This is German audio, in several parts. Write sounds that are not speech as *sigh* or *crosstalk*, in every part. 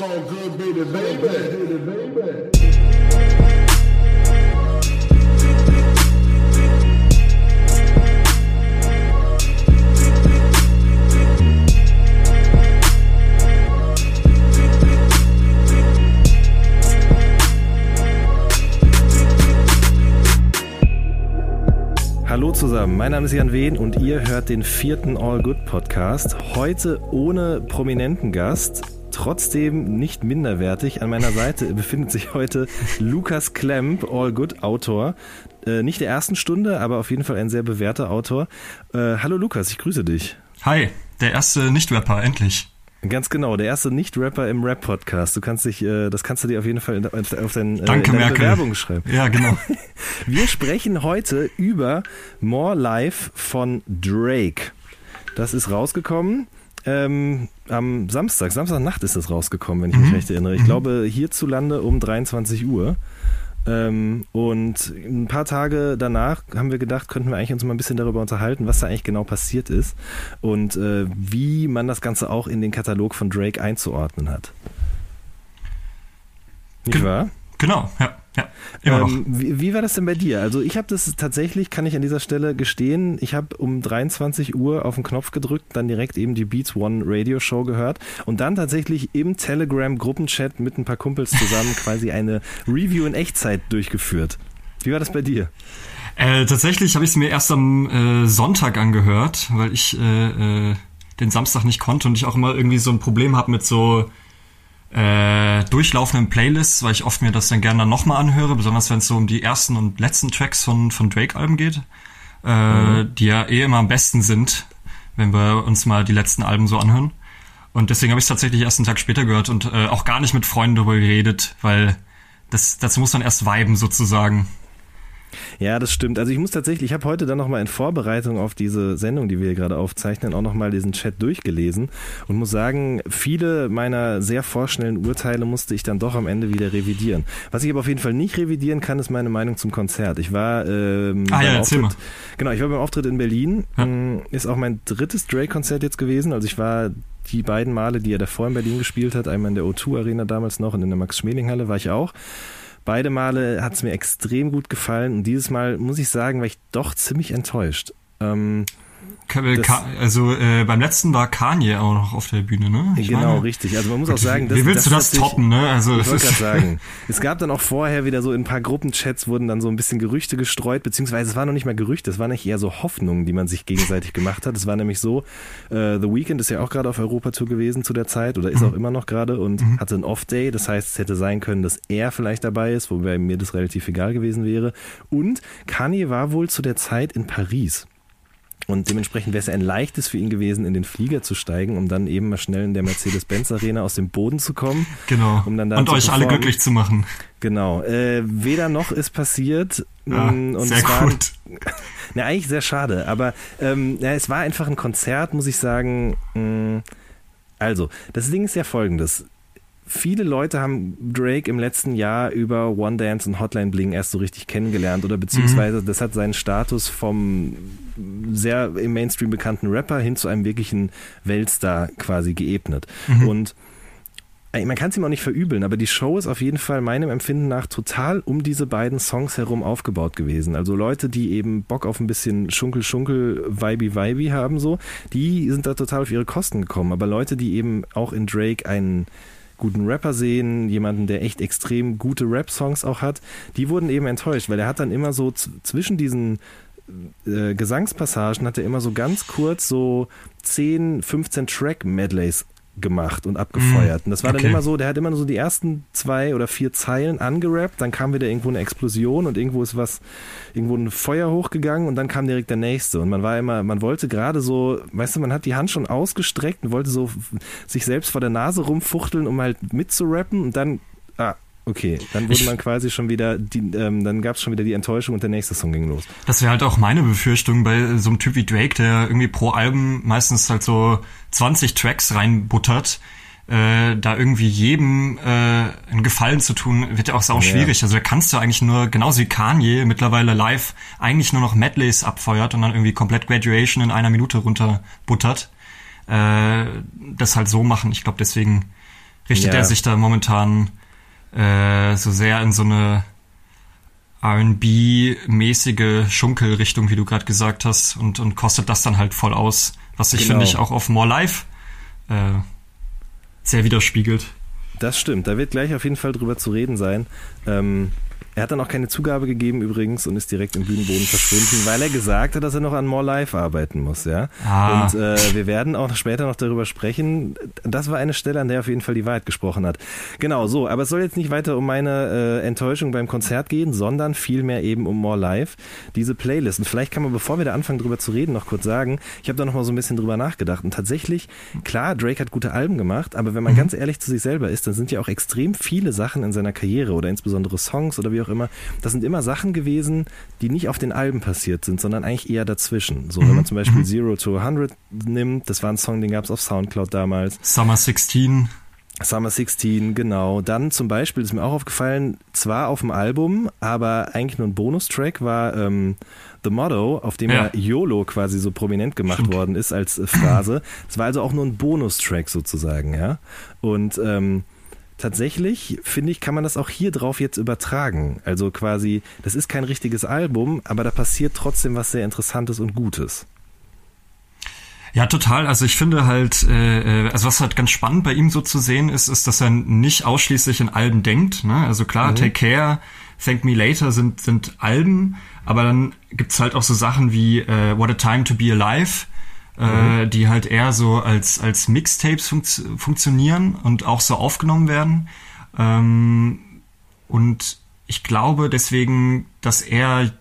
So good, baby, baby, baby. Hallo zusammen, mein Name ist Jan Wehn und ihr hört den vierten All Good Podcast. Heute ohne prominenten Gast, trotzdem nicht minderwertig. An meiner Seite *laughs* befindet sich heute Lukas Klemp, All Good Autor. Äh, nicht der ersten Stunde, aber auf jeden Fall ein sehr bewährter Autor. Äh, hallo Lukas, ich grüße dich. Hi, der erste Nicht-Rapper, endlich. Ganz genau, der erste Nicht-Rapper im Rap-Podcast. Du kannst dich, äh, das kannst du dir auf jeden Fall auf dein, äh, Danke, in deine Merkel. Bewerbung schreiben. Ja, genau. *laughs* Wir sprechen heute über More Life von Drake. Das ist rausgekommen. Ähm, am Samstag, Samstagnacht ist das rausgekommen, wenn ich mich recht erinnere. Ich glaube hierzulande um 23 Uhr. Ähm, und ein paar Tage danach haben wir gedacht, könnten wir eigentlich uns mal ein bisschen darüber unterhalten, was da eigentlich genau passiert ist und äh, wie man das Ganze auch in den Katalog von Drake einzuordnen hat. Nicht Gen- wahr? Genau, ja, ja. Immer Ähm, wie, wie war das denn bei dir? Also ich habe das tatsächlich, kann ich an dieser Stelle gestehen, ich habe um 23 Uhr auf den Knopf gedrückt, dann direkt eben die Beats One Radio Show gehört und dann tatsächlich im Telegram Gruppenchat mit ein paar Kumpels zusammen *laughs* quasi eine Review in Echtzeit durchgeführt. Wie war das bei dir? noch. Äh, tatsächlich habe ich es mir erst am äh, Sonntag angehört, weil ich äh, äh, den Samstag nicht konnte und ich auch immer irgendwie so ein Problem habe mit so äh, durchlaufenden Playlists, weil ich oft mir das dann gerne nochmal anhöre, besonders wenn es so um die ersten und letzten Tracks von, von Drake-Alben geht, äh, die ja eh immer am besten sind, wenn wir uns mal die letzten Alben so anhören. Und deswegen habe ich es tatsächlich erst einen Tag später gehört und äh, auch gar nicht mit Freunden darüber geredet, weil das, dazu muss man erst viben sozusagen. Ja, das stimmt. Also ich muss tatsächlich, ich habe heute dann nochmal in Vorbereitung auf diese Sendung, die wir hier gerade aufzeichnen, auch nochmal diesen Chat durchgelesen und muss sagen, viele meiner sehr vorschnellen Urteile musste ich dann doch am Ende wieder revidieren. Was ich aber auf jeden Fall nicht revidieren kann, ist meine Meinung zum Konzert. Ich war ähm, Ah, ja, Auftritt, genau, ich war beim Auftritt in Berlin. Ja. Mm, Ist auch mein drittes Drake-Konzert jetzt gewesen. Also ich war die beiden Male, die er davor in Berlin gespielt hat, einmal in der O2 Arena damals noch und in der Max-Schmeling-Halle war ich auch. Beide Male hat es mir extrem gut gefallen und dieses Mal muss ich sagen, war ich doch ziemlich enttäuscht. Ähm, äh, Das- Ka- also äh, beim letzten war Kanye auch noch auf der Bühne, ne? Ich genau, meine- richtig. Also man muss auch sagen, das, Wie willst du das ist natürlich- toppen, ne? Also Ich das wollte gerade sagen, *laughs* es gab dann auch vorher wieder so in ein paar Gruppenchats wurden dann so ein bisschen Gerüchte gestreut, beziehungsweise es waren noch nicht mal Gerüchte, es waren nicht eher so Hoffnungen, die man sich gegenseitig gemacht hat. Es war nämlich so, äh, The Weeknd ist ja auch gerade auf Europatour gewesen zu der Zeit oder Mhm. ist auch immer noch gerade und hatte einen Off-Day. Das heißt, es hätte sein können, dass er vielleicht dabei ist, wobei mir das relativ egal gewesen wäre. Und Kanye war wohl zu der Zeit in Paris. Und dementsprechend wäre es ein leichtes für ihn gewesen, in den Flieger zu steigen, um dann eben mal schnell in der Mercedes-Benz-Arena aus dem Boden zu kommen. genau. um dann da und euch alle glücklich zu machen. Genau. Äh, weder noch ist passiert. Ja, Mm, und sehr es war, gut. *laughs* Na, eigentlich sehr schade. Aber ähm, ja, es war einfach ein Konzert, muss ich sagen. Mm, also, das Ding ist ja folgendes. Viele Leute haben Drake im letzten Jahr über One Dance und Hotline Bling erst so richtig kennengelernt oder beziehungsweise das hat seinen Status vom sehr im Mainstream bekannten Rapper hin zu einem wirklichen Weltstar quasi geebnet. Und Ey, man kann es ihm auch nicht verübeln, aber die Show ist auf jeden Fall meinem Empfinden nach total um diese beiden Songs herum aufgebaut gewesen. Also Leute, die eben Bock auf ein bisschen Schunkel, Schunkel, Vibe, Vibe haben, so, die sind da total auf ihre Kosten gekommen. Aber Leute, die eben auch in Drake einen guten Rapper sehen, jemanden, der echt extrem gute Rap-Songs auch hat, die wurden eben enttäuscht, weil er hat dann immer so zwischen diesen äh, Gesangspassagen hat er immer so ganz kurz so 10, 15 Track-Medleys gemacht und abgefeuert. Und das war dann okay. immer so, der hat immer nur so die ersten zwei oder vier Zeilen angerappt, dann kam wieder irgendwo eine Explosion und irgendwo ist was, irgendwo ein Feuer hochgegangen und dann kam direkt der nächste. Und man war immer, man wollte gerade so, weißt du, man hat die Hand schon ausgestreckt und wollte so sich selbst vor der Nase rumfuchteln, um halt mitzurappen und dann, ah, okay, dann wurde Ich- man quasi schon wieder, die, ähm, dann gab es schon wieder die Enttäuschung und der nächste Song ging los. Das wäre halt auch meine Befürchtung bei so einem Typ wie Drake, der irgendwie pro Album meistens halt so 20 Tracks reinbuttert. Äh, da irgendwie jedem äh, einen Gefallen zu tun, wird ja auch sau Ja. schwierig. Also da kannst du eigentlich nur, genauso wie Kanye mittlerweile live, eigentlich nur noch Medleys abfeuert und dann irgendwie komplett Graduation in einer Minute runterbuttert. Äh, das halt so machen. Ich glaube, deswegen richtet Ja. er sich da momentan äh, so sehr in so eine R&B-mäßige Schunkelrichtung, wie du gerade gesagt hast, und, und kostet das dann halt voll aus, was sich, Genau. finde ich, auch auf More Life äh, sehr widerspiegelt. Das stimmt, da wird gleich auf jeden Fall drüber zu reden sein. Ähm, er hat dann auch keine Zugabe gegeben übrigens und ist direkt im Bühnenboden verschwunden, weil er gesagt hat, dass er noch an More Life arbeiten muss, ja. Ah. Und äh, wir werden auch später noch darüber sprechen. Das war eine Stelle, an der er auf jeden Fall die Wahrheit gesprochen hat. Genau, so, aber es soll jetzt nicht weiter um meine äh, Enttäuschung beim Konzert gehen, sondern vielmehr eben um More Life. Diese Playlist. Und vielleicht kann man, bevor wir da anfangen, drüber zu reden, noch kurz sagen, ich habe da noch mal so ein bisschen drüber nachgedacht. Und tatsächlich, klar, Drake hat gute Alben gemacht, aber wenn man ganz ehrlich zu sich selber ist, dann sind ja auch extrem viele Sachen in seiner Karriere oder insbesondere Songs oder wie auch immer, das sind immer Sachen gewesen, die nicht auf den Alben passiert sind, sondern eigentlich eher dazwischen. So, wenn man zum Beispiel Zero to 100 nimmt, das war ein Song, den gab es auf Soundcloud damals. Summer 16. Summer 16, genau. Dann zum Beispiel ist mir auch aufgefallen, zwar auf dem Album, aber eigentlich nur ein Bonustrack war ähm, The Motto, auf dem Ja. ja YOLO quasi so prominent gemacht Stimmt. worden ist als äh, Phrase. Es war also auch nur ein Bonustrack sozusagen, ja. Und ähm, tatsächlich, finde ich, kann man das auch hier drauf jetzt übertragen. Also quasi, das ist kein richtiges Album, aber da passiert trotzdem was sehr Interessantes und Gutes. Ja, total. Also ich finde halt, äh, äh, also was halt ganz spannend bei ihm so zu sehen ist, ist, dass er nicht ausschließlich in Alben denkt. Ne? Also klar, Take Care, Thank Me Later sind, sind Alben, aber dann gibt's halt auch so Sachen wie äh, What a Time to Be Alive, äh, die halt eher so als, als Mixtapes funkt funktionieren und auch so aufgenommen werden. Ähm, und ich glaube deswegen, dass er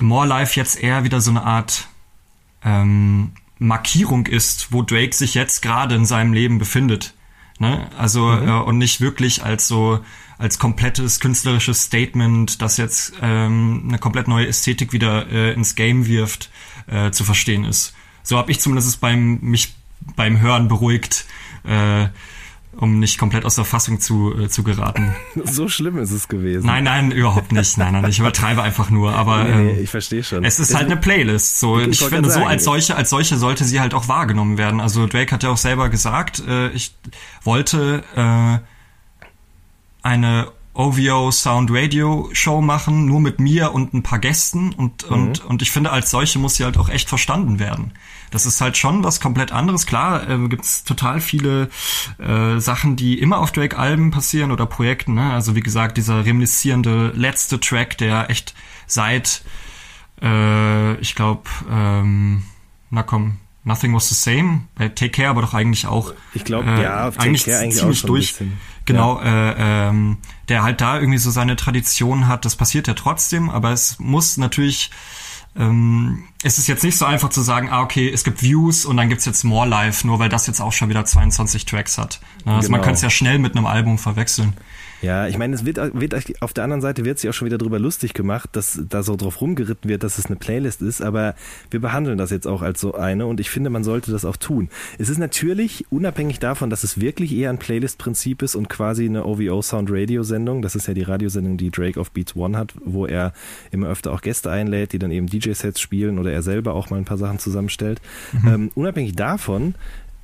More Life jetzt eher wieder so eine Art ähm, Markierung ist, wo Drake sich jetzt gerade in seinem Leben befindet. Ne? Also äh, und nicht wirklich als so als komplettes künstlerisches Statement, das jetzt ähm, eine komplett neue Ästhetik wieder äh, ins Game wirft, äh, zu verstehen ist. So habe ich zumindest beim mich beim Hören beruhigt, äh, um nicht komplett aus der Fassung zu, äh, zu geraten. *laughs* So schlimm ist es gewesen. Nein, nein, überhaupt nicht. Nein, nein, ich übertreibe einfach nur. Aber Nee, nee, ähm, ich verstehe schon. es ist halt eine Playlist. So, Ich ich, finde, so sagen, als solche, als solche sollte sie halt auch wahrgenommen werden. Also Drake hat ja auch selber gesagt, äh, ich wollte äh, eine OVO Sound Radio Show machen, nur mit mir und ein paar Gästen und, Mhm. und, und ich finde, als solche muss sie halt auch echt verstanden werden. Das ist halt schon was komplett anderes. Klar, äh, gibt's total viele äh, Sachen, die immer auf Drake-Alben passieren oder Projekten. Ne? Also wie gesagt, dieser remnissierende letzte Track, der echt seit, äh, ich glaube, ähm, na komm, Nothing Was the Same, bei Take Care aber doch eigentlich auch. Ich glaub, äh, ja, auf Take eigentlich Care eigentlich auch ziemlich schon ein durch. bisschen. Genau, äh, ähm, der halt da irgendwie so seine Tradition hat. Das passiert ja trotzdem, aber es muss natürlich ähm, es ist jetzt nicht so einfach zu sagen, ah, okay, es gibt Views und dann gibt's jetzt More Life, nur weil das jetzt auch schon wieder 22 Tracks hat. Ne, Also man Genau. könnte es ja schnell mit einem Album verwechseln. Ja, ich meine, es wird, wird auf der anderen Seite wird sich auch schon wieder drüber lustig gemacht, dass da so drauf rumgeritten wird, dass es eine Playlist ist, aber wir behandeln das jetzt auch als so eine und ich finde, man sollte das auch tun. Es ist natürlich unabhängig davon, dass es wirklich eher ein Playlist-Prinzip ist und quasi eine OVO Sound Radio Sendung. Das ist ja die Radiosendung, die Drake auf Beats One hat, wo er immer öfter auch Gäste einlädt, die dann eben DJ-Sets spielen oder er selber auch mal ein paar Sachen zusammenstellt. Ähm, unabhängig davon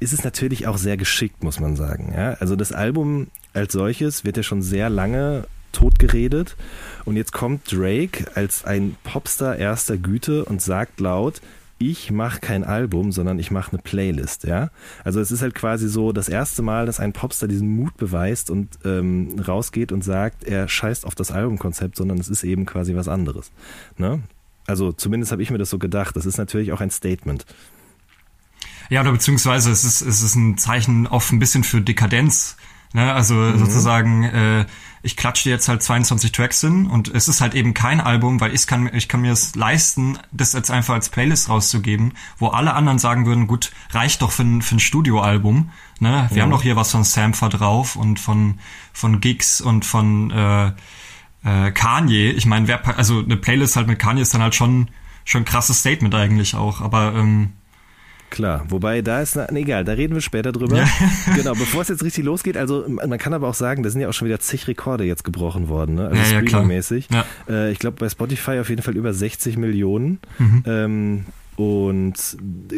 ist es natürlich auch sehr geschickt, muss man sagen. Ja? Also das Album als solches wird ja schon sehr lange totgeredet und jetzt kommt Drake als ein Popstar erster Güte und sagt laut, ich mache kein Album, sondern ich mache eine Playlist, ja. Also es ist halt quasi so das erste Mal, dass ein Popstar diesen Mut beweist und ähm, rausgeht und sagt, er scheißt auf das Albumkonzept, sondern es ist eben quasi was anderes. Ne? Also zumindest habe ich mir das so gedacht. Das ist natürlich auch ein Statement. Ja, oder beziehungsweise es ist, es ist ein Zeichen auch ein bisschen für Dekadenz. Ne? Also sozusagen, äh, ich klatsche dir jetzt halt 22 Tracks hin und es ist halt eben kein Album, weil ich kann, ich kann mir es leisten, das jetzt einfach als Playlist rauszugeben, wo alle anderen sagen würden, gut, reicht doch für ein, für ein Studioalbum. Ne? Wir haben doch hier was von Sampher drauf und von, von Gigs und von äh, äh, Kanye. Ich meine, wer, also eine Playlist halt mit Kanye ist dann halt schon, schon ein krasses Statement eigentlich auch, aber ähm, Klar, wobei da ist, na, egal, da reden wir später drüber. Ja. *laughs* genau, bevor es jetzt richtig losgeht, also man kann aber auch sagen, da sind ja auch schon wieder zig Rekorde jetzt gebrochen worden, ne? also Ja, streamermäßig. Ja. Äh, ich glaube bei Spotify auf jeden Fall über 60 Millionen. Mhm. Ähm, und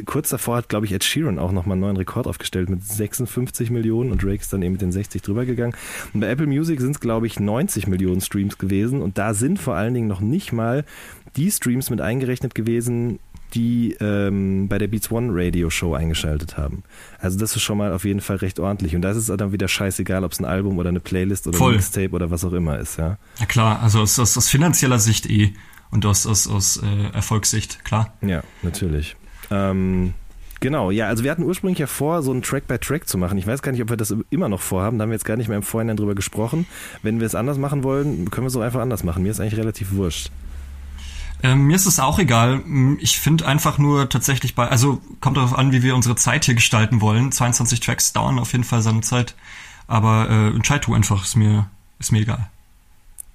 kurz davor hat, glaube ich, Ed Sheeran auch nochmal einen neuen Rekord aufgestellt mit 56 Millionen und Drake ist dann eben mit den 60 drüber gegangen. Und bei Apple Music sind es, glaube ich, 90 Millionen Streams gewesen und da sind vor allen Dingen noch nicht mal die Streams mit eingerechnet gewesen, die ähm, bei der Beats One Radio Show eingeschaltet haben. Also das ist schon mal auf jeden Fall recht ordentlich. Und da ist es dann wieder scheißegal, ob es ein Album oder eine Playlist oder Voll. ein Mixtape oder was auch immer ist, ja. Ja klar, also aus, aus, aus finanzieller Sicht eh und aus, aus, aus äh, Erfolgssicht, klar. Ja, natürlich. Ähm, genau, ja, also wir hatten ursprünglich ja vor, so einen Track by Track zu machen. Ich weiß gar nicht, ob wir das immer noch vorhaben. Da haben wir jetzt gar nicht mehr im Vorhinein drüber gesprochen. Wenn wir es anders machen wollen, können wir es auch einfach anders machen. Mir ist eigentlich relativ wurscht. Ähm, mir ist es auch egal. Ich finde einfach nur tatsächlich bei, also kommt darauf an, wie wir unsere Zeit hier gestalten wollen. 22 Tracks dauern auf jeden Fall seine Zeit. Aber äh, entscheid du einfach, ist mir, ist mir egal.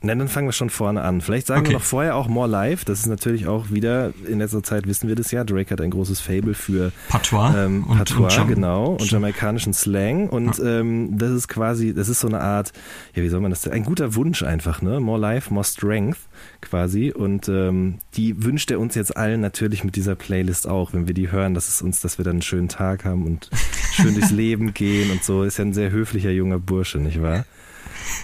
Na, dann fangen wir schon vorne an. Vielleicht sagen Okay. wir noch vorher auch More Life. Das ist natürlich auch wieder, in letzter Zeit wissen wir das ja, Drake hat ein großes Fable für Patois ähm, und, Patois, und genau, und jamaikanischen Slang. Und ähm, das ist quasi, das ist so eine Art, ja, wie soll man das denn? Ein guter Wunsch einfach, ne? More Life, More Strength quasi. Und ähm, die wünscht er uns jetzt allen natürlich mit dieser Playlist auch, wenn wir die hören, dass es uns, dass wir dann einen schönen Tag haben und schön durchs *laughs* Leben gehen und so. Ist ja ein sehr höflicher junger Bursche, nicht wahr?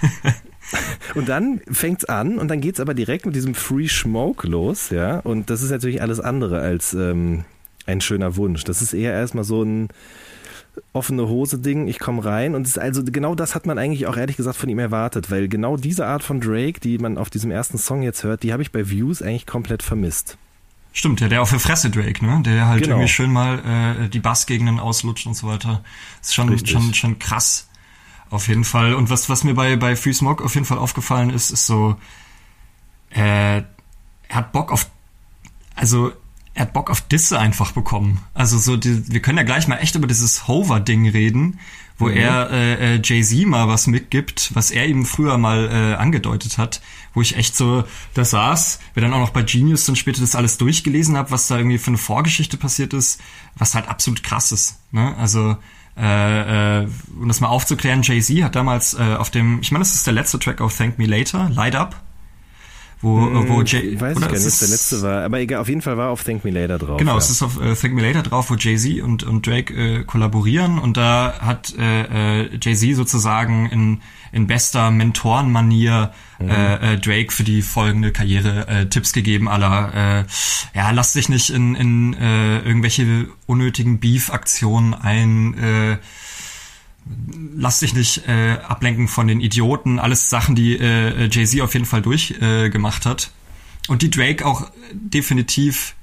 *laughs* *laughs* Und dann fängt's an und dann geht's aber direkt mit diesem Free Smoke los, ja. Und das ist natürlich alles andere als ähm, ein schöner Wunsch. Das ist eher erstmal so ein offene Hose-Ding, ich komme rein und es ist also genau das hat man eigentlich auch ehrlich gesagt von ihm erwartet, weil genau diese Art von Drake, die man auf diesem ersten Song jetzt hört, die habe ich bei Views eigentlich komplett vermisst. Stimmt, ja, der auf der Fresse Drake, ne? Der halt Genau. irgendwie schön mal äh, die Bassgegenden auslutscht und so weiter. Ist schon, Richtig. schon, schon krass. Auf jeden Fall. Und was, was mir bei, bei Free Smoke auf jeden Fall aufgefallen ist, ist so, äh, er hat Bock auf, also, er hat Bock auf Disse einfach bekommen. Also so, die, wir können ja gleich mal echt über dieses Hover-Ding reden, wo er äh, äh, Jay-Z mal was mitgibt, was er ihm früher mal äh, angedeutet hat, wo ich echt so da saß, wir dann auch noch bei Genius dann später das alles durchgelesen habe, was da irgendwie für eine Vorgeschichte passiert ist, was halt absolut krass ist. Ne? Also äh, äh, um das mal aufzuklären, Jay-Z hat damals äh, auf dem, ich meine, das ist der letzte Track auf Thank Me Later, Light Up, wo, wo Jay, Hm, Weiß ich oder gar ist nicht, was der letzte war. Aber egal, auf jeden Fall war auf Thank Me Later drauf. Genau, ja. es ist auf äh, Thank Me Later drauf, wo Jay-Z und, und Drake äh, kollaborieren und da hat äh, äh, Jay-Z sozusagen in, in bester Mentorenmanier äh, äh, Drake für die folgende Karriere äh, Tipps gegeben, aller äh, ja, lass dich nicht in, in äh, irgendwelche unnötigen Beef-Aktionen ein, äh, lass dich nicht äh, ablenken von den Idioten, alles Sachen, die äh, Jay-Z auf jeden Fall durchgemacht äh, hat. Und die Drake auch definitiv,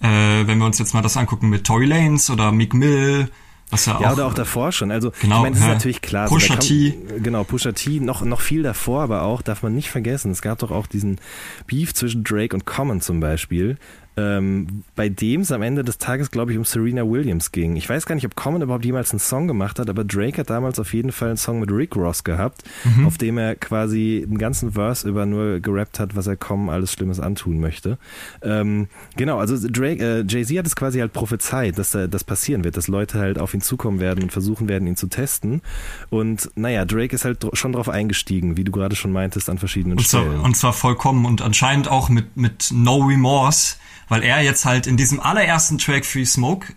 äh, wenn wir uns jetzt mal das angucken mit Tory Lanez oder Meek Mill, was ja, Ja, auch, oder auch davor schon. Also, Genau, ich meine, das ist natürlich klar. Pusha da T. Genau, Pusha T, noch, noch viel davor, aber auch, darf man nicht vergessen, es gab doch auch diesen Beef zwischen Drake und Common zum Beispiel, ähm, bei dem es am Ende des Tages, glaube ich, um Serena Williams ging. Ich weiß gar nicht, ob Common überhaupt jemals einen Song gemacht hat, aber Drake hat damals auf jeden Fall einen Song mit Rick Ross gehabt, Mhm. auf dem er quasi einen ganzen Verse über nur gerappt hat, was er Common alles Schlimmes antun möchte. Ähm, genau, also Drake, äh, Jay-Z hat es quasi halt prophezeit, dass da, das passieren wird, dass Leute halt auf ihn zukommen werden und versuchen werden, ihn zu testen. Und naja, Drake ist halt schon drauf eingestiegen, wie du gerade schon meintest, an verschiedenen und zwar, Stellen. und zwar vollkommen und anscheinend auch mit, mit No Remorse, weil er jetzt halt in diesem allerersten Track Free Smoke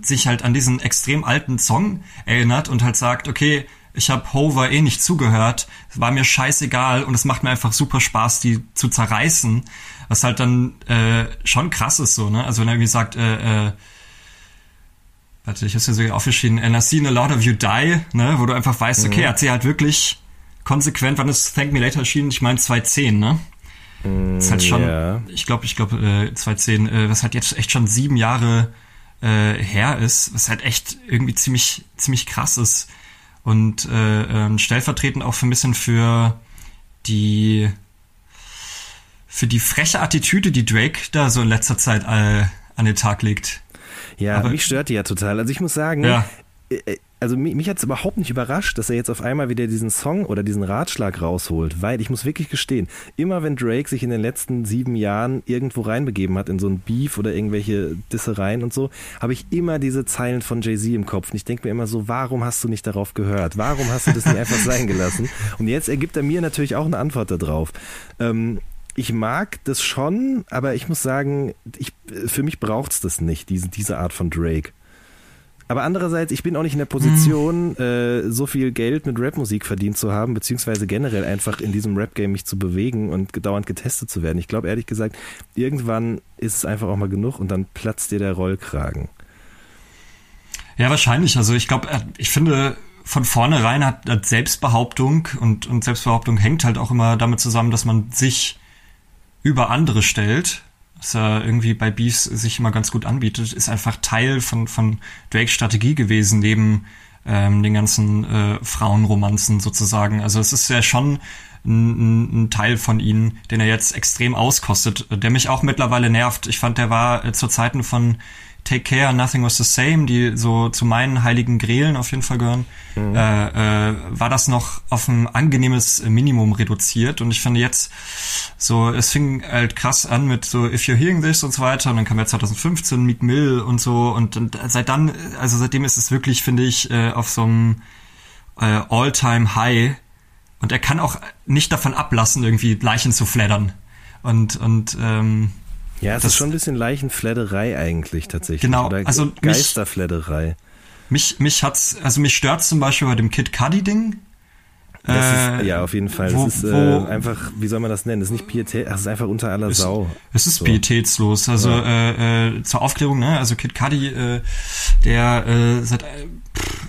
sich halt an diesen extrem alten Song erinnert und halt sagt, okay, ich habe Hover eh nicht zugehört, war mir scheißegal und es macht mir einfach super Spaß, die zu zerreißen, was halt dann äh, schon krass ist so, ne? Also wenn er irgendwie sagt, äh, äh, warte, ich hab's ja sogar aufgeschrieben, and I seen a lot of you die, ne? Wo du einfach weißt, okay, er hat sie halt wirklich konsequent, wann ist Thank Me Later erschienen? Ich meine 2010, ne? Das ist halt schon, ja. ich glaube, ich glaube, äh, 2010, äh, was halt jetzt echt schon sieben Jahre äh, her ist, was halt echt irgendwie ziemlich, ziemlich krass ist. Und äh, ähm, stellvertretend auch für ein bisschen für die für die freche Attitüde, die Drake da so in letzter Zeit äh, an den Tag legt. Ja, Aber- mich stört die ja total. Also ich muss sagen, Ja. Also mich, mich hat es überhaupt nicht überrascht, dass er jetzt auf einmal wieder diesen Song oder diesen Ratschlag rausholt, weil ich muss wirklich gestehen, immer wenn Drake sich in den letzten sieben Jahren irgendwo reinbegeben hat in so ein Beef oder irgendwelche Dissereien und so, habe ich immer diese Zeilen von Jay-Z im Kopf und ich denke mir immer so, warum hast du nicht darauf gehört? Warum hast du das nicht einfach sein gelassen? Und jetzt ergibt er mir natürlich auch eine Antwort darauf. Ähm, ich mag das schon, aber ich muss sagen, ich, für mich braucht es das nicht, diese, diese Art von Drake. Aber andererseits, ich bin auch nicht in der Position, Hm. äh, so viel Geld mit Rapmusik verdient zu haben, beziehungsweise generell einfach in diesem Rap-Game mich zu bewegen und dauernd getestet zu werden. Ich glaube ehrlich gesagt, irgendwann ist es einfach auch mal genug und dann platzt dir der Rollkragen. Ja, wahrscheinlich. Also ich glaube, ich finde, von vornherein hat, hat Selbstbehauptung und, und Selbstbehauptung hängt halt auch immer damit zusammen, dass man sich über andere stellt. Was ja irgendwie bei Beefs sich immer ganz gut anbietet, ist einfach Teil von, von Drakes Strategie gewesen, neben ähm, den ganzen äh, Frauenromanzen sozusagen. Also es ist ja schon ein, ein Teil von ihnen, den er jetzt extrem auskostet, der mich auch mittlerweile nervt. Ich fand, der war äh, zu Zeiten von Take Care, Nothing Was the Same, die so zu meinen heiligen Grelen auf jeden Fall gehören, äh, äh, war das noch auf ein angenehmes Minimum reduziert. Und ich finde jetzt so, es fing halt krass an mit so If You're Hearing This und so weiter. Und dann kam ja 2015 Meek Mill und so. Und, und seit dann, also seitdem ist es wirklich, finde ich, äh, auf so einem äh, All-Time-High. Und er kann auch nicht davon ablassen, irgendwie Leichen zu flattern. Und, und ähm, Ja, es Das- ist schon ein bisschen Leichenfledderei eigentlich tatsächlich. Genau, Oder also mich- Geisterfledderei. Mich, mich hat's, also mich stört's zum Beispiel bei dem Kid Cudi Ding. Äh, ist, ja, auf jeden Fall. wo- das ist wo- äh, einfach, wie soll man das nennen? Das ist nicht Pietät, das ist einfach unter aller Es, Sau. es ist So. pietätslos. Also äh, äh, zur Aufklärung, ne? Also Kid Cudi, äh, der äh, seit pff,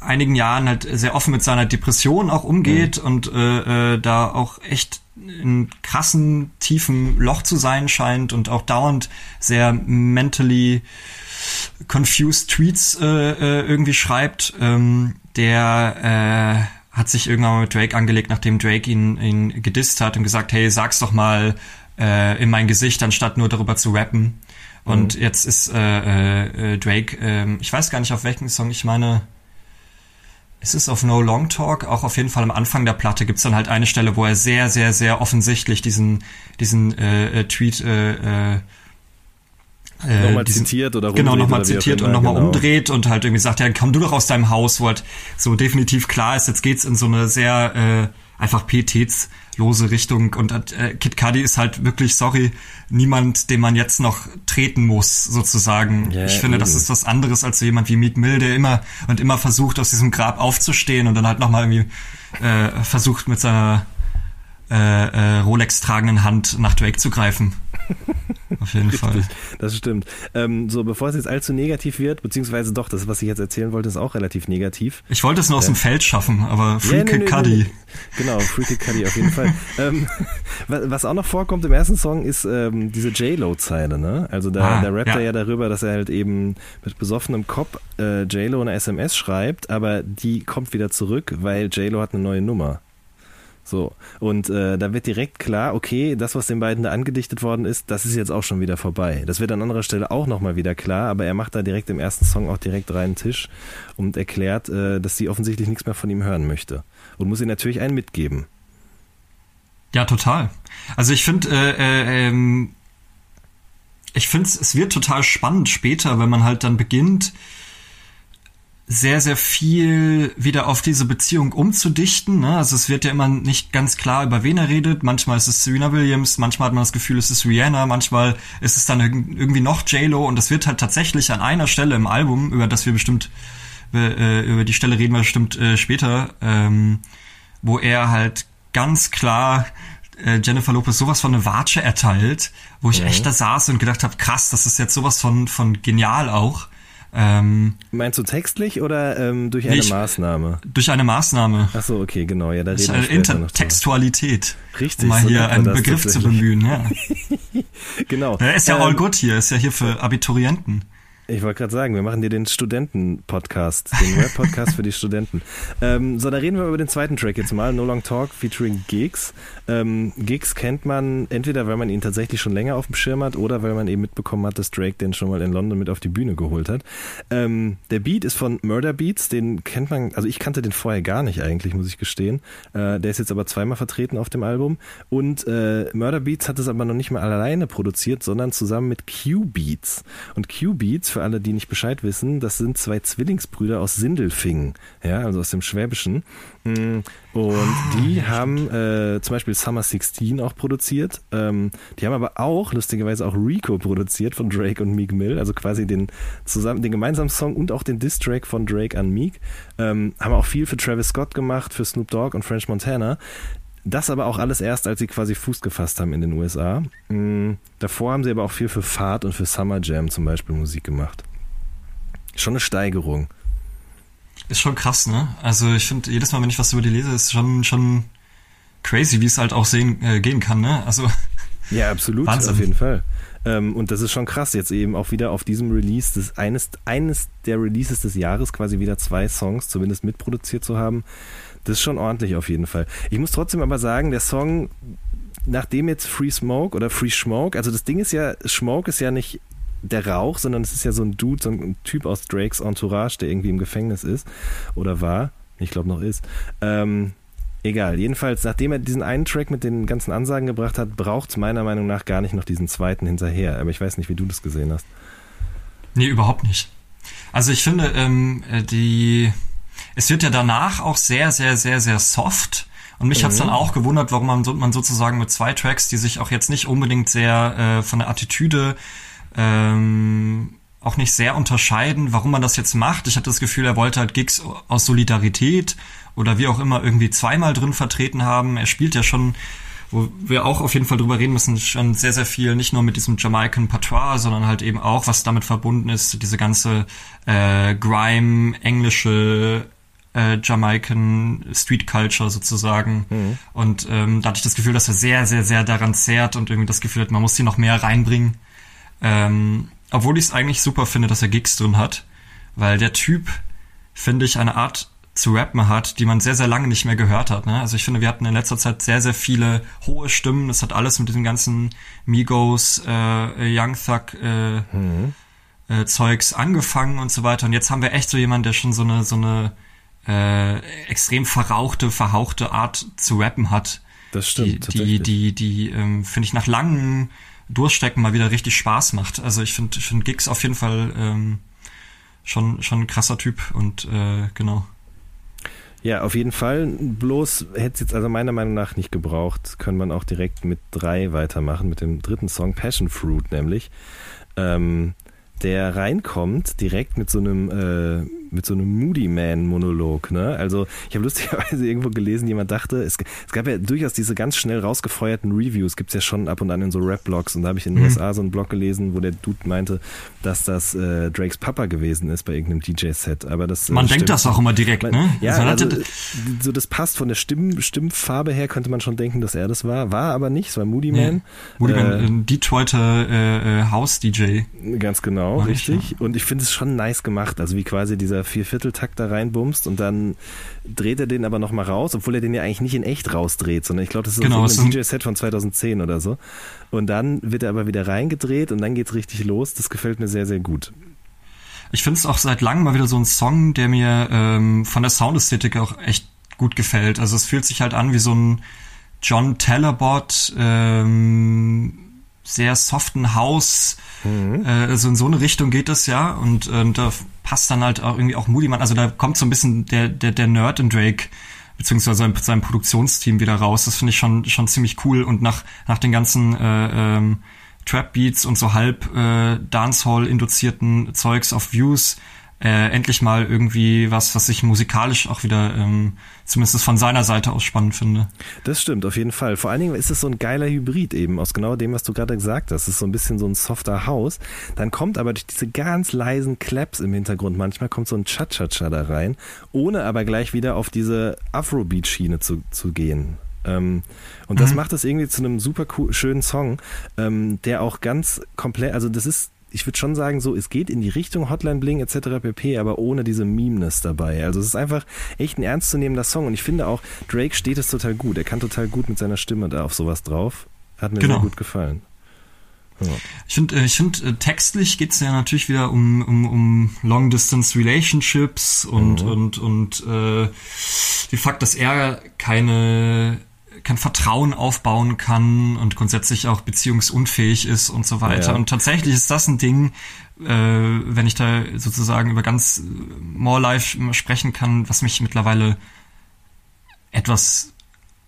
einigen Jahren halt sehr offen mit seiner Depression auch umgeht und äh, äh, da auch echt in krassen tiefen Loch zu sein scheint und auch dauernd sehr mentally confused Tweets äh, äh, irgendwie schreibt. Ähm, der äh, hat sich irgendwann mal mit Drake angelegt, nachdem Drake ihn, ihn gedisst hat und gesagt, hey, sag's doch mal äh, in mein Gesicht, anstatt nur darüber zu rappen. Und jetzt ist äh, äh, Drake, ähm, ich weiß gar nicht auf welchen Song, ich meine, es ist auf No Long Talk, auch auf jeden Fall am Anfang der Platte gibt's dann halt eine Stelle, wo er sehr, sehr, sehr offensichtlich diesen, diesen äh, äh, Tweet äh, äh, äh, Nochmal diesen- zitiert oder Genau, nochmal zitiert und nochmal genau. umdreht und halt irgendwie sagt, ja, komm du doch aus deinem Haus, wo halt so definitiv klar ist, jetzt geht's in so eine sehr äh, einfach pietätslose Richtung und äh, Kid Cudi ist halt wirklich, sorry, niemand, den man jetzt noch treten muss, sozusagen. Ja, ich finde, das eben. ist was anderes als so jemand wie Meek Mill, der immer und immer versucht, aus diesem Grab aufzustehen und dann halt nochmal irgendwie äh, versucht, mit seiner äh, äh, Rolex tragenden Hand nach Drake zu greifen. *laughs* Auf jeden Fall. Richtig, das stimmt. Ähm, so, bevor es jetzt allzu negativ wird, beziehungsweise doch, das, was ich jetzt erzählen wollte, ist auch relativ negativ. Ich wollte es nur aus dem Feld schaffen, aber Free Ja, nee, nee. Genau, Free Kid Cudi auf jeden Fall. *laughs* ähm, wa- was auch noch vorkommt im ersten Song ist ähm, diese J-Lo-Zeile, ne? Also da, Ah, da rappt ja. er ja darüber, dass er halt eben mit besoffenem Kopf äh, J-Lo eine SMS schreibt, aber die kommt wieder zurück, weil J-Lo hat eine neue Nummer. So, und äh, da wird direkt klar, okay, das, was den beiden da angedichtet worden ist, das ist jetzt auch schon wieder vorbei. Das wird an anderer Stelle auch nochmal wieder klar, aber er macht da direkt im ersten Song auch direkt reinen Tisch und erklärt, äh, dass sie offensichtlich nichts mehr von ihm hören möchte. Und muss ihm natürlich einen mitgeben. Ja, total. Also ich finde, äh, äh, ähm, ich finde, es wird total spannend später, wenn man halt dann beginnt, sehr, sehr viel wieder auf diese Beziehung umzudichten. Ne? Also es wird ja immer nicht ganz klar, über wen er redet. Manchmal ist es Serena Williams, manchmal hat man das Gefühl, es ist Rihanna, manchmal ist es dann irg- irgendwie noch J-Lo und es wird halt tatsächlich an einer Stelle im Album, über das wir bestimmt, äh, über die Stelle reden wir bestimmt äh, später, ähm, wo er halt ganz klar äh, Jennifer Lopez sowas von eine Watsche erteilt, wo ich echt da saß und gedacht habe, krass, das ist jetzt sowas von, von genial auch. Ähm, Meinst du textlich oder ähm, durch eine Nee, ich- Maßnahme? durch eine Maßnahme. Ach so, okay, genau, ja, da Das ist reden wir drüber. Intertextualität. Richtig, Um mal so hier einen Begriff zu bemühen, ja. *laughs* Genau. Er ist ja Ähm, all good hier, ist ja hier für Abiturienten. Ich wollte gerade sagen, wir machen dir den Studenten-Podcast, den Rap-Podcast für die Studenten. *laughs* Ähm, so, da reden wir über den zweiten Track jetzt mal, No Long Talk featuring Gigs. Ähm, Gigs kennt man entweder, weil man ihn tatsächlich schon länger auf dem Schirm hat oder weil man eben mitbekommen hat, dass Drake den schon mal in London mit auf die Bühne geholt hat. Ähm, der Beat ist von Murder Beats, den kennt man, also ich kannte den vorher gar nicht eigentlich, muss ich gestehen. Äh, der ist jetzt aber zweimal vertreten auf dem Album. Und äh, Murder Beats hat es aber noch nicht mal alleine produziert, sondern zusammen mit Q Beats. Und Q Beats, für für alle, die nicht Bescheid wissen, das sind zwei Zwillingsbrüder aus Sindelfingen, ja, also aus dem Schwäbischen. Mm, Und Ah, die haben äh, zum Beispiel Summer 16 auch produziert. Ähm, die haben aber auch, lustigerweise auch Rico produziert von Drake und Meek Mill, also quasi den zusammen, den gemeinsamen Song und auch den Diss-Track von Drake an Meek. Ähm, haben auch viel für Travis Scott gemacht, für Snoop Dogg und French Montana. Das aber auch alles erst, als sie quasi Fuß gefasst haben in den USA. Mm, Davor haben sie aber auch viel für Fahrt und für Summer Jam zum Beispiel Musik gemacht. Schon eine Steigerung. Ist schon krass, ne? Also ich finde, jedes Mal, wenn ich was über die lese, ist schon, schon crazy, wie es halt auch sehen, äh, gehen kann, ne? Also *laughs* Ja, absolut, Wahnsinn. auf jeden Fall. Ähm, und das ist schon krass, jetzt eben auch wieder auf diesem Release, des, eines, eines der Releases des Jahres quasi wieder zwei Songs zumindest mitproduziert zu haben. Das ist schon ordentlich auf jeden Fall. Ich muss trotzdem aber sagen, der Song, nachdem jetzt Free Smoke oder Free Smoke, also das Ding ist ja, Smoke ist ja nicht der Rauch, sondern es ist ja so ein Dude, so ein Typ aus Drakes Entourage, der irgendwie im Gefängnis ist oder war, ich glaube noch ist. Ähm, egal, jedenfalls, nachdem er diesen einen Track mit den ganzen Ansagen gebracht hat, braucht es meiner Meinung nach gar nicht noch diesen zweiten hinterher. Aber ich weiß nicht, wie du das gesehen hast. Nee, überhaupt nicht. Also ich finde, ähm, äh, die es wird ja danach auch sehr, sehr, sehr, sehr soft. Und mich hat's dann auch gewundert, warum man, so, man sozusagen mit zwei Tracks, die sich auch jetzt nicht unbedingt sehr äh, von der Attitüde ähm, auch nicht sehr unterscheiden, warum man das jetzt macht. Ich hatte das Gefühl, er wollte halt Gigs aus Solidarität oder wie auch immer irgendwie zweimal drin vertreten haben. Er spielt ja schon wo wir auch auf jeden Fall drüber reden müssen, schon sehr, sehr viel, nicht nur mit diesem Jamaican Patois, sondern halt eben auch, was damit verbunden ist, diese ganze äh, Grime, englische äh, Jamaican Street Culture sozusagen. Und ähm, da hatte ich das Gefühl, dass er sehr, sehr, sehr daran zehrt und irgendwie das Gefühl hat, man muss hier noch mehr reinbringen. Ähm, obwohl ich es eigentlich super finde, dass er Gigs drin hat, weil der Typ, finde ich, eine Art zu rappen hat, die man sehr, sehr lange nicht mehr gehört hat. Ne? Also ich finde, wir hatten in letzter Zeit sehr, sehr viele hohe Stimmen. Das hat alles mit diesem ganzen Migos, äh, Young Thug äh, äh, Zeugs angefangen und so weiter. Und jetzt haben wir echt so jemanden, der schon so eine, so eine äh, extrem verrauchte, verhauchte Art zu rappen hat. Das Die, stimmt, die, tatsächlich. die, die ähm, finde ich nach langen Durchstecken mal wieder richtig Spaß macht. Also ich finde, ich finde Gigs auf jeden Fall ähm, schon, schon ein krasser Typ und äh, genau. Ja, auf jeden Fall. Bloß hätte es jetzt also meiner Meinung nach nicht gebraucht. Können man auch direkt mit drei weitermachen, mit dem dritten Song, Passion Fruit nämlich. Ähm, der reinkommt direkt mit so einem äh, mit so einem Moody Man Monolog, ne? Also, ich habe lustigerweise *laughs* irgendwo gelesen, jemand dachte, es, es gab ja durchaus diese ganz schnell rausgefeuerten Reviews, gibt's ja schon ab und an in so Rap-Blogs und da habe ich in den Mhm. USA so einen Blog gelesen, wo der Dude meinte, dass das äh, Drakes Papa gewesen ist bei irgendeinem DJ-Set, aber das äh, Man stimmt denkt das auch immer direkt, man, ne? Ja, Man also, hatte- so das passt von der Stimm, Stimmfarbe her, könnte man schon denken, dass er das war. War aber nicht, es war Moody Nee. Man. Moody Man, Äh, ein Detroiter äh, äh, House-DJ. Ganz genau, Mach ich, richtig. Und ich finde es schon nice gemacht, also wie quasi dieser Viervierteltakt da reinbumst und dann dreht er den aber nochmal raus, obwohl er den ja eigentlich nicht in echt rausdreht, sondern ich glaube, das ist Genau, so ein DJ-Set von 2010 oder so. Und dann wird er aber wieder reingedreht und dann geht's richtig los. Das gefällt mir sehr, sehr gut. Ich finde es auch seit langem mal wieder so ein Song, der mir ähm, von der Soundästhetik auch echt gut gefällt. Also es fühlt sich halt an wie so ein John Talabot, ähm, sehr soften House. Äh, also in so eine Richtung geht das ja. Und äh, da passt dann halt auch irgendwie auch Moody Man. Also da kommt so ein bisschen der, der, der Nerd in Drake beziehungsweise sein, sein Produktionsteam wieder raus. Das finde ich schon, schon ziemlich cool. Und nach, nach den ganzen äh, ähm, Trap-Beats und so halb äh, Dancehall-induzierten Zeugs auf Views äh, endlich mal irgendwie was, was ich musikalisch auch wieder ähm, zumindest von seiner Seite aus spannend finde. Das stimmt, auf jeden Fall. Vor allen Dingen ist es so ein geiler Hybrid eben aus genau dem, was du gerade gesagt hast. Es ist so ein bisschen so ein softer Haus. Dann kommt aber durch diese ganz leisen Claps im Hintergrund manchmal kommt so ein Cha-Cha-Cha da rein, ohne aber gleich wieder auf diese Afrobeat-Schiene zu, zu gehen. Ähm, und das Mhm. macht es irgendwie zu einem super cool, schönen Song, ähm, der auch ganz komplett, also das ist ich würde schon sagen, so, es geht in die Richtung Hotline Bling etc. pp., aber ohne diese Memeness dabei. Also es ist einfach echt ein ernstzunehmender Song und ich finde auch, Drake steht es total gut. Er kann total gut mit seiner Stimme da auf sowas drauf. Hat mir Genau. sehr gut gefallen. Ja. Ich finde, äh, ich find, äh, textlich geht's ja natürlich wieder um, um, um Long Distance Relationships und, Mhm. und, und äh, die Fakt, dass er keine kein Vertrauen aufbauen kann und grundsätzlich auch beziehungsunfähig ist und so weiter. Ja. Und tatsächlich ist das ein Ding, äh, wenn ich da sozusagen über ganz äh, More Life sprechen kann, was mich mittlerweile etwas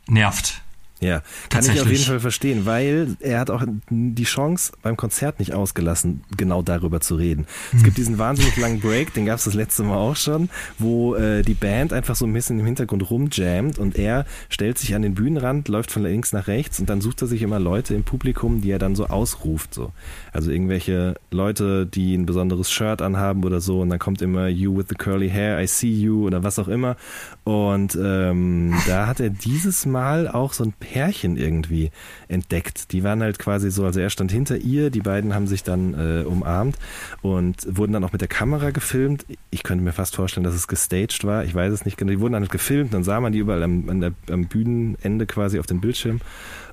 nervt. Ja, kann ich auf jeden Fall verstehen, weil er hat auch die Chance beim Konzert nicht ausgelassen, genau darüber zu reden. Es gibt diesen wahnsinnig langen Break, den gab es das letzte Mal auch schon, wo äh, die Band einfach so ein bisschen im Hintergrund rumjammt und er stellt sich an den Bühnenrand, läuft von links nach rechts und dann sucht er sich immer Leute im Publikum, die er dann so ausruft. So. Also irgendwelche Leute, die ein besonderes Shirt anhaben oder so und dann kommt immer You with the curly hair, I see you oder was auch immer. Und ähm, da hat er dieses Mal auch so ein Pärchen irgendwie entdeckt. Die waren halt quasi so, also er stand hinter ihr, die beiden haben sich dann äh, umarmt und wurden dann auch mit der Kamera gefilmt. Ich könnte mir fast vorstellen, dass es gestaged war. Ich weiß es nicht genau. Die wurden dann halt gefilmt, dann sah man die überall am, an der, am Bühnenende quasi auf dem Bildschirm.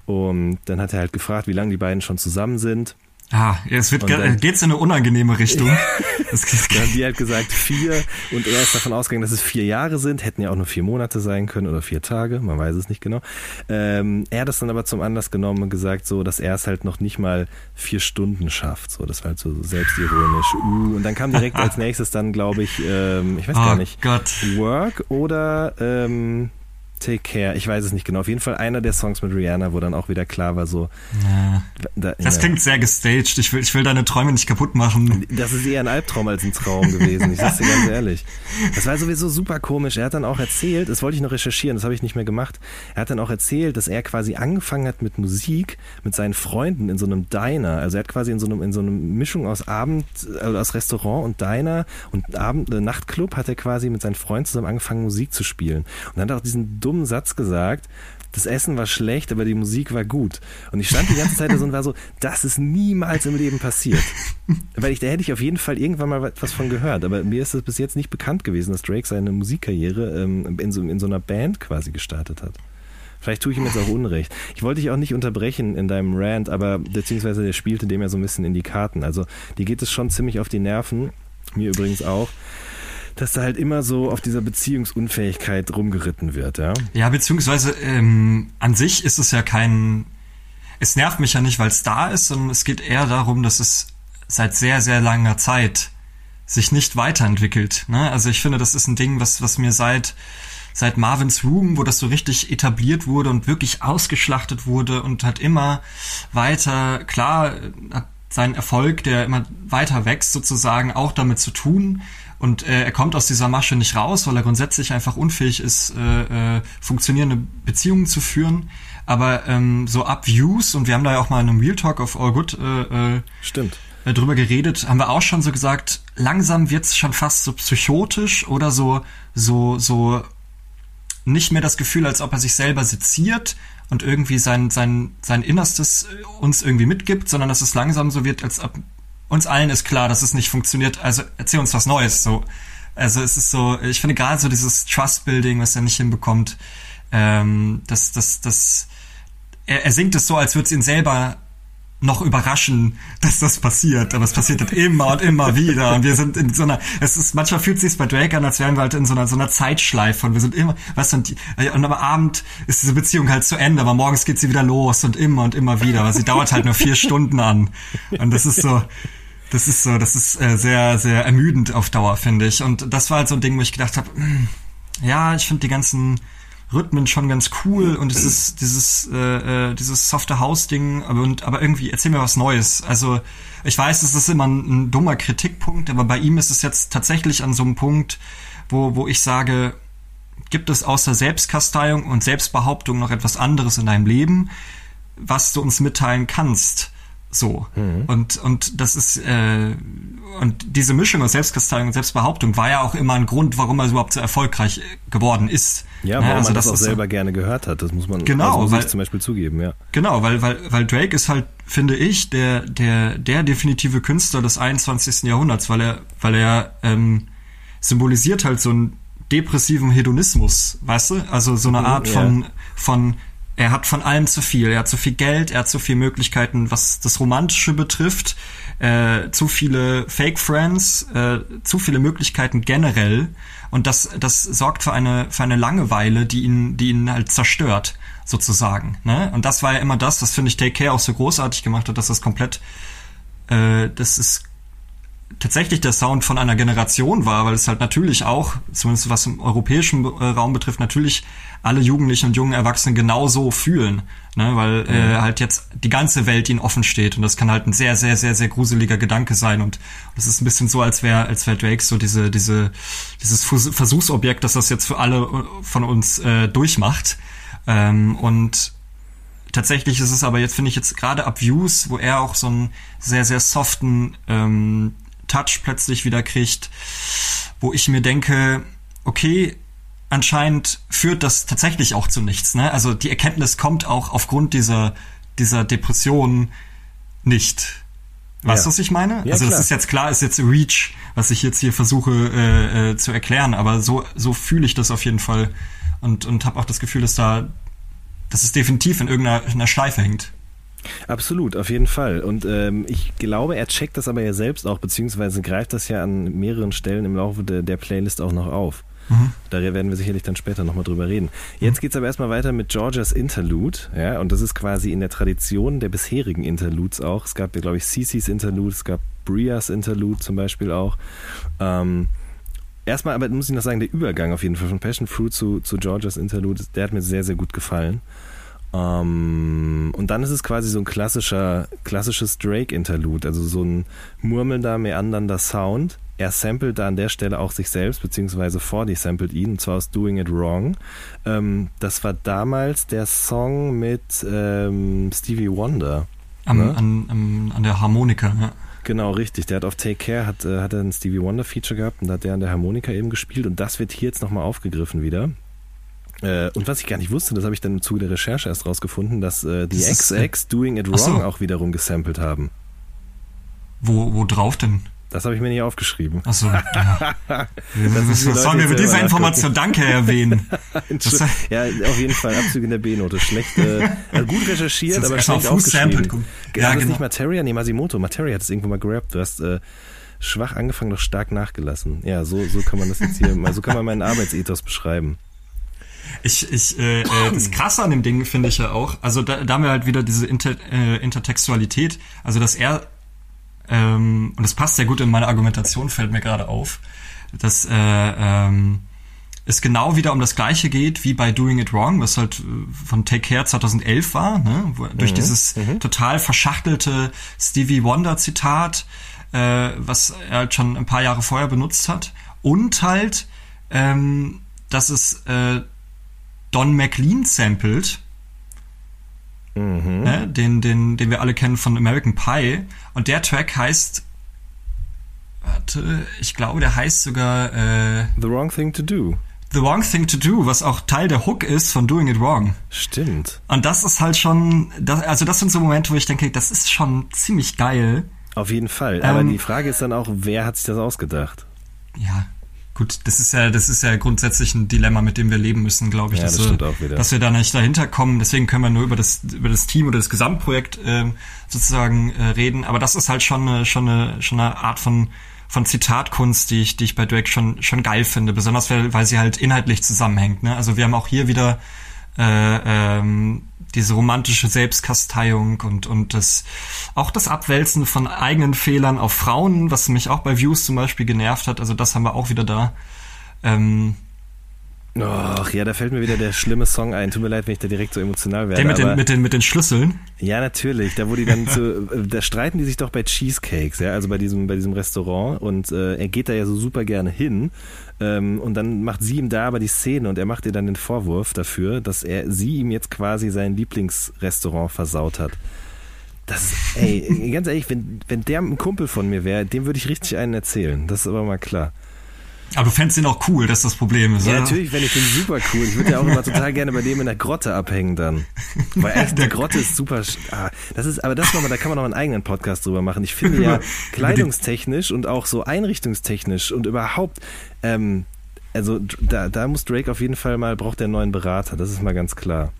Und dann hat er halt gefragt, wie lange die beiden schon zusammen sind. Ah, es wird dann- geht's in eine unangenehme Richtung. *laughs* Haben die halt gesagt vier und er ist davon ausgegangen, dass es vier Jahre sind, hätten ja auch nur vier Monate sein können oder vier Tage, man weiß es nicht genau. Ähm, er hat das dann aber zum Anlass genommen und gesagt, so, dass er es halt noch nicht mal vier Stunden schafft. So, das war halt so selbstironisch. Uh, und dann kam direkt als *laughs* nächstes dann, glaube ich, ähm, ich weiß oh gar nicht, Gott. Work oder ähm, Take Care. Ich weiß es nicht genau. Auf jeden Fall einer der Songs mit Rihanna, wo dann auch wieder klar war, so. Ja. Da, Das ja. klingt sehr gestaged. Ich will, ich will deine Träume nicht kaputt machen. Das ist eher ein Albtraum als ein Traum gewesen, ich sag's dir ganz ehrlich. Das war sowieso super komisch. Er hat dann auch erzählt, das wollte ich noch recherchieren, das habe ich nicht mehr gemacht. Er hat dann auch erzählt, dass er quasi angefangen hat mit Musik mit seinen Freunden in so einem Diner. Also er hat quasi in so einem in so einer Mischung aus Abend, also aus Restaurant und Diner und Abend äh, Nachtclub hat er quasi mit seinen Freunden zusammen angefangen Musik zu spielen. Und dann hat er auch diesen dummen Satz gesagt, das Essen war schlecht, aber die Musik war gut. Und ich stand die ganze Zeit da so und war so, das ist niemals im Leben passiert. Weil ich, da hätte ich auf jeden Fall irgendwann mal was von gehört. Aber mir ist es bis jetzt nicht bekannt gewesen, dass Drake seine Musikkarriere ähm, in, so, in so einer Band quasi gestartet hat. Vielleicht tue ich ihm jetzt auch Unrecht. Ich wollte dich auch nicht unterbrechen in deinem Rant, aber beziehungsweise der spielte dem ja so ein bisschen in die Karten. Also dir geht es schon ziemlich auf die Nerven, mir übrigens auch, dass da halt immer so auf dieser Beziehungsunfähigkeit rumgeritten wird, ja. Ja, beziehungsweise ähm, an sich ist es ja kein. Es nervt mich ja nicht, weil es da ist, sondern es geht eher darum, dass es seit sehr, sehr langer Zeit sich nicht weiterentwickelt. Ne? Also ich finde, das ist ein Ding, was, was mir seit, seit Marvin's Room, wo das so richtig etabliert wurde und wirklich ausgeschlachtet wurde und hat immer weiter, klar, hat sein Erfolg, der immer weiter wächst, sozusagen auch damit zu tun. Und äh, er kommt aus dieser Masche nicht raus, weil er grundsätzlich einfach unfähig ist, äh, äh, funktionierende Beziehungen zu führen. Aber ähm, so ab Views, und wir haben da ja auch mal in einem Real Talk of All Good äh, äh, Stimmt. äh, drüber geredet, haben wir auch schon so gesagt, langsam wird's schon fast so psychotisch oder so, so, so nicht mehr das Gefühl, als ob er sich selber seziert und irgendwie sein, sein, sein Innerstes uns irgendwie mitgibt, sondern dass es langsam so wird, als ob uns allen ist klar, dass es nicht funktioniert, also erzähl uns was Neues, so. Also es ist so, ich finde gerade so dieses Trust-Building, was er nicht hinbekommt, ähm, das, das, das, er, er singt es so, als würde es ihn selber noch überraschen, *laughs* dass das passiert. Aber es passiert halt immer und immer wieder. Und wir sind in so einer, es ist, manchmal fühlt es sich bei Drake an, als wären wir halt in so einer, so einer Zeitschleife. Und wir sind immer, weißt du, und, und am Abend ist diese Beziehung halt zu Ende, aber morgens geht sie wieder los und immer und immer wieder. Aber sie dauert halt nur vier Stunden an. Und das ist so, das ist so, das ist äh, sehr, sehr ermüdend auf Dauer, finde ich. Und das war halt so ein Ding, wo ich gedacht habe, ja, ich finde die ganzen Rhythmen schon ganz cool und es ist dieses äh, äh, dieses softe House Ding aber aber irgendwie erzähl mir was Neues also ich weiß es ist immer ein, ein dummer Kritikpunkt aber bei ihm ist es jetzt tatsächlich an so einem Punkt wo wo ich sage gibt es außer Selbstkasteiung und Selbstbehauptung noch etwas anderes in deinem Leben was du uns mitteilen kannst so und und das ist äh, und diese Mischung aus Selbstkasteiung und Selbstbehauptung war ja auch immer ein Grund warum er überhaupt so erfolgreich geworden ist Ja, Ne, warum also man das, auch ist so- selber gerne gehört hat, das muss man Genau, also muss weil- ich zum Beispiel zugeben, ja. Genau, weil, weil, weil Drake ist halt, finde ich, der, der, der definitive Künstler des 21. Jahrhunderts, weil er, weil er ähm, symbolisiert halt so einen depressiven Hedonismus, weißt du? Also so eine Art ja. von, von er hat von allem zu viel. Er hat zu viel Geld, er hat zu viele Möglichkeiten, was das Romantische betrifft, äh, zu viele Fake Friends, äh, zu viele Möglichkeiten generell. Und das, das sorgt für eine, für eine Langeweile, die ihn, die ihn halt zerstört, sozusagen. Ne? Und das war ja immer das, was finde ich Take Care auch so großartig gemacht hat, dass das komplett, äh, das ist tatsächlich der Sound von einer Generation war, weil es halt natürlich auch, zumindest was im europäischen äh, Raum betrifft, natürlich alle Jugendlichen und jungen Erwachsenen genauso fühlen, ne? weil mhm. äh, halt jetzt die ganze Welt ihnen offen steht und das kann halt ein sehr, sehr, sehr, sehr gruseliger Gedanke sein und das ist ein bisschen so, als wäre als wär Drake so diese, diese, dieses Versuchsobjekt, dass das jetzt für alle äh, von uns äh, durchmacht ähm, und tatsächlich ist es aber jetzt, finde ich jetzt gerade ab Views, wo er auch so einen sehr, sehr soften ähm, Touch plötzlich wieder kriegt, wo ich mir denke, okay, anscheinend führt das tatsächlich auch zu nichts. Ne? Also die Erkenntnis kommt auch aufgrund dieser, dieser Depression nicht. Weißt du, ja. was ich meine? Ja, also das klar. ist jetzt klar, ist jetzt Reach, was ich jetzt hier versuche äh, äh, zu erklären, aber so, so fühle ich das auf jeden Fall und, und habe auch das Gefühl, dass da, dass es definitiv in irgendeiner Schleife hängt. Absolut, auf jeden Fall. Und ähm, ich glaube, er checkt das aber ja selbst auch, beziehungsweise greift das ja an mehreren Stellen im Laufe de, der Playlist auch noch auf. Mhm. Da werden wir sicherlich dann später nochmal drüber reden. Jetzt mhm. geht's aber erstmal weiter mit Georgias Interlude, ja, und das ist quasi in der Tradition der bisherigen Interludes auch. Es gab ja, glaube ich, Cece's Interlude, es gab Brias Interlude zum Beispiel auch. Ähm, erstmal aber muss ich noch sagen, der Übergang auf jeden Fall von Passion Fruit zu, zu Georgias Interlude, der hat mir sehr, sehr gut gefallen. Um, ähm, und dann ist es quasi so ein klassischer, klassisches Drake-Interlude, also so ein murmelnder, meandernder Sound. Er samplet da an der Stelle auch sich selbst, beziehungsweise Fordy samplet ihn, und zwar aus Doing It Wrong. Um, ähm, das war damals der Song mit ähm, Stevie Wonder. Am, ne? an, an, an, der Harmonika, ja. Genau, richtig. Der hat auf Take Care hat, äh, hat er ein Stevie Wonder Feature gehabt und da hat der an der Harmonika eben gespielt und das wird hier jetzt nochmal aufgegriffen wieder. Äh, und was ich gar nicht wusste, das habe ich dann im Zuge der Recherche erst rausgefunden, dass äh, die XX Doing It Wrong so. auch wiederum gesampelt haben. Wo, wo drauf denn? Das habe ich mir nicht aufgeschrieben. Achso. Ja. *laughs* das sollen wir für diese Information Danke erwähnen. *laughs* ja, auf jeden Fall Abzüge in der B-Note. Schlecht, äh, also gut recherchiert, aber schlecht aufgeschrieben. Ja, ja genau. nicht Materia? Nee, Masimoto. Materia hat es irgendwo mal gerappt. Du hast äh, schwach angefangen, doch stark nachgelassen. Ja, so, so kann man das jetzt hier, so kann man meinen Arbeitsethos beschreiben. Ich, ich, äh, äh, das Krasse an dem Ding finde ich ja auch, also da, da haben wir halt wieder diese Inter, äh, Intertextualität, also dass er, ähm, und das passt sehr gut in meine Argumentation, fällt mir gerade auf, dass äh, ähm, es genau wieder um das Gleiche geht wie bei Doing It Wrong, was halt äh, von Take Care 2011 war, ne? Wo, durch mhm. dieses mhm. total verschachtelte Stevie Wonder Zitat, äh, was er halt schon ein paar Jahre vorher benutzt hat und halt, ähm, dass es äh, Don McLean sampled. Mhm. Ne, den, den, den wir alle kennen von American Pie. Und der Track heißt. Warte, ich glaube, der heißt sogar. Äh, The Wrong Thing to Do. The Wrong Thing to Do, was auch Teil der Hook ist von Doing It Wrong. Stimmt. Und das ist halt schon, das, also das sind so Momente, wo ich denke, das ist schon ziemlich geil. Auf jeden Fall. Aber ähm, die Frage ist dann auch, wer hat sich das ausgedacht? Ja, Gut, das ist ja, das ist ja grundsätzlich ein Dilemma, mit dem wir leben müssen, glaube ich, ja, dass, das wir, dass wir da nicht dahinter kommen. Deswegen können wir nur über das, über das Team oder das Gesamtprojekt ähm, sozusagen äh, reden. Aber das ist halt schon eine, schon eine, schon eine Art von von Zitatkunst, die ich, die ich bei Drake schon schon geil finde, besonders weil, weil sie halt inhaltlich zusammenhängt. Ne? Also wir haben auch hier wieder äh, ähm, diese romantische Selbstkasteiung und, und das, auch das Abwälzen von eigenen Fehlern auf Frauen, was mich auch bei Views zum Beispiel genervt hat, also das haben wir auch wieder da. Ähm, Ach ja, da fällt mir wieder der schlimme Song ein. Tut mir leid, wenn ich da direkt so emotional werde. Der mit den, mit den, mit den Schlüsseln? Ja, natürlich. Da wo die dann so, da streiten die sich doch bei Cheesecakes, ja, also bei diesem, bei diesem Restaurant und äh, er geht da ja so super gerne hin ähm, und dann macht sie ihm da aber die Szene und er macht ihr dann den Vorwurf dafür, dass er sie ihm jetzt quasi sein Lieblingsrestaurant versaut hat. Das, ey, *laughs* ganz ehrlich, wenn, wenn der ein Kumpel von mir wäre, dem würde ich richtig einen erzählen. Das ist aber mal klar. Aber du fändest ihn auch cool, das ist das Problem. Ist, ja, oder? natürlich fände ich den super cool. Ich würde ja auch immer total gerne bei dem in der Grotte abhängen dann. Weil echt, *laughs* der Grotte ist super. Ah, das ist, aber das nochmal, da kann man noch einen eigenen Podcast drüber machen. Ich finde ja *laughs* kleidungstechnisch und auch so einrichtungstechnisch und überhaupt, ähm, also da, da muss Drake auf jeden Fall mal, braucht er einen neuen Berater, das ist mal ganz klar.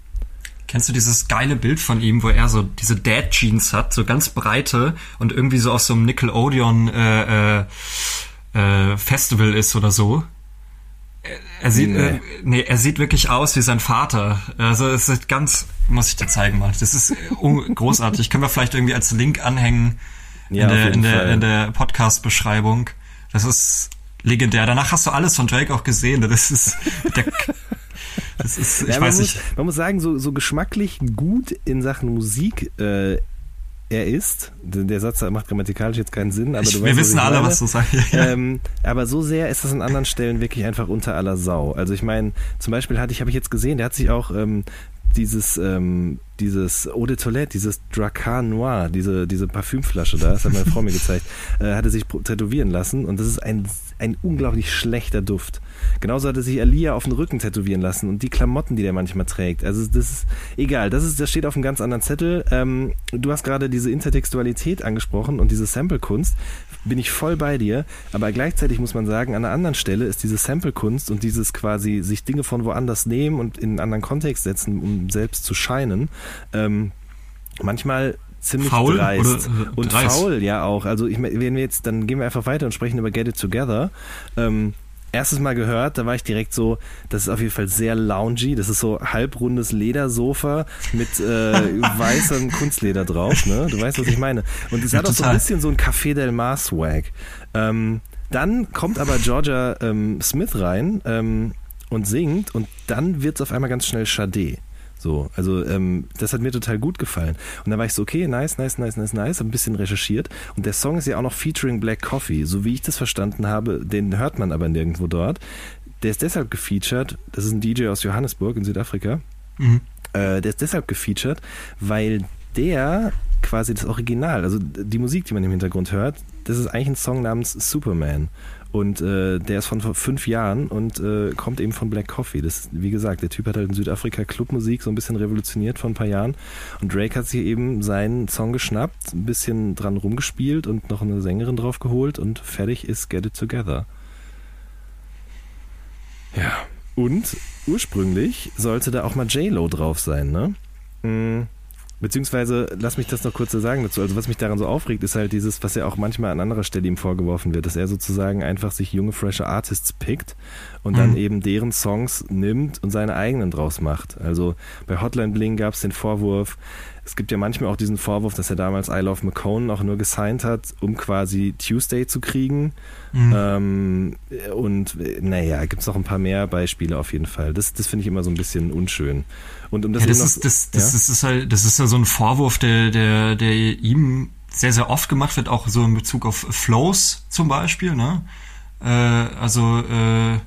Kennst du dieses geile Bild von ihm, wo er so diese Dad Jeans hat, so ganz breite und irgendwie so aus so einem Nickelodeon äh, äh, äh, Festival ist oder so? Er- sieht, Nee. äh, nee, er sieht wirklich aus wie sein Vater. Also es ist ganz, muss ich dir zeigen mal. Das ist un- *laughs* großartig. Können wir vielleicht irgendwie als Link anhängen Ja, in, der, in, der, in der Podcast-Beschreibung. Das ist legendär. Danach hast du alles von Drake auch gesehen. Das ist, der, das ist, ich Ja, man, weiß muss, nicht. man muss sagen, so, so geschmacklich gut in Sachen Musik äh, er ist. Der der Satz macht grammatikalisch jetzt keinen Sinn, aber Ich, du wir weißt, wissen was alle, meine. was du sagst. Ja. Ähm, aber so sehr ist das an anderen Stellen wirklich einfach unter aller Sau. Also ich meine, zum Beispiel hatte ich, habe ich jetzt gesehen, der hat sich auch ähm, dieses, ähm, dieses Eau de Toilette, dieses Dracar Noir, diese, diese Parfümflasche da, das hat meine Frau mir gezeigt, *laughs* äh, hatte sich tätowieren lassen und das ist ein, ein unglaublich schlechter Duft. Genauso hatte sich Alia auf den Rücken tätowieren lassen und die Klamotten, die der manchmal trägt. Also das ist egal, das, ist, das steht auf einem ganz anderen Zettel. Ähm, du hast gerade diese Intertextualität angesprochen und diese Sample-Kunst. Bin ich voll bei dir, aber gleichzeitig muss man sagen, an einer anderen Stelle ist diese Sample-Kunst und dieses quasi sich Dinge von woanders nehmen und in einen anderen Kontext setzen, um selbst zu scheinen, ähm, manchmal ziemlich Faul dreist. oder, äh, und dreist? faul, ja auch. Also ich, wenn wir jetzt, dann gehen wir einfach weiter und sprechen über Get It Together. Ähm, erstes Mal gehört, da war ich direkt so, das ist auf jeden Fall sehr loungy. Das ist so halbrundes Ledersofa mit äh, *laughs* weißem Kunstleder drauf. Ne? Du weißt, was ich meine. Und es Ja, hat auch so total. ein bisschen so ein Café Del Mar Swag. Ähm, dann kommt aber Georgia ähm, Smith rein ähm, und singt und dann wird es auf einmal ganz schnell Sade. So, also ähm, das hat mir total gut gefallen. Und dann war ich so, okay, nice, nice, nice, nice, nice, hab ein bisschen recherchiert. Und der Song ist ja auch noch featuring Black Coffee. So wie ich das verstanden habe, den hört man aber nirgendwo dort. Der ist deshalb gefeatured, das ist ein DJ aus Johannesburg in Südafrika. Mhm. Äh, der ist deshalb gefeatured, weil der quasi das Original, also die Musik, die man im Hintergrund hört, das ist eigentlich ein Song namens Superman. Und äh, der ist von vor fünf Jahren und äh, kommt eben von Black Coffee. Das, wie gesagt, der Typ hat halt in Südafrika Clubmusik so ein bisschen revolutioniert vor ein paar Jahren. Und Drake hat sich eben seinen Song geschnappt, ein bisschen dran rumgespielt und noch eine Sängerin drauf geholt und fertig ist Get It Together. Ja, und ursprünglich sollte da auch mal J-Lo drauf sein, ne? Mm, Beziehungsweise, lass mich das noch kurz sagen dazu. Also, was mich daran so aufregt, ist halt dieses, was ja auch manchmal an anderer Stelle ihm vorgeworfen wird, dass er sozusagen einfach sich junge, frische Artists pickt und dann Mhm. eben deren Songs nimmt und seine eigenen draus macht. Also, bei Hotline Bling gab es den Vorwurf, es gibt ja manchmal auch diesen Vorwurf, dass er damals I Love McCone auch nur gesigned hat, um quasi Tuesday zu kriegen. Mhm. Ähm, und äh, naja, gibt es noch ein paar mehr Beispiele auf jeden Fall. Das, das finde ich immer so ein bisschen unschön. Und um das, Ja, das eben noch- ist, das, das, ja? das ist halt, das ist ja so ein Vorwurf, der, der, der ihm sehr, sehr oft gemacht wird, auch so in Bezug auf Flows zum Beispiel, ne? Äh, also, äh,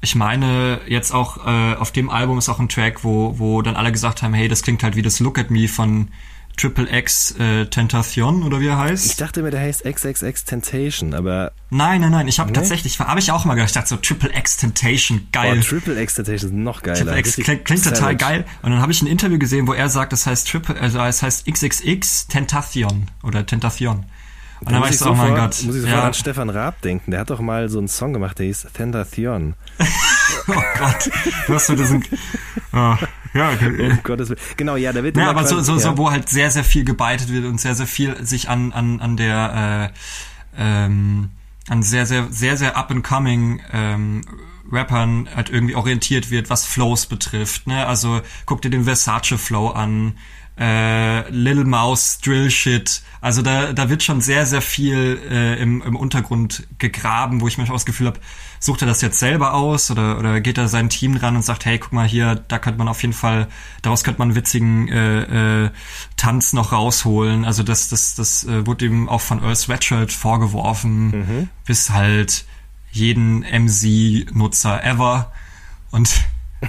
ich meine, jetzt auch äh, auf dem Album ist auch ein Track, wo, wo dann alle gesagt haben, hey, das klingt halt wie das Look at Me von Triple X äh, Tentacion oder wie er heißt. Ich dachte mir, der heißt XXX Temptation, aber nein, nein, nein, ich habe Nee? tatsächlich, habe ich auch mal gedacht, ich dachte so Triple X Temptation, geil. oh, Triple X Temptation ist noch geiler. Triple X klingt, klingt total geil. Und dann habe ich ein Interview gesehen, wo er sagt, das heißt Triple, also es heißt XXX Tentation oder Tentation. Und dann Da war muss ich ich so, oh mein Gott. Muss ich sofort Ja, an Stefan Raab denken. Der hat doch mal so einen Song gemacht, der hieß Tentation. *laughs* oh Gott. Du hast so diesen, *laughs* oh, *laughs* ja. Um Gottes Willen. Genau, ja, da wird Ja, aber so, so, so, wo halt sehr, sehr viel gebeitet wird und sehr, sehr viel sich an, an, an der, äh, ähm, an sehr, sehr, sehr, sehr up-and-coming ähm, Rappern halt irgendwie orientiert wird, was Flows betrifft. Ne? Also guck dir den Versace-Flow an, äh, Little Mouse Drill Shit. Also da, da wird schon sehr, sehr viel äh, im, im Untergrund gegraben, wo ich manchmal das Gefühl habe, sucht er das jetzt selber aus oder, oder geht er sein Team ran und sagt, hey, guck mal hier, da könnte man auf jeden Fall, daraus könnte man einen witzigen äh, äh, Tanz noch rausholen. Also das, das, das äh, wurde ihm auch von Earl Sweatshirt vorgeworfen, bis halt jeden MC-Nutzer ever. Und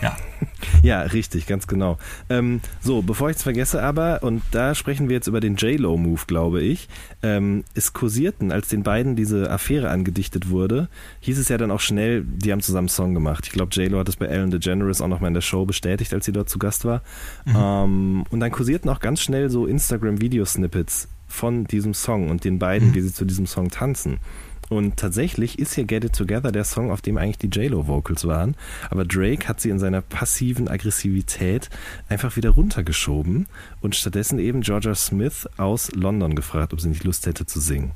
ja, *laughs* Ja, richtig, ganz genau. Ähm, so, bevor ich es vergesse aber, und da sprechen wir jetzt über den J-Lo-Move, glaube ich, ähm, es kursierten, als den beiden diese Affäre angedichtet wurde, hieß es ja dann auch schnell, die haben zusammen einen Song gemacht. Ich glaube, J-Lo hat das bei Ellen DeGeneres auch nochmal in der Show bestätigt, als sie dort zu Gast war. Ähm, und dann kursierten auch ganz schnell so Instagram-Video-Snippets von diesem Song und den beiden, wie sie zu diesem Song tanzen. Und tatsächlich ist hier Get It Together der Song, auf dem eigentlich die J-Lo-Vocals waren. Aber Drake hat sie in seiner passiven Aggressivität einfach wieder runtergeschoben und stattdessen eben Georgia Smith aus London gefragt, ob sie nicht Lust hätte zu singen.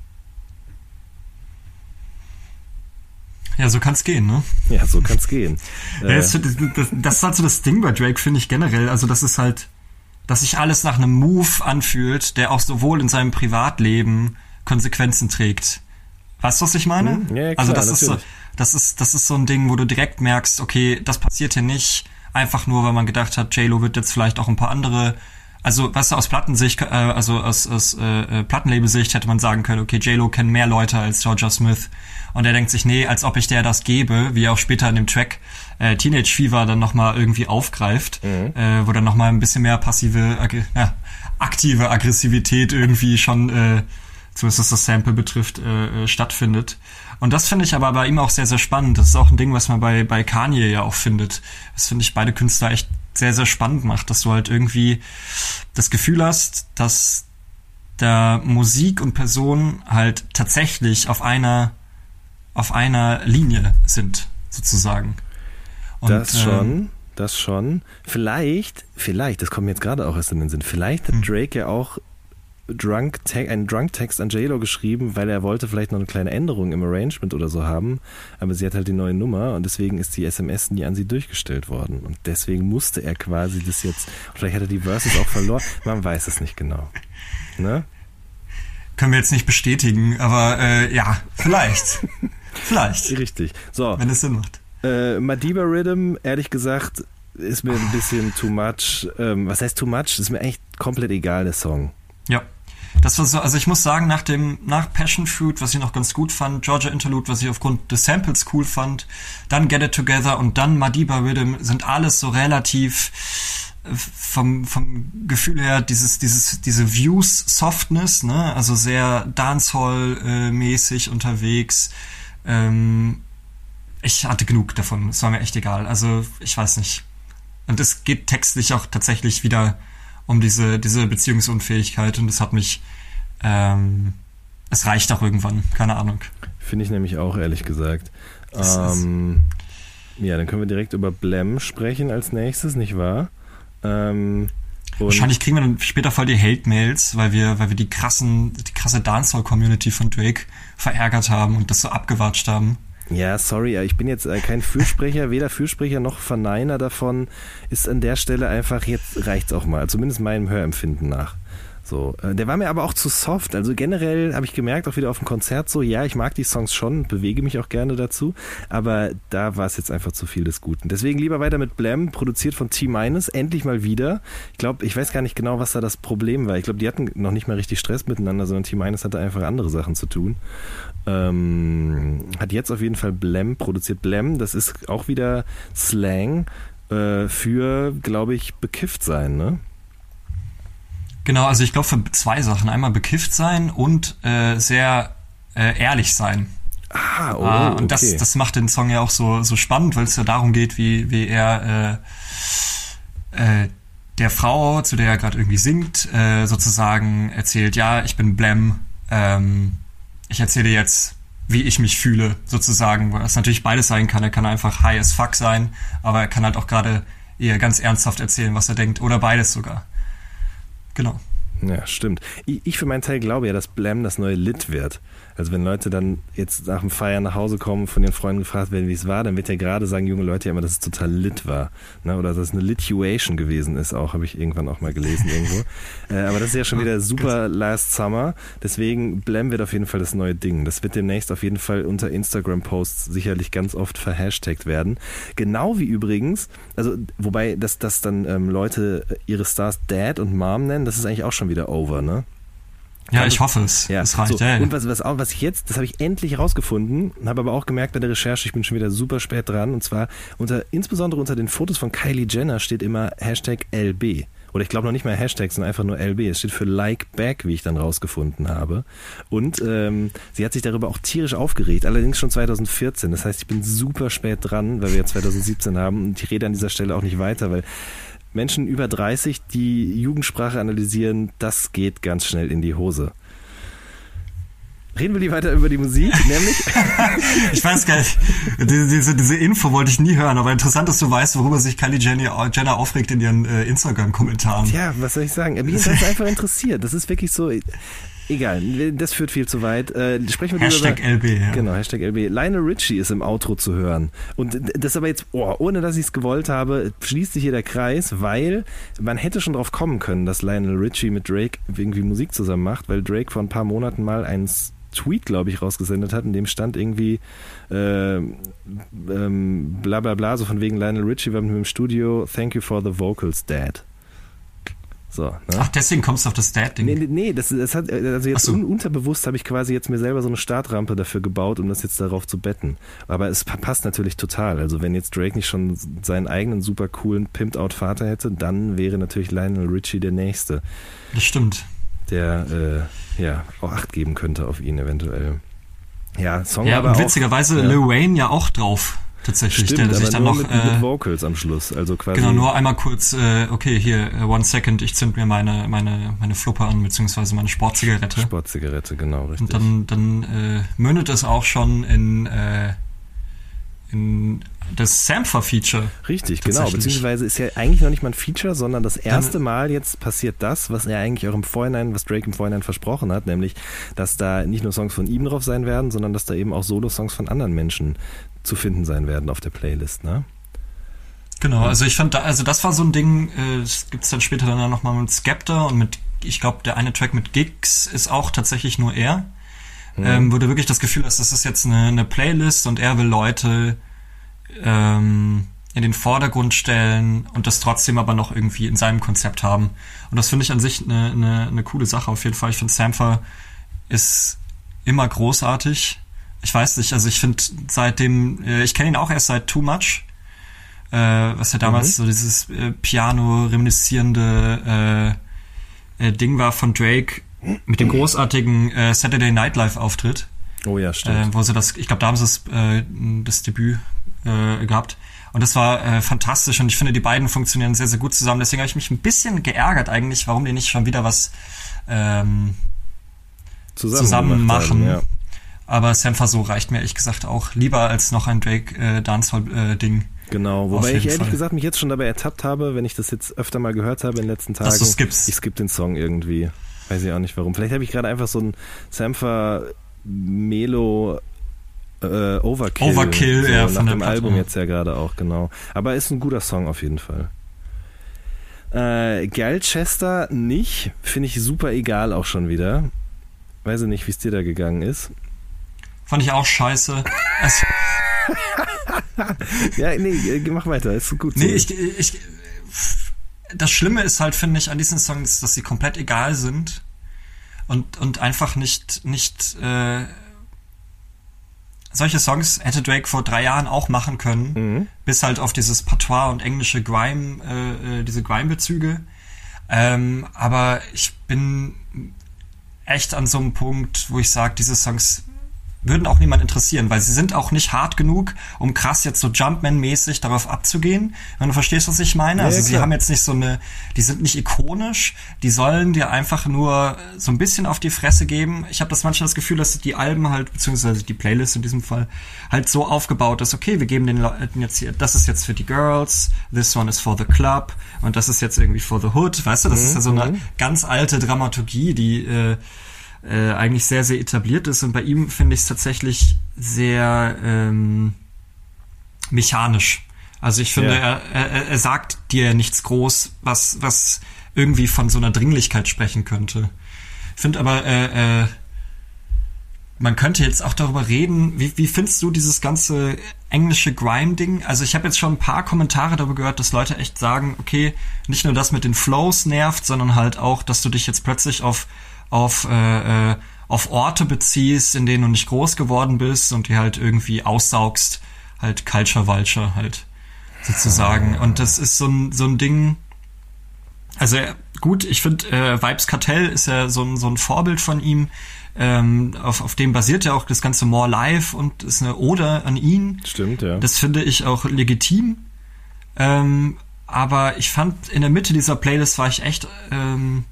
Ja, so kann's gehen, ne? Ja, so kann's gehen. *laughs* Ja, das, das, das ist halt so das Ding bei Drake, finde ich generell. Also, das ist halt, dass sich alles nach einem Move anfühlt, der auch sowohl in seinem Privatleben Konsequenzen trägt. Weißt du, was ich meine? Mhm. Ja, ja, klar, also das ist so, natürlich. das ist, das ist so ein Ding, wo du direkt merkst, okay, das passiert hier nicht, einfach nur, weil man gedacht hat, JLo wird jetzt vielleicht auch ein paar andere, also weißt du, aus Plattensicht, äh, also aus, aus äh, äh, Plattenlabelsicht hätte man sagen können, okay, JLo kennt mehr Leute als Georgia Smith. Und er denkt sich, nee, als ob ich der das gebe, wie er auch später in dem Track äh, Teenage Fever dann nochmal irgendwie aufgreift, äh, wo dann nochmal ein bisschen mehr passive, ja, aktive Aggressivität irgendwie schon, äh, zumindest was das Sample betrifft, äh, äh, stattfindet. Und das finde ich aber bei ihm auch sehr, sehr spannend. Das ist auch ein Ding, was man bei, bei Kanye ja auch findet. Das finde ich beide Künstler echt sehr, sehr spannend macht, dass du halt irgendwie das Gefühl hast, dass da Musik und Person halt tatsächlich auf einer auf einer Linie sind, sozusagen. Und, das ähm, schon, das schon. Vielleicht, vielleicht, das kommt mir jetzt gerade auch erst in den Sinn, vielleicht hat Hm. Drake ja auch Drunk einen Drunk-Text an JLo geschrieben, weil er wollte vielleicht noch eine kleine Änderung im Arrangement oder so haben, aber sie hat halt die neue Nummer und deswegen ist die SMS nie an sie durchgestellt worden und deswegen musste er quasi das jetzt, vielleicht hat er die Verses auch verloren, *laughs* man weiß es nicht genau. Ne? können wir jetzt nicht bestätigen, aber äh, ja, vielleicht. vielleicht. *laughs* Richtig. So, Wenn es Sinn macht. Äh, Madiba Rhythm, ehrlich gesagt, ist mir ein bisschen too much. Ähm, was heißt too much? Ist mir eigentlich komplett egal, der Song. Ja. Das war so, also ich muss sagen, nach dem, nach Passion Fruit, was ich noch ganz gut fand, Georgia Interlude, was ich aufgrund des Samples cool fand, dann Get It Together und dann Madiba Rhythm sind alles so relativ äh, vom, vom Gefühl her dieses, dieses, diese Views Softness, ne, also sehr Dancehall-mäßig unterwegs. Ähm, ich hatte genug davon, es war mir echt egal. Also, ich weiß nicht. Und es geht textlich auch tatsächlich wieder um diese, diese Beziehungsunfähigkeit und es hat mich, ähm, es reicht auch irgendwann, keine Ahnung. Finde ich nämlich auch, ehrlich gesagt. Das Ähm, ja, dann können wir direkt über Blem sprechen als nächstes, nicht wahr? Ähm, Wahrscheinlich kriegen wir dann später voll die Hate-Mails, weil wir, weil wir die krassen, die krasse Dancehall-Community von Drake verärgert haben und das so abgewatscht haben. Ja, sorry, ich bin jetzt äh, kein Fürsprecher, *laughs* weder Fürsprecher noch Verneiner davon. Ist an der Stelle einfach, jetzt reicht's auch mal, zumindest meinem Hörempfinden nach. So, äh, der war mir aber auch zu soft. Also generell habe ich gemerkt, auch wieder auf dem Konzert so, ja, ich mag die Songs schon, bewege mich auch gerne dazu, aber da war es jetzt einfach zu viel des Guten. Deswegen lieber weiter mit Blam, produziert von T-Minus, endlich mal wieder. Ich glaube, ich weiß gar nicht genau, was da das Problem war. Ich glaube, die hatten noch nicht mal richtig Stress miteinander, sondern T-Minus hatte einfach andere Sachen zu tun. Ähm, hat jetzt auf jeden Fall Blam produziert. Blam, das ist auch wieder Slang äh, für, glaube ich, bekifft sein, ne? Genau, also ich glaube für zwei Sachen. Einmal bekifft sein und äh, sehr äh, ehrlich sein. Ah, oh, Ah, und okay. das, das macht den Song ja auch so, so spannend, weil es ja darum geht, wie, wie er äh, äh, der Frau, zu der er gerade irgendwie singt, äh, sozusagen erzählt, ja, ich bin Blem, ähm, ich erzähle jetzt, wie ich mich fühle, sozusagen, was natürlich beides sein kann. Er kann einfach high as fuck sein, aber er kann halt auch gerade eher ganz ernsthaft erzählen, was er denkt, oder beides sogar. Genau. Ja, stimmt. Ich, ich für meinen Teil glaube ja, dass Blam das neue Lit wird. Also wenn Leute dann jetzt nach dem Feiern nach Hause kommen, von ihren Freunden gefragt werden, wie es war, dann wird ja gerade sagen junge Leute ja immer, dass es total lit war. Ne? Oder dass es eine Lituation gewesen ist, auch habe ich irgendwann auch mal gelesen irgendwo. *laughs* äh, aber das ist ja schon wieder super Last Summer. Deswegen Blam wird auf jeden Fall das neue Ding. Das wird demnächst auf jeden Fall unter Instagram-Posts sicherlich ganz oft verhashtagt werden. Genau wie übrigens, also wobei, dass, dass dann ähm, Leute ihre Stars Dad und Mom nennen, das ist eigentlich auch schon wieder over, ne? Ja, ich hoffe es. Ja, es reicht. so. ja, ja. Und was, was, auch, was ich jetzt, das habe ich endlich rausgefunden, habe aber auch gemerkt bei der Recherche, ich bin schon wieder super spät dran. Und zwar unter, insbesondere unter den Fotos von Kylie Jenner steht immer Hashtag LB. Oder ich glaube noch nicht mal Hashtag, sondern einfach nur LB. Es steht für Like Back, wie ich dann rausgefunden habe. Und ähm, sie hat sich darüber auch tierisch aufgeregt, allerdings schon 2014. Das heißt, ich bin super spät dran, weil wir jetzt 2017 haben. Und ich rede an dieser Stelle auch nicht weiter, weil Menschen über 30, die Jugendsprache analysieren, das geht ganz schnell in die Hose. Reden wir lieber weiter über die Musik, *laughs* nämlich. *laughs* ich weiß gar nicht, diese, diese Info wollte ich nie hören, aber interessant, dass du weißt, worüber sich Kylie Jenner, aufregt in ihren äh, Instagram-Kommentaren. Ja, was soll ich sagen? Mich ist das *laughs* einfach interessiert. Das ist wirklich so. Egal, das führt viel zu weit. Äh, sprechen wir Hashtag über, LB, ja. Genau, Hashtag LB. Lionel Richie ist im Outro zu hören. Und das aber jetzt, oh, ohne dass ich es gewollt habe, schließt sich hier der Kreis, weil man hätte schon drauf kommen können, dass Lionel Richie mit Drake irgendwie Musik zusammen macht, weil Drake vor ein paar Monaten mal einen Tweet, glaube ich, rausgesendet hat, in dem stand irgendwie äh, ähm, bla bla bla, so von wegen Lionel Richie war mit mir im Studio, thank you for the vocals, Dad. So, ne? Ach, deswegen kommst du auf das Dad-Ding. Nee, nee, das, das hat, also jetzt so. un, unterbewusst habe ich quasi jetzt mir selber so eine Startrampe dafür gebaut, um das jetzt darauf zu betten. Aber es passt natürlich total. Also wenn jetzt Drake nicht schon seinen eigenen super coolen Pimped-Out-Vater hätte, dann wäre natürlich Lionel Richie der Nächste. Das stimmt. Der, äh, ja, auch Acht geben könnte auf ihn eventuell. Ja, Song ja, aber und auch, witzigerweise ja. Lil Wayne ja auch drauf tatsächlich, Stimmt, der sich dann noch mit, äh, mit Vocals am Schluss, also quasi. genau nur einmal kurz, äh, okay hier äh, one second, ich zünd mir meine meine meine Fluppe an beziehungsweise meine Sportzigarette Sportzigarette, genau richtig. und dann dann äh, mündet es auch schon in äh, in das Sampler-Feature. Richtig, genau. Beziehungsweise ist ja eigentlich noch nicht mal ein Feature, sondern das erste Mal jetzt passiert das, was er eigentlich auch im Vorhinein, was Drake im Vorhinein versprochen hat, nämlich, dass da nicht nur Songs von ihm drauf sein werden, sondern dass da eben auch Solo-Songs von anderen Menschen zu finden sein werden auf der Playlist, ne? Genau, also ich fand, da, also das war so ein Ding, äh, das gibt's dann später dann nochmal mit Skepta und mit, ich glaube, der eine Track mit Gigs ist auch tatsächlich nur er. Ähm, wo du wirklich das Gefühl hast, das ist jetzt eine, eine Playlist und er will Leute ähm, in den Vordergrund stellen und das trotzdem aber noch irgendwie in seinem Konzept haben. Und das finde ich an sich eine, eine, eine coole Sache auf jeden Fall. Ich finde Sampler ist immer großartig. Ich weiß nicht, also ich finde seitdem, äh, ich kenne ihn auch erst seit Too Much, äh, was ja damals so dieses äh, Piano reminiscierende äh, äh, Ding war von Drake mit dem großartigen äh, Saturday Night Live Auftritt, Oh ja, äh, stimmt. wo sie das, ich glaube, da haben sie das, äh, das Debüt äh, gehabt. Und das war äh, fantastisch und ich finde, die beiden funktionieren sehr, sehr gut zusammen. Deswegen habe ich mich ein bisschen geärgert eigentlich, warum die nicht schon wieder was ähm, zusammen machen. haben, ja. Aber Sampha so reicht mir ehrlich gesagt auch lieber als noch ein Drake äh, Dancehall äh, Ding. Genau, wobei ich ehrlich Fall. gesagt mich jetzt schon dabei ertappt habe, wenn ich das jetzt öfter mal gehört habe in den letzten Tagen. Dass du skippst. Ich skipp den Song irgendwie. Weiß ich auch nicht warum. Vielleicht habe ich gerade einfach so ein Sampher Melo äh, Overkill. Overkill, so, ja, von dem Album jetzt ja gerade auch, genau. Aber ist ein guter Song auf jeden Fall. Äh, Galchester nicht, finde ich super egal auch schon wieder. Weiß ich nicht, wie es dir da gegangen ist. Fand ich auch scheiße. Es, *laughs* Ja, nee, äh, mach weiter, ist gut. nee, ich, ich, das Schlimme ist halt, finde ich, an diesen Songs, dass sie komplett egal sind und, und einfach nicht, nicht, äh, solche Songs hätte Drake vor drei Jahren auch machen können, Mhm. bis halt auf dieses Patois und englische Grime, äh, äh, diese Grime-Bezüge. Ähm, aber ich bin echt an so einem Punkt, wo ich sage, diese Songs würden auch niemand interessieren, weil sie sind auch nicht hart genug, um krass jetzt so Jumpman-mäßig darauf abzugehen. Wenn du verstehst, was ich meine. Ja, also ja, sie klar. haben jetzt nicht so eine, die sind nicht ikonisch, die sollen dir einfach nur so ein bisschen auf die Fresse geben. Ich habe das manchmal das Gefühl, dass die Alben halt, beziehungsweise die Playlist in diesem Fall, halt so aufgebaut ist, okay, wir geben den Leuten jetzt hier, das ist jetzt für die Girls, this one is for the club und das ist jetzt irgendwie for the hood, weißt du, das ist ja so eine ganz alte Dramaturgie, die äh, äh, eigentlich sehr, sehr etabliert ist. Und bei ihm finde ich es tatsächlich sehr ähm, mechanisch. Also ich finde, Ja. er, er, er sagt dir nichts groß, was, was irgendwie von so einer Dringlichkeit sprechen könnte. Ich finde aber, äh, äh, man könnte jetzt auch darüber reden, wie, wie findest du dieses ganze englische Grime-Ding? Also ich habe jetzt schon ein paar Kommentare darüber gehört, dass Leute echt sagen, okay, nicht nur das mit den Flows nervt, sondern halt auch, dass du dich jetzt plötzlich auf, auf, äh, äh, auf Orte beziehst, in denen du nicht groß geworden bist und die halt irgendwie aussaugst, halt Culture Vulture halt sozusagen. Und das ist so ein, so ein Ding, also äh, gut, ich finde, äh, Vibes Kartell ist ja so ein, so ein Vorbild von ihm. Ähm, auf, auf dem basiert ja auch das ganze More Life und ist eine Ode an ihn. Stimmt, ja. Das finde ich auch legitim. Ähm, aber ich fand, in der Mitte dieser Playlist war ich echt, ähm,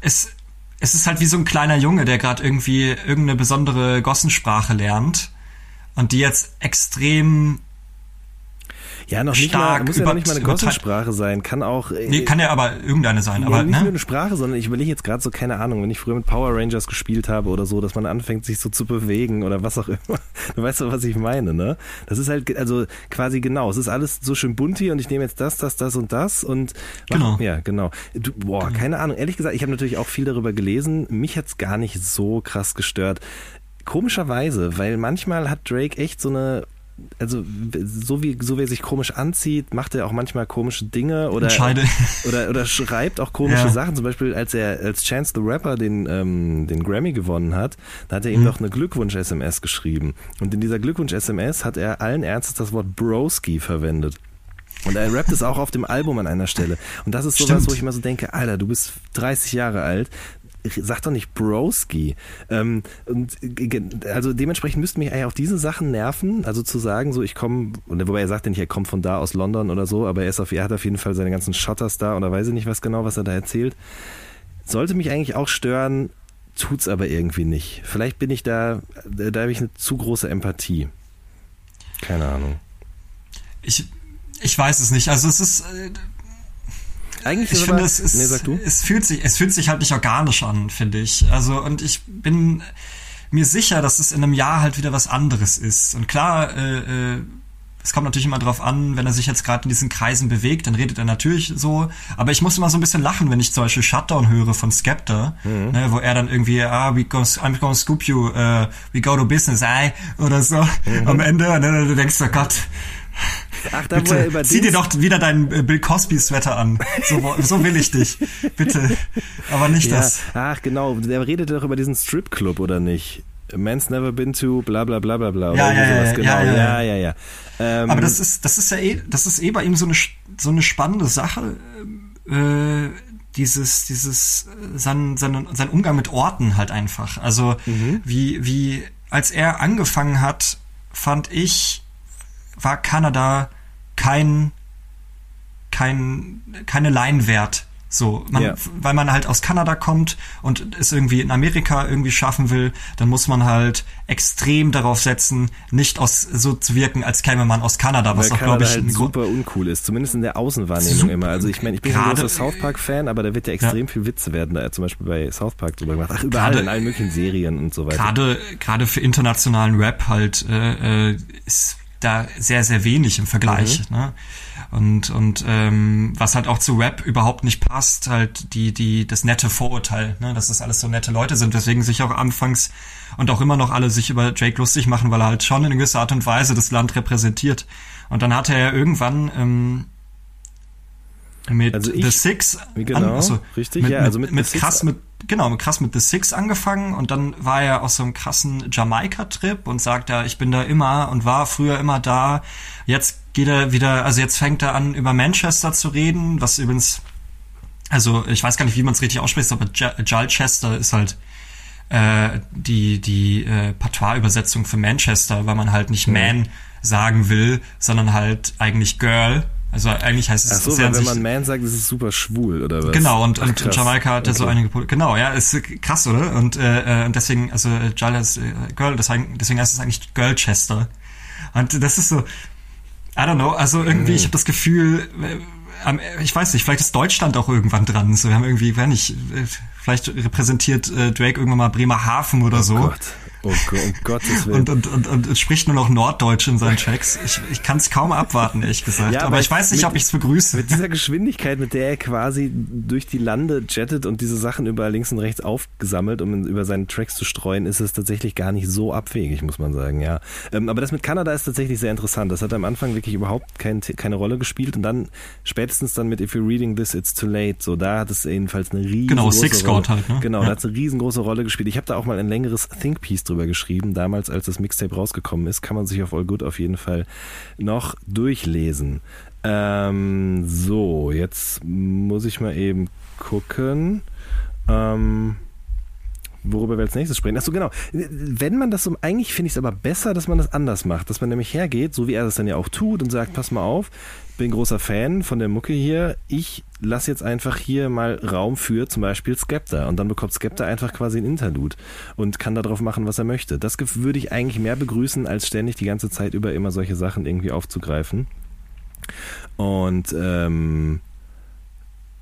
es, es ist halt wie so ein kleiner Junge, der gerade irgendwie irgendeine besondere Gossensprache lernt und die jetzt extrem Ja, noch nicht mal, stark muss ja noch nicht mal eine Gossensprache sein, kann auch. äh, Nee, kann ja aber irgendeine sein, Ja, aber nicht nur ne? eine Sprache, sondern ich überlege jetzt gerade so, keine Ahnung, wenn ich früher mit Power Rangers gespielt habe oder so, dass man anfängt, sich so zu bewegen oder was auch immer. *laughs* Du weißt doch, was ich meine, ne? Das ist halt, also quasi genau, es ist alles so schön bunt hier und ich nehme jetzt das, das, das und das und mach- Genau. ja, genau. Du, boah, keine Ahnung. Ehrlich gesagt, ich habe natürlich auch viel darüber gelesen. Mich hat's gar nicht so krass gestört. Komischerweise, weil manchmal hat Drake echt so eine also so wie so wie er sich komisch anzieht, macht er auch manchmal komische Dinge oder Entscheide. *laughs* oder, oder schreibt auch komische Ja. Sachen. Zum Beispiel, als er als Chance the Rapper den, ähm, den Grammy gewonnen hat, da hat er ihm Mhm. doch eine Glückwunsch-SMS geschrieben. Und in dieser Glückwunsch-SMS hat er allen Ernstes das Wort Broski verwendet. Und er rappt es auch auf dem Album an einer Stelle. Und das ist sowas, Stimmt. wo ich immer so denke, Alter, du bist 30 Jahre alt. Sag doch nicht Broski. Ähm, und ge- also dementsprechend müssten mich eigentlich auch diese Sachen nerven. Also zu sagen, so ich komme, wobei er sagt ja nicht, er kommt von da aus London oder so, aber er, ist auf, er hat auf jeden Fall seine ganzen Shotters da oder weiß ich nicht was genau, was er da erzählt. Sollte mich eigentlich auch stören, tut's aber irgendwie nicht. Vielleicht bin ich da, da habe ich eine zu große Empathie. Keine Ahnung. Ich, ich weiß es nicht. Also es ist, äh, Eigentlich ich finde, es ist, nee, es fühlt sich, es fühlt sich halt nicht organisch an, finde ich. Also und ich bin mir sicher, dass es in einem Jahr halt wieder was anderes ist. Und klar, äh, äh, es kommt natürlich immer drauf an, wenn er sich jetzt gerade in diesen Kreisen bewegt, dann redet er natürlich so. Aber ich muss immer so ein bisschen lachen, wenn ich zum Beispiel Shutdown höre von Skepta, Mhm. ne, wo er dann irgendwie, ah, we go, I'm gonna scoop you, uh, we go to business, ey, oder so. Mhm. Am Ende, ne, du denkst, oh Gott, Ach, da Bitte, über zieh dir doch wieder dein äh, Bill Cosby Sweater an. So, so will ich dich. Bitte. Aber nicht Ja, das. ach genau, der redet doch über diesen Stripclub oder nicht? Man's never been to bla bla bla bla bla. Ja, ja, ja, sowas. ja, genau. ja, ja, ja, ja. Ähm, Aber das ist, das ist ja eh, das ist eh bei ihm so eine, so eine spannende Sache. Äh, dieses, dieses, äh, sein, sein, sein Umgang mit Orten halt einfach. Also, Mhm. wie, wie, als er angefangen hat, fand ich, war Kanada kein, kein, keine Leinwert. So, man, Ja. weil man halt aus Kanada kommt und es irgendwie in Amerika irgendwie schaffen will, dann muss man halt extrem darauf setzen, nicht aus so zu wirken, als käme man aus Kanada, was weil auch glaube ich halt super uncool ist, zumindest in der Außenwahrnehmung immer. Also ich meine, ich bin ein großer South Park Fan, aber da wird ja extrem viel Witze werden da zum Beispiel bei South Park drüber gemacht. Ach, überall Gerade- in allen möglichen Serien und so weiter. gerade gerade für internationalen Rap halt äh, äh, ist da sehr sehr wenig im Vergleich Mhm. ne? und und ähm, was halt auch zu Rap überhaupt nicht passt halt die die das nette Vorurteil ne dass das alles so nette Leute sind weswegen sich auch anfangs und auch immer noch alle sich über Drake lustig machen weil er halt schon in gewisser Art und Weise das Land repräsentiert und dann hatte er irgendwann ähm, mit Also ich- The Six Genau, achso, richtig, mit, ja, also mit, mit mit, krass mit genau mit krass mit The Six angefangen und dann war er auf so einem krassen Jamaika-Trip und sagt ja, ich bin da immer und war früher immer da. Jetzt geht er wieder, also jetzt fängt er an über Manchester zu reden, was übrigens, also ich weiß gar nicht, wie man es richtig ausspricht, aber Ja- Jalchester ist halt äh, die die äh, Patois-Übersetzung für Manchester, weil man halt nicht Man sagen will, sondern halt eigentlich Girl. Also eigentlich heißt es Ach so, weil wenn man Man sagt, ist es super schwul oder was? Genau, und, Ach, und krass. Jamaika hat ja so Okay. einige, genau, ja, ist krass, oder? Und, äh, äh, und deswegen, also äh, Jala ist äh, Girl, deswegen, deswegen heißt es eigentlich Girlchester. Und das ist so, I don't know, also irgendwie, Mhm. ich habe das Gefühl, äh, ich weiß nicht, vielleicht ist Deutschland auch irgendwann dran. So, wir haben irgendwie, wenn nicht, vielleicht repräsentiert äh, Drake irgendwann mal Bremerhaven oder so. Oh Gott. Oh Gott, um Gottes Willen. Und, und, und, und, spricht nur noch Norddeutsch in seinen Tracks. Ich, ich kann es kaum abwarten, ehrlich gesagt. Ja, aber, aber ich weiß nicht, mit- ob ich es begrüße. Mit dieser Geschwindigkeit, mit der er quasi durch die Lande jettet und diese Sachen überall links und rechts aufgesammelt, um über seine Tracks zu streuen, ist es tatsächlich gar nicht so abwegig, muss man sagen, ja. Ähm, aber das mit Kanada ist tatsächlich sehr interessant. Das hat am Anfang wirklich überhaupt kein, keine Rolle gespielt und dann spätestens dann mit If You're Reading This, It's Too Late, so da hat es jedenfalls eine riesengroße Genau, Six Rolle. Halt, ne? Genau, Ja. da hat es eine riesengroße Rolle gespielt. Ich habe da auch mal ein längeres Think Piece drüber geschrieben, damals als das Mixtape rausgekommen ist, kann man sich auf All Good auf jeden Fall noch durchlesen. Ähm, so, jetzt muss ich mal eben gucken. Ähm, worüber wir als nächstes sprechen. Achso, genau. Wenn man das so, eigentlich finde ich es aber besser, dass man das anders macht. Dass man nämlich hergeht, so wie er das dann ja auch tut und sagt, pass mal auf, bin großer Fan von der Mucke hier. Ich lasse jetzt einfach hier mal Raum für zum Beispiel Skepta. Und dann bekommt Skepta einfach quasi ein Interlude und kann darauf machen, was er möchte. Das würde ich eigentlich mehr begrüßen, als ständig die ganze Zeit über immer solche Sachen irgendwie aufzugreifen. Und ähm,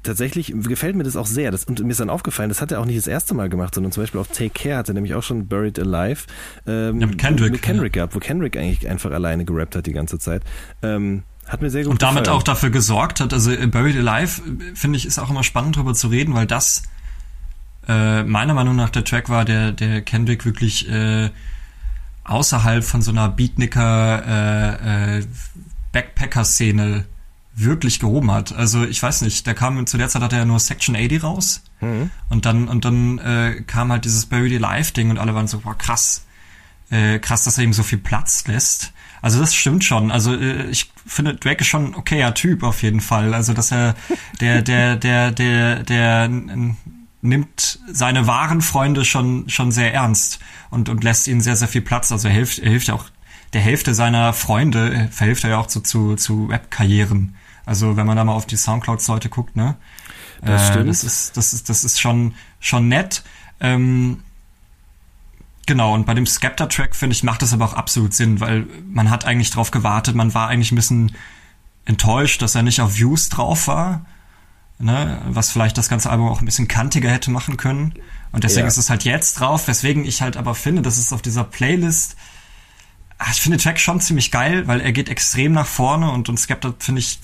tatsächlich gefällt mir das auch sehr. Das, und mir ist dann aufgefallen, das hat er auch nicht das erste Mal gemacht, sondern zum Beispiel auf Take Care hat er nämlich auch schon Buried Alive ähm, ja, mit Kendrick, mit Kendrick ja. gehabt, wo Kendrick eigentlich einfach alleine gerappt hat die ganze Zeit. Ähm, hat mir sehr gut Und damit gefallen. auch dafür gesorgt hat, also Buried Alive, finde ich, ist auch immer spannend darüber zu reden, weil das äh, meiner Meinung nach der Track war, der, der Kendrick wirklich äh, außerhalb von so einer Beatniker äh, äh, Backpacker-Szene wirklich gehoben hat. Also ich weiß nicht, der kam zu der Zeit hat er ja nur Section 80 raus Mhm. und dann und dann äh, kam halt dieses Buried Alive Ding und alle waren so, boah, krass, äh, krass, dass er ihm so viel Platz lässt. Also das stimmt schon. Also äh, ich finde Drake ist schon ein okayer Typ auf jeden Fall. Also dass er *laughs* der der der der der n- nimmt seine wahren Freunde schon schon sehr ernst und und lässt ihnen sehr sehr viel Platz. Also er hilft er hilft ja auch der Hälfte seiner Freunde äh, verhilft er ja auch zu zu zu Rap-Karrieren. Also wenn man da mal auf die Soundclouds-Leute guckt, ne? Das Äh, stimmt. Das ist, das ist, das ist schon, schon nett. Ähm, genau, und bei dem Skepta-Track, finde ich, macht das aber auch absolut Sinn, weil man hat eigentlich drauf gewartet, man war eigentlich ein bisschen enttäuscht, dass er nicht auf Views drauf war, ne? was vielleicht das ganze Album auch ein bisschen kantiger hätte machen können. Und deswegen Ja. ist es halt jetzt drauf, weswegen ich halt aber finde, dass es auf dieser Playlist Ah, ich finde den Track schon ziemlich geil, weil er geht extrem nach vorne und, und Skepta finde ich,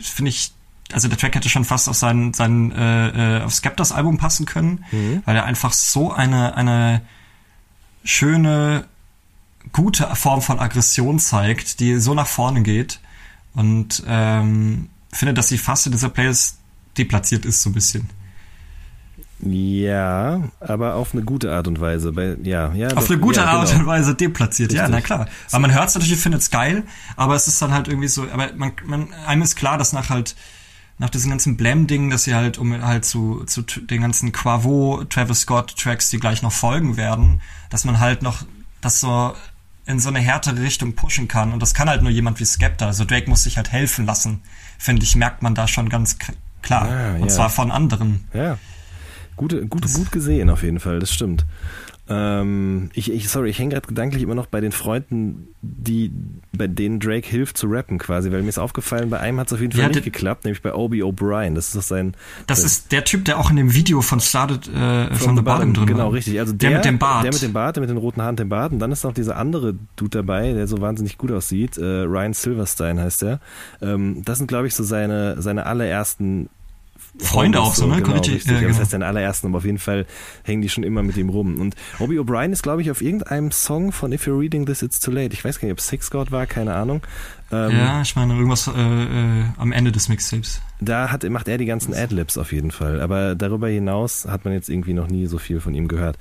finde ich, also der Track hätte schon fast auf sein, sein äh, äh, auf Skeptas Album passen können, weil er einfach so eine, eine schöne, gute Form von Aggression zeigt, die so nach vorne geht und ähm, finde, dass sie fast in dieser Playlist deplatziert ist, so ein bisschen. Ja, aber auf eine gute Art und Weise. Bei, ja, ja, Auf doch, eine gute ja, Art genau. und Weise deplatziert, ja, Richtig. na klar. Weil man hört es natürlich, findet es geil, aber es ist dann halt irgendwie so, aber man, man, einem ist klar, dass nach halt, nach diesen ganzen Blam-Dingen, dass sie halt, um halt zu, zu den ganzen Quavo, Travis Scott Tracks, die gleich noch folgen werden, dass man halt noch das so in so eine härtere Richtung pushen kann. Und das kann halt nur jemand wie Skepta. Also Drake muss sich halt helfen lassen, finde ich, merkt man da schon ganz klar. Ah, Und ja. zwar von anderen. Ja. Gute, gut, gut gesehen auf jeden Fall, das stimmt. Ähm, ich, ich, sorry, ich hänge gerade gedanklich immer noch bei den Freunden, die, bei denen Drake hilft zu rappen quasi, weil mir ist aufgefallen, bei einem hat es auf jeden Fall Ja, nicht geklappt, nämlich bei Obi O'Brien. Das ist doch sein. Das sein- ist der Typ, der auch in dem Video von Started äh, from, the Bottom drin Genau, war. richtig. Also der, der, mit dem Bart. Der mit dem Bart, der mit den roten Haaren, dem Bart. Und dann ist noch dieser andere Dude dabei, der so wahnsinnig gut aussieht. Äh, Ryan Silverstein heißt der. Ähm, das sind, glaube ich, so seine, seine allerersten Freunde auch so, ne? Genau, Richtig, richtig. ja, Das genau. heißt seine allerersten, aber auf jeden Fall hängen die schon immer mit ihm rum. Und Robbie O'Brien ist, glaube ich, auf irgendeinem Song von If You're Reading This, It's Too Late. Ich weiß gar nicht, ob Six God war, keine Ahnung. Ähm, ja, ich meine, irgendwas äh, äh, am Ende des Mixtapes. Da hat, macht er die ganzen Adlibs auf jeden Fall. Aber darüber hinaus hat man jetzt irgendwie noch nie so viel von ihm gehört.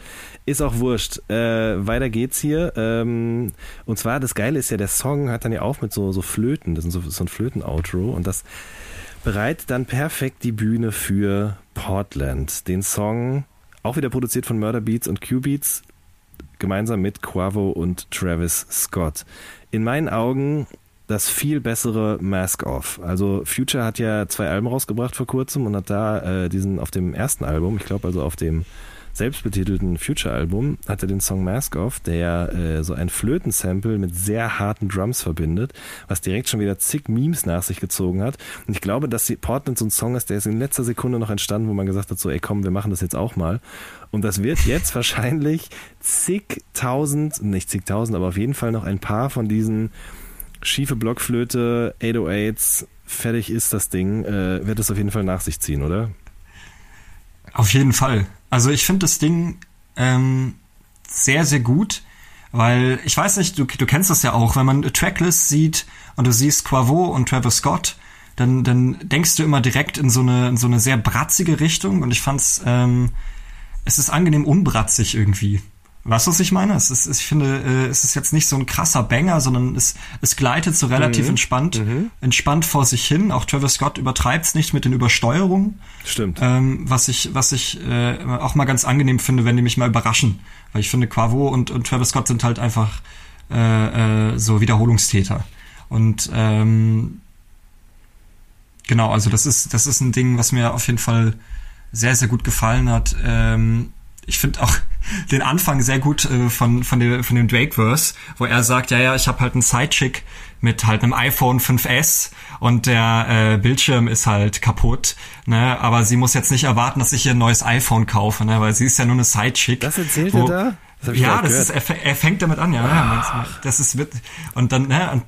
Ist auch wurscht. Äh, weiter geht's hier. Ähm, und zwar, das Geile ist ja, der Song hört dann ja auf mit so, so Flöten. Das ist so, so ein Flöten-Outro. Und das bereitet dann perfekt die Bühne für Portland. Den Song, auch wieder produziert von Murder Beats und Q-Beats, gemeinsam mit Quavo und Travis Scott. In meinen Augen das viel bessere Mask Off. Also Future hat ja zwei Alben rausgebracht vor kurzem und hat da äh, diesen auf dem ersten Album, ich glaube also auf dem selbstbetitelten Future-Album, hat er den Song Mask Off, der äh, so ein Flötensample mit sehr harten Drums verbindet, was direkt schon wieder zig Memes nach sich gezogen hat. Und ich glaube, dass die Portland so ein Song ist, der ist in letzter Sekunde noch entstanden, wo man gesagt hat, so, ey komm, wir machen das jetzt auch mal. Und das wird jetzt *laughs* wahrscheinlich zigtausend, nicht zigtausend, aber auf jeden Fall noch ein paar von diesen schiefe Blockflöte, 808s, fertig ist das Ding, äh, wird das auf jeden Fall nach sich ziehen, oder? Auf jeden Fall. Also ich finde das Ding ähm, sehr, sehr gut, weil ich weiß nicht, du, du kennst das ja auch, wenn man Tracklist sieht und du siehst Quavo und Travis Scott, dann, dann denkst du immer direkt in so eine, in so eine sehr bratzige Richtung und ich fand's, ähm, es ist angenehm unbratzig irgendwie. Weißt du, was ich meine? Es ist, ich finde, äh, es ist jetzt nicht so ein krasser Banger, sondern es, es gleitet so relativ entspannt, entspannt vor sich hin. Auch Travis Scott übertreibt es nicht mit den Übersteuerungen. Stimmt. Ähm, was ich, was ich äh, auch mal ganz angenehm finde, wenn die mich mal überraschen. Weil ich finde, Quavo und, und Travis Scott sind halt einfach äh, äh, so Wiederholungstäter. Und ähm, genau, also das ist, das ist ein Ding, was mir auf jeden Fall sehr, sehr gut gefallen hat. Ähm, ich finde auch *laughs* den Anfang sehr gut äh, von, von, dem, von dem Drake-Verse, wo er sagt, ja, ja, ich habe halt einen Sidechick mit halt einem iPhone 5S und der äh, Bildschirm ist halt kaputt, ne? Aber sie muss jetzt nicht erwarten, dass ich ihr ein neues iPhone kaufe, ne? Weil sie ist ja nur eine Sidechick. Das erzählt wo, er da? Das ja, das ist, er, er fängt damit an, ja. ja das ist und dann, ne, und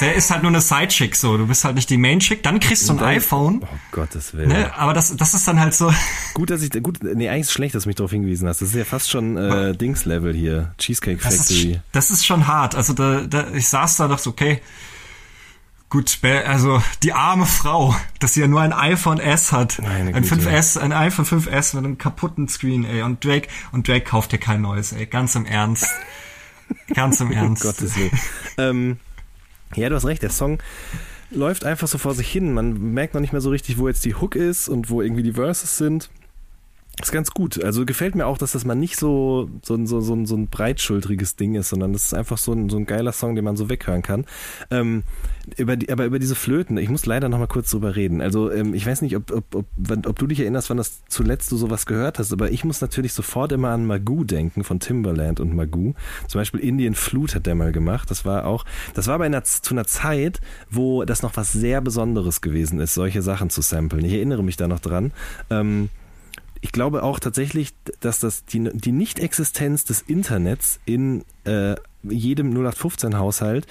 der ist halt nur eine Sidechick so. Du bist halt nicht die Main-Chick, dann kriegst du ein dann- iPhone. Oh Gottes Willen. Ne, aber das, das ist dann halt so. Gut, dass ich, gut, nee, eigentlich ist es schlecht, dass du mich darauf hingewiesen hast. Das ist ja fast schon äh, Dings-Level hier. Cheesecake Das Factory. ist, das ist schon hart. Also da, da, ich saß da und dachte, okay, gut, also die arme Frau, dass sie ja nur ein iPhone S hat. Meine ein Güte. 5S, ein iPhone 5S mit einem kaputten Screen, ey. Und Drake, und Drake kauft dir kein neues, ey. Ganz im Ernst. Ganz im *laughs* Ernst. Um Gottes Willen. ähm, ja, du hast recht, der Song läuft einfach so vor sich hin. Man merkt noch nicht mehr so richtig, wo jetzt die Hook ist und wo irgendwie die Verses sind. Ist ganz gut. Also gefällt mir auch, dass das mal nicht so, so, ein- so, so, so ein breitschultriges Ding ist, sondern das ist einfach so ein, so ein geiler Song, den man so weghören kann. Ähm, über die, aber über diese Flöten, ich muss leider noch mal kurz drüber reden. Also ähm, ich weiß nicht, ob, ob, ob, ob du dich erinnerst, wann das zuletzt du sowas gehört hast, aber ich muss natürlich sofort immer an Magoo denken von Timberland und Magoo. Zum Beispiel Indian Flute hat der mal gemacht. Das war auch, das war bei einer, zu einer Zeit, wo das noch was sehr Besonderes gewesen ist, solche Sachen zu samplen. Ich erinnere mich da noch dran. Ähm, ich glaube auch tatsächlich, dass das die, die Nicht-Existenz des Internets in äh, jedem 0815-Haushalt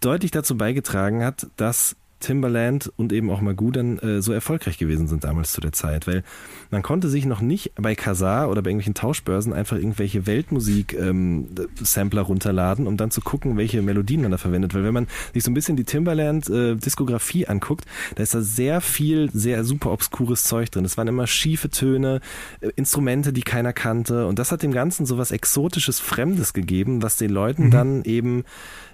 deutlich dazu beigetragen hat, dass Timberland und eben auch Magoo dann äh, so erfolgreich gewesen sind damals zu der Zeit, weil man konnte sich noch nicht bei Kazaa oder bei irgendwelchen Tauschbörsen einfach irgendwelche Weltmusik-Sampler runterladen, um dann zu gucken, welche Melodien man da verwendet, weil wenn man sich so ein bisschen die Timberland-Diskografie anguckt, da ist da sehr viel, sehr super obskures Zeug drin. Es waren immer schiefe Töne, äh, Instrumente, die keiner kannte. Und das hat dem Ganzen so was Exotisches, Fremdes gegeben, was den Leuten dann eben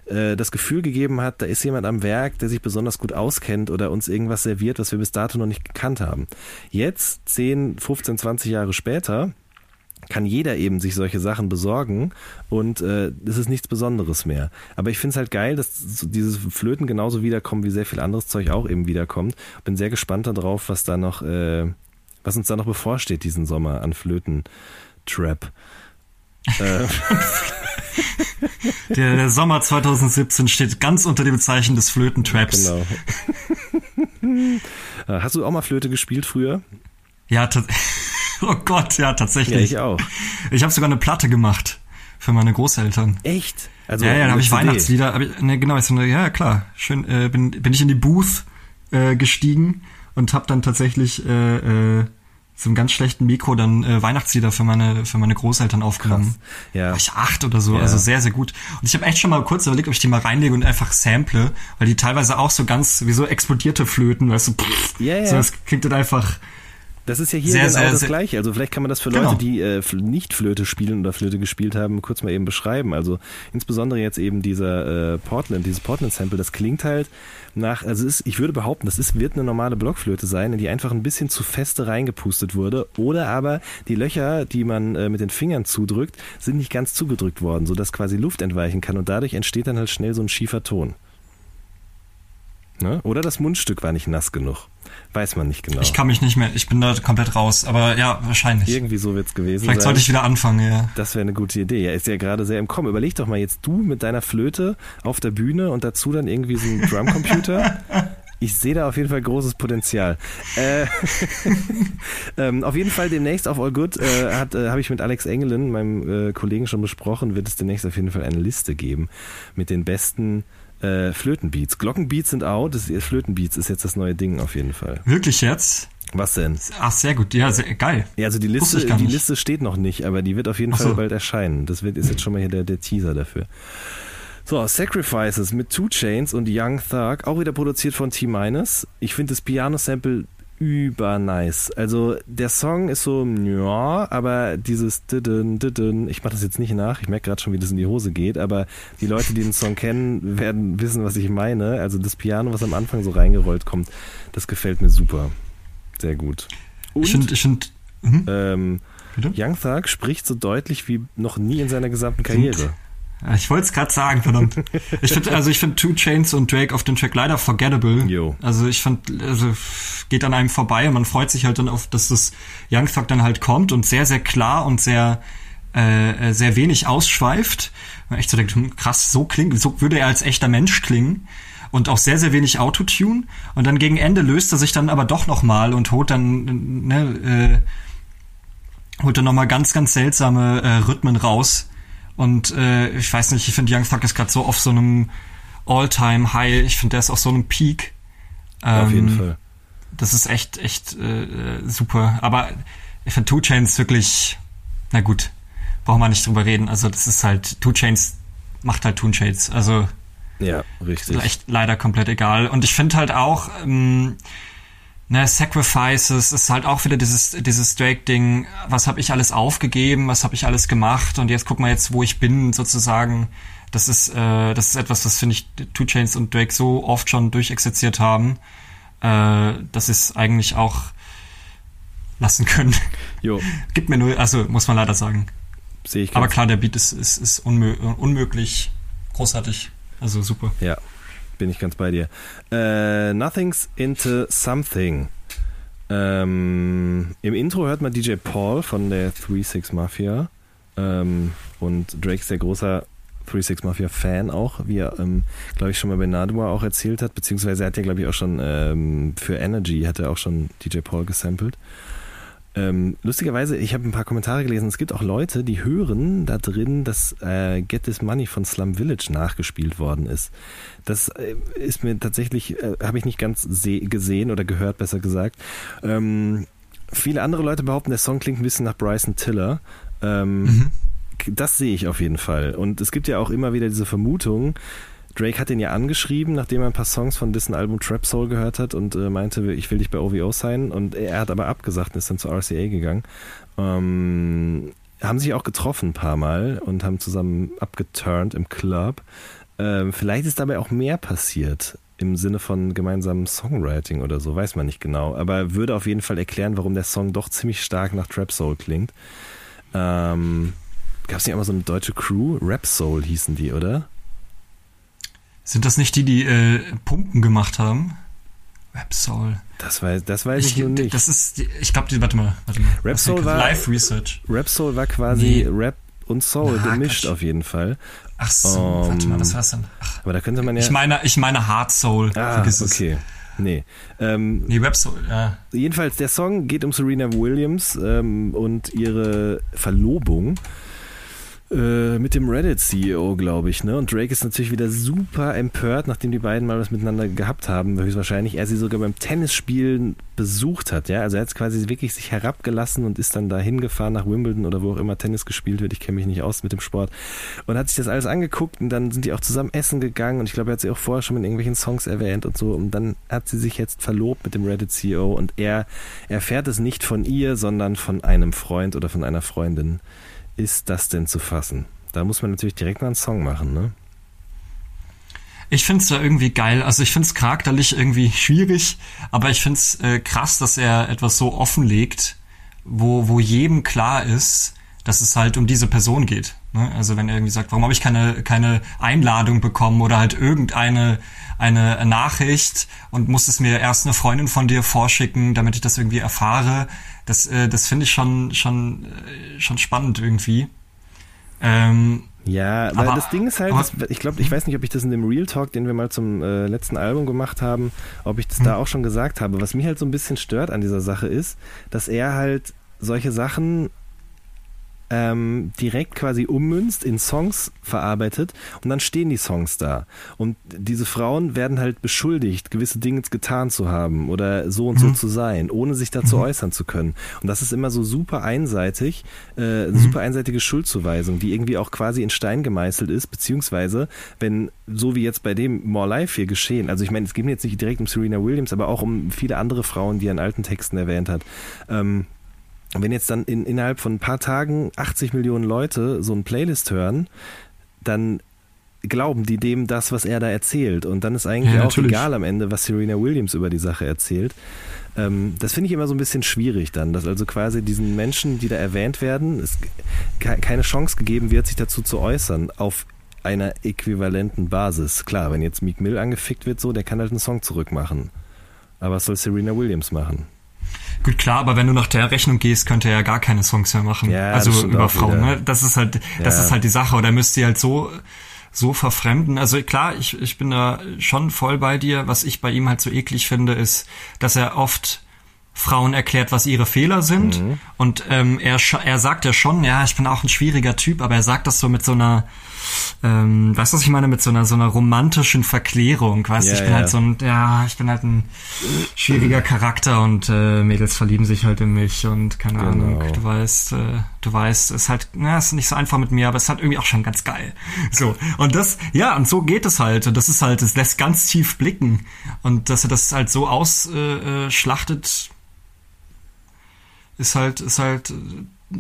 äh, das Gefühl gegeben hat, da ist jemand am Werk, der sich besonders gut auskennt oder uns irgendwas serviert, was wir bis dato noch nicht gekannt haben. Jetzt, 10, 15, 20 Jahre später, kann jeder eben sich solche Sachen besorgen und äh, es ist nichts Besonderes mehr. Aber ich finde es halt geil, dass so diese Flöten genauso wiederkommen, wie sehr viel anderes Zeug auch eben wiederkommt. Bin sehr gespannt darauf, was da noch, äh, was uns da noch bevorsteht diesen Sommer an Flöten-Trap. äh, *laughs* *laughs* *laughs* Der, der Sommer 2017 steht ganz unter dem Zeichen des Flötentraps. genau. *laughs* Äh, Hast du auch mal Flöte gespielt früher? Ja, *laughs* oh Gott, ja, Ja, tatsächlich. ich auch. Ich habe sogar eine Platte gemacht für meine Großeltern. Echt? Also ja, ja, da habe ich CD. Weihnachtslieder. Hab ich, ne, genau, ich so, ja klar, schön. Äh, bin, bin ich in die Booth äh, gestiegen und habe dann tatsächlich äh, äh, so einem ganz schlechten Mikro dann äh, Weihnachtslieder für meine für meine Großeltern aufgenommen. Ja. War ich acht oder so, Ja. also sehr sehr gut. Und ich habe echt schon mal kurz überlegt, ob ich die mal reinlege und einfach sample, weil die teilweise auch so ganz wie so explodierte Flöten, weißt du, pff, Ja, ja. so das klingt dann einfach Das ist ja hier Sehr, genau sehr, das sehr- Gleiche. Also vielleicht kann man das für Genau. Leute, die äh, nicht Flöte spielen oder Flöte gespielt haben, kurz mal eben beschreiben. Also insbesondere jetzt eben dieser äh, Portland, dieses Portland-Sample, das klingt halt nach, also ist, ich würde behaupten, das ist, wird eine normale Blockflöte sein, in die einfach ein bisschen zu feste reingepustet wurde. Oder aber die Löcher, die man äh, mit den Fingern zudrückt, sind nicht ganz zugedrückt worden, sodass quasi Luft entweichen kann und dadurch entsteht dann halt schnell so ein schiefer Ton. Ne? Oder das Mundstück war nicht nass genug. Weiß man nicht genau. Ich kann mich nicht mehr, ich bin da komplett raus, aber ja, wahrscheinlich. Irgendwie so wird's gewesen Vielleicht sein. sollte ich wieder anfangen, ja. Das wäre eine gute Idee. Ja, ist ja gerade sehr im Kommen. Überleg doch mal jetzt du mit deiner Flöte auf der Bühne und dazu dann irgendwie so ein Drumcomputer. *laughs* Ich sehe da auf jeden Fall großes Potenzial. Äh, *laughs* ähm, auf jeden Fall demnächst auf All Good äh, hat, äh, habe ich mit Alex Engelin, meinem äh, Kollegen, schon besprochen, wird es demnächst auf jeden Fall eine Liste geben mit den besten äh, Flötenbeats. Glockenbeats sind out, das Flötenbeats ist jetzt das neue Ding auf jeden Fall. Wirklich jetzt? Was denn? Ach, sehr gut. Ja, sehr, geil. Ja, also die Liste, die nicht. Liste steht noch nicht, aber die wird auf jeden Ach Fall so. bald erscheinen. Das wird, ist jetzt schon mal hier der, der Teaser dafür. So, Sacrifices mit Two Chains und Young Thug, auch wieder produziert von T-Minus. Ich finde das Piano-Sample über nice. Also der Song ist so, ja, aber dieses Didin, Didin, ich mache das jetzt nicht nach, ich merke gerade schon, wie das in die Hose geht, aber die Leute, die den Song kennen, werden wissen, was ich meine. Also das Piano, was am Anfang so reingerollt kommt, das gefällt mir super. Sehr gut. Und, Ich finde, ich find, hm? ähm, Bitte? Young Thug spricht so deutlich wie noch nie in seiner gesamten Karriere. Ja, Ich wollte es gerade sagen, verdammt. Ich finde, also ich finde Two Chains und Drake auf dem Track leider forgettable. Jo. Also ich fand, also geht an einem vorbei und man freut sich halt dann auf, dass das Young Thug dann halt kommt und sehr, sehr klar und sehr, äh, sehr wenig ausschweift. Man echt so denkt, hm, krass, so klingt, so würde er als echter Mensch klingen. Und auch sehr, sehr wenig Autotune. Und dann gegen Ende löst er sich dann aber doch nochmal und holt dann, ne, äh, holt dann nochmal ganz, ganz seltsame äh, Rhythmen raus. Und äh, ich weiß nicht, ich finde Young Thug ist gerade so auf so einem All-Time-High. Ich finde, der ist auf so einem Peak. Auf Ähm, jeden Fall. Das ist echt, echt äh, super. Aber ich finde Two Chains wirklich, na gut, brauchen wir nicht drüber reden. Also das ist halt, Two Chains macht halt Two Chains. Also Ja, richtig. echt leider komplett egal. Und ich finde halt auch, ähm, ne, Sacrifices ist halt auch wieder dieses, dieses Drake-Ding, was habe ich alles aufgegeben, was habe ich alles gemacht und jetzt guck mal jetzt, wo ich bin, sozusagen. Das ist, äh, das ist etwas, was finde ich Two Chains und Drake so oft schon durchexerziert haben, äh, dass es eigentlich auch lassen können. Jo, *laughs* Gibt mir nur, also muss man leider sagen. sehe ich Aber klar, der Beat ist, ist, ist unmö unmöglich großartig. Also super. Ja, bin ich ganz bei dir. Äh, Nothing's into Something. Ähm, Im Intro hört man DJ Paul von der 36 Mafia. Ähm, und Drake ist der großer 36 Mafia Fan auch, wie er, ähm, glaube ich, schon mal bei Nadua auch erzählt hat, beziehungsweise er hat ja, glaube ich, auch schon ähm, für Energy hat er auch schon DJ Paul gesampelt. Ähm, lustigerweise, ich habe ein paar Kommentare gelesen, es gibt auch Leute, die hören da drin, dass äh, Get This Money von Slum Village nachgespielt worden ist. Das äh, ist mir tatsächlich, äh, habe ich nicht ganz se- gesehen oder gehört, besser gesagt. Ähm, viele andere Leute behaupten, der Song klingt ein bisschen nach Bryson Tiller. Ähm, Das sehe ich auf jeden Fall. Und es gibt ja auch immer wieder diese Vermutung, Drake hat ihn ja angeschrieben, nachdem er ein paar Songs von dessen Album Trap Soul gehört hat und äh, meinte, ich will dich bei OVO sein. Und er hat aber abgesagt und ist dann zur RCA gegangen. Ähm, haben sich auch getroffen ein paar Mal und haben zusammen abgeturnt im Club. Ähm, vielleicht ist dabei auch mehr passiert im Sinne von gemeinsamem Songwriting oder so, weiß man nicht genau. Aber würde auf jeden Fall erklären, warum der Song doch ziemlich stark nach Trap Soul klingt. Ähm, Gab es nicht mal so eine deutsche Crew? Rap Soul hießen die, oder? Sind das nicht die, die äh, Pumpen gemacht haben? Rap Soul. Das weiß, das weiß ich, Ich, nicht. das ist, ich glaube, die, warte mal, warte mal. Rap Was Soul für- war- Live Research. Rap Soul war quasi Nee. Rap und Soul Na, gemischt Quatsch. auf jeden Fall. Ach so, Um, warte mal, was war's denn? Ach, Aber da könnte man ja. ich meine, ich meine Hard Soul. ah, Vergiss es. okay. Nee. Ähm, Nee, Rap Soul, ja. jedenfalls, der Song geht um Serena Williams ähm, und ihre Verlobung äh, mit dem Reddit-CEO, glaube ich. Ne? Und Drake ist natürlich wieder super empört, nachdem die beiden mal was miteinander gehabt haben, höchstwahrscheinlich. Er sie sogar beim Tennisspielen besucht hat. Ja? Also er hat quasi wirklich sich herabgelassen und ist dann da hingefahren nach Wimbledon oder wo auch immer Tennis gespielt wird. Ich kenne mich nicht aus mit dem Sport. Und hat sich das alles angeguckt und dann sind die auch zusammen essen gegangen. Und ich glaube, er hat sie auch vorher schon in irgendwelchen Songs erwähnt und so. Und dann hat sie sich jetzt verlobt mit dem Reddit-CEO und er erfährt es nicht von ihr, sondern von einem Freund oder von einer Freundin. Ist das denn zu fassen? Da muss man natürlich direkt mal einen Song machen, ne? Ich find's da irgendwie geil. Also ich find's charakterlich irgendwie schwierig, aber ich find's äh, krass, dass er etwas so offenlegt, wo, wo jedem klar ist, dass es halt um diese Person geht. Ne? Also wenn er irgendwie sagt, warum habe ich keine, keine Einladung bekommen oder halt irgendeine eine Nachricht und muss es mir erst eine Freundin von dir vorschicken, damit ich das irgendwie erfahre. Das, äh, das finde ich schon, schon, äh, schon spannend irgendwie. Ähm, Ja, weil Aber- das Ding ist halt, aber- das, ich glaube, ich weiß nicht, ob ich das in dem Real Talk, den wir mal zum äh, letzten Album gemacht haben, ob ich das Hm. da auch schon gesagt habe. Was mich halt so ein bisschen stört an dieser Sache ist, dass er halt solche Sachen ähm, direkt quasi ummünzt, in Songs verarbeitet und dann stehen die Songs da. Und diese Frauen werden halt beschuldigt, gewisse Dinge getan zu haben oder so und so Mhm. zu sein, ohne sich dazu äußern zu können. Und das ist immer so super einseitig, äh, Mhm. super einseitige Schuldzuweisung, die irgendwie auch quasi in Stein gemeißelt ist, beziehungsweise wenn, so wie jetzt bei dem More Life hier geschehen, also ich meine, es geht mir jetzt nicht direkt um Serena Williams, aber auch um viele andere Frauen, die er in alten Texten erwähnt hat, ähm, wenn jetzt dann in, innerhalb von ein paar Tagen 80 Millionen Leute so ein Playlist hören, dann glauben die dem das, was er da erzählt. Und dann ist eigentlich Ja, auch egal am Ende, was Serena Williams über die Sache erzählt. Ähm, das finde ich immer so ein bisschen schwierig dann, dass also quasi diesen Menschen, die da erwähnt werden, es ke- keine Chance gegeben wird, sich dazu zu äußern auf einer äquivalenten Basis. Klar, wenn jetzt Meek Mill angefickt wird, so, der kann halt einen Song zurückmachen. Aber was soll Serena Williams machen? Gut, klar, aber wenn du nach der Rechnung gehst, könnte er ja gar keine Songs mehr machen. Ja, also über Frauen, ne? Das ist halt, das Ja. ist halt die Sache. Oder müsst ihr halt so, so verfremden. Also klar, ich, ich bin da schon voll bei dir. Was ich bei ihm halt so eklig finde, ist, dass er oft Frauen erklärt, was ihre Fehler sind. Mhm. Und ähm, er, er sagt ja schon, ja, ich bin auch ein schwieriger Typ, aber er sagt das so mit so einer, ähm, weißt du, was ich meine, mit so einer so einer romantischen Verklärung. Weißt du, Ja, ich bin ja. halt so ein, ja, ich bin halt ein schwieriger Charakter und äh, Mädels verlieben sich halt in mich und keine Genau. Ahnung, du weißt, äh, du weißt, es ist halt, na, es ist nicht so einfach mit mir, aber es ist halt irgendwie auch schon ganz geil. So. Und das, ja, und so geht es halt. Und das ist halt, es lässt ganz tief blicken. Und dass er das halt so ausschlachtet, äh, schlachtet, ist halt, ist halt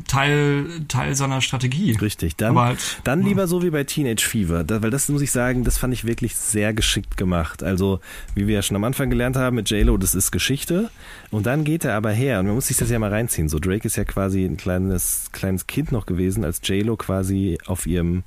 Teil, Teil seiner Strategie. Richtig, dann, halt, dann ja. lieber so wie bei Teenage Fever, da, weil das muss ich sagen, das fand ich wirklich sehr geschickt gemacht. Also, wie wir ja schon am Anfang gelernt haben mit J-Lo, das ist Geschichte. Und dann geht er aber her, und man muss sich das ja mal reinziehen. So, Drake ist ja quasi ein kleines, kleines Kind noch gewesen, als J-Lo quasi auf ihrem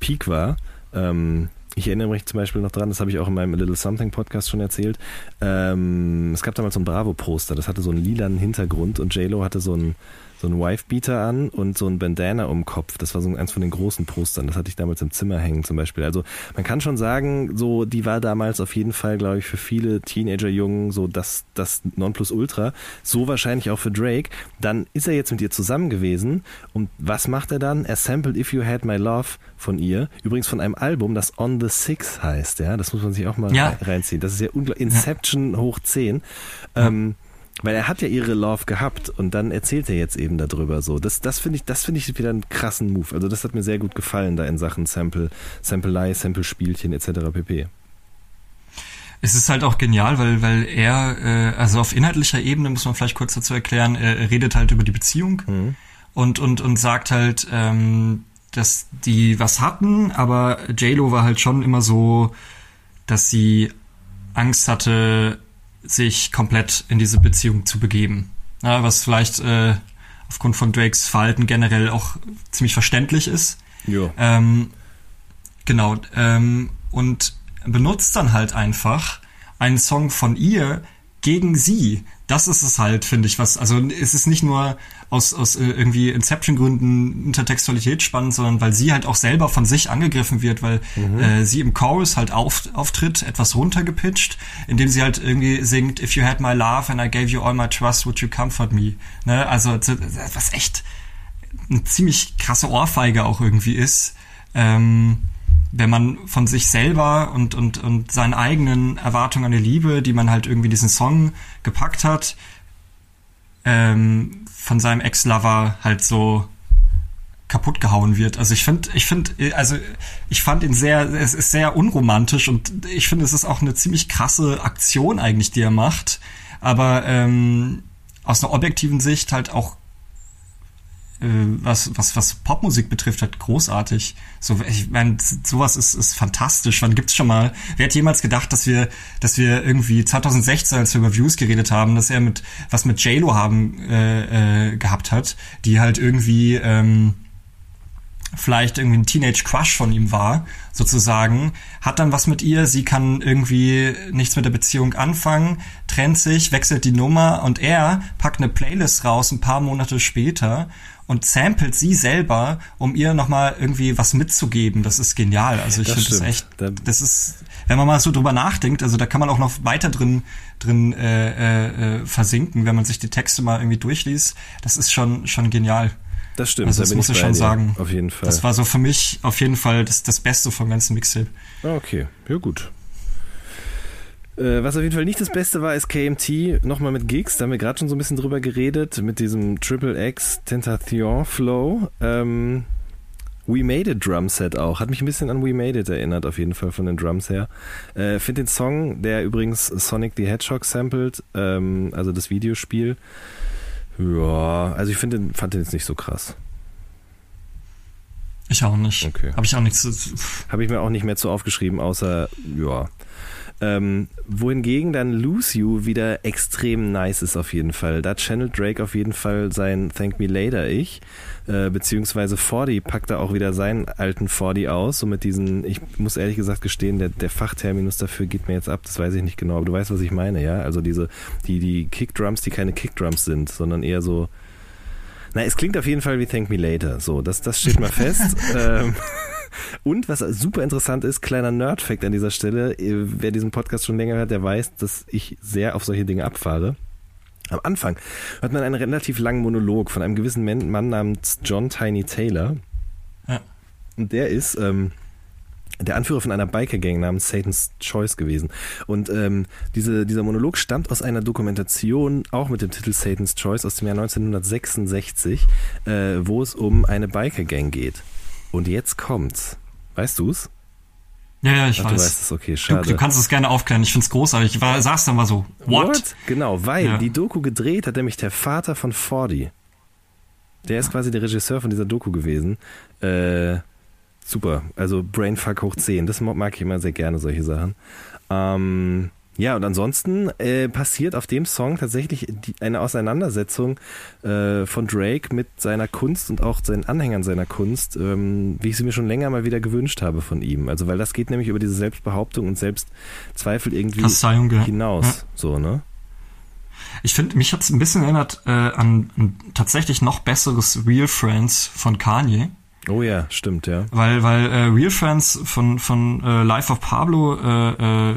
Peak war. Ähm, ich erinnere mich zum Beispiel noch dran, das habe ich auch in meinem Little Something Podcast schon erzählt. Ähm, es gab damals so ein Bravo-Poster, das hatte so einen lilanen Hintergrund und J-Lo hatte so einen, so einen Wife-Beater an und so ein Bandana um den Kopf. Das war so eins von den großen Postern. Das hatte ich damals im Zimmer hängen zum Beispiel. Also man kann schon sagen, so die war damals auf jeden Fall, glaube ich, für viele Teenager-Jungen so das, das Nonplusultra. So wahrscheinlich auch für Drake. Dann ist er jetzt mit ihr zusammen gewesen und was macht er dann? Er sampled If You Had My Love von ihr. Übrigens von einem Album, das On the Six heißt. Ja, das muss man sich auch mal Ja. reinziehen. Das ist ja unglaublich. Inception hoch 10. Ähm, weil er hat ja ihre Love gehabt und dann erzählt er jetzt eben darüber so. Das, das finde ich, das finde ich wieder einen krassen Move. Also das hat mir sehr gut gefallen da in Sachen Sample, Samplelei, Sample-Spielchen etc. pp. Es ist halt auch genial, weil, weil er, äh, also auf inhaltlicher Ebene muss man vielleicht kurz dazu erklären, er, er redet halt über die Beziehung und, und, und sagt halt, ähm, dass die was hatten, aber JLo war halt schon immer so, dass sie Angst hatte, sich komplett in diese Beziehung zu begeben. Ja, was vielleicht äh, aufgrund von Drakes Verhalten generell auch ziemlich verständlich ist. Ja. Ähm, genau. Ähm, und benutzt dann halt einfach einen Song von ihr gegen sie. Das ist es halt, finde ich, was, also es ist nicht nur aus, aus äh, irgendwie Inception-Gründen Intertextualität spannend, sondern weil sie halt auch selber von sich angegriffen wird, weil äh, sie im Chorus halt auf, auftritt, etwas runtergepitcht, indem sie halt irgendwie singt, If you had my love and I gave you all my trust, would you comfort me? Ne? Also, was echt eine ziemlich krasse Ohrfeige auch irgendwie ist, ähm, wenn man von sich selber und, und, und seinen eigenen Erwartungen an die Liebe, die man halt irgendwie in diesen Song gepackt hat, ähm, von seinem Ex-Lover halt so kaputt gehauen wird. Also ich finde, ich finde, also ich fand ihn sehr, es ist sehr unromantisch und ich finde, es ist auch eine ziemlich krasse Aktion eigentlich, die er macht. Aber ähm, aus einer objektiven Sicht halt auch was, was, was Popmusik betrifft, halt großartig. So, ich meine, sowas ist, ist fantastisch. Wann gibt's schon mal? Wer hat jemals gedacht, dass wir, dass wir irgendwie 2016, als wir über Views geredet haben, dass er mit was mit JLo haben äh, äh, gehabt hat, die halt irgendwie ähm, vielleicht irgendwie ein Teenage Crush von ihm war, sozusagen, hat dann was mit ihr, sie kann irgendwie nichts mit der Beziehung anfangen, trennt sich, wechselt die Nummer und er packt eine Playlist raus ein paar Monate später und samplet sie selber, um ihr nochmal irgendwie was mitzugeben. Das ist genial. Also ich finde das echt, Da- das ist, wenn man mal so drüber nachdenkt, also da kann man auch noch weiter drin drin äh, äh, äh, versinken, wenn man sich die Texte mal irgendwie durchliest. Das ist schon schon genial. Das stimmt. Also da das bin muss ich schon dir. sagen. Auf jeden Fall. Das war so für mich auf jeden Fall das, das Beste vom ganzen Mixtape. Ah, okay, ja gut. Äh, Was auf jeden Fall nicht das Beste war, ist KMT nochmal mit Gigs. Da haben wir gerade schon so ein bisschen drüber geredet, mit diesem Triple X Tentation Flow. Ähm, We Made It Drum Set auch. Hat mich ein bisschen an We Made It erinnert, auf jeden Fall von den Drums her. Äh, Finde den Song, der übrigens Sonic the Hedgehog sampled, ähm, also das Videospiel. Ja, also ich finde, den- fand den jetzt nicht so krass. Ich auch nicht. Okay. Habe ich auch nichts. zu- Habe ich mir auch nicht mehr zu aufgeschrieben, außer, ja. Ähm, wohingegen dann Lose You wieder extrem nice ist auf jeden Fall. Da channelt Drake auf jeden Fall sein Thank Me Later Ich, äh, beziehungsweise 40 packt er auch wieder seinen alten 40 aus, so mit diesen, ich muss ehrlich gesagt gestehen, der, der Fachterminus dafür geht mir jetzt ab, das weiß ich nicht genau, aber du weißt, was ich meine, ja? Also diese, die, die Kickdrums, die keine Kickdrums sind, sondern eher so, na, es klingt auf jeden Fall wie Thank Me Later. So, das, das steht mal fest. *laughs* ähm, und was super interessant ist, kleiner Nerd-Fact an dieser Stelle, äh, wer diesen Podcast schon länger hört, der weiß, dass ich sehr auf solche Dinge abfahre. Am Anfang hört man einen relativ langen Monolog von einem gewissen Man Mann namens John Tiny Taylor. Ja. Und der ist ähm, der Anführer von einer Biker-Gang namens Satan's Choice gewesen. Und ähm, diese, dieser Monolog stammt aus einer Dokumentation, auch mit dem Titel Satan's Choice aus dem Jahr 1966, äh, wo es um eine Biker-Gang geht. Und jetzt kommt's. Weißt du's? Ja, ja, ich Ach, du weiß. weißt es, okay, Du, schade. du kannst es gerne aufklären. Ich find's großartig. Ich war, saß dann mal so, what? Genau, weil Ja. die Doku gedreht hat nämlich der Vater von Fordi. Der ist quasi der Regisseur von dieser Doku gewesen. Äh, super, also Brainfuck hoch 10. Das mag ich immer sehr gerne, solche Sachen. Ähm, ja, und ansonsten äh, passiert auf dem Song tatsächlich die, eine Auseinandersetzung äh, von Drake mit seiner Kunst und auch seinen Anhängern seiner Kunst, ähm, wie ich sie mir schon länger mal wieder gewünscht habe von ihm. Also, weil das geht nämlich über diese Selbstbehauptung und Selbstzweifel irgendwie Kasteiung, ja. hinaus. Ja. So, ne? Ich finde, mich hat's ein bisschen erinnert äh, an ein tatsächlich noch besseres Real Friends von Kanye. Oh ja, stimmt, ja. Weil, weil äh, Real Friends von, von äh, Life of Pablo, äh, äh,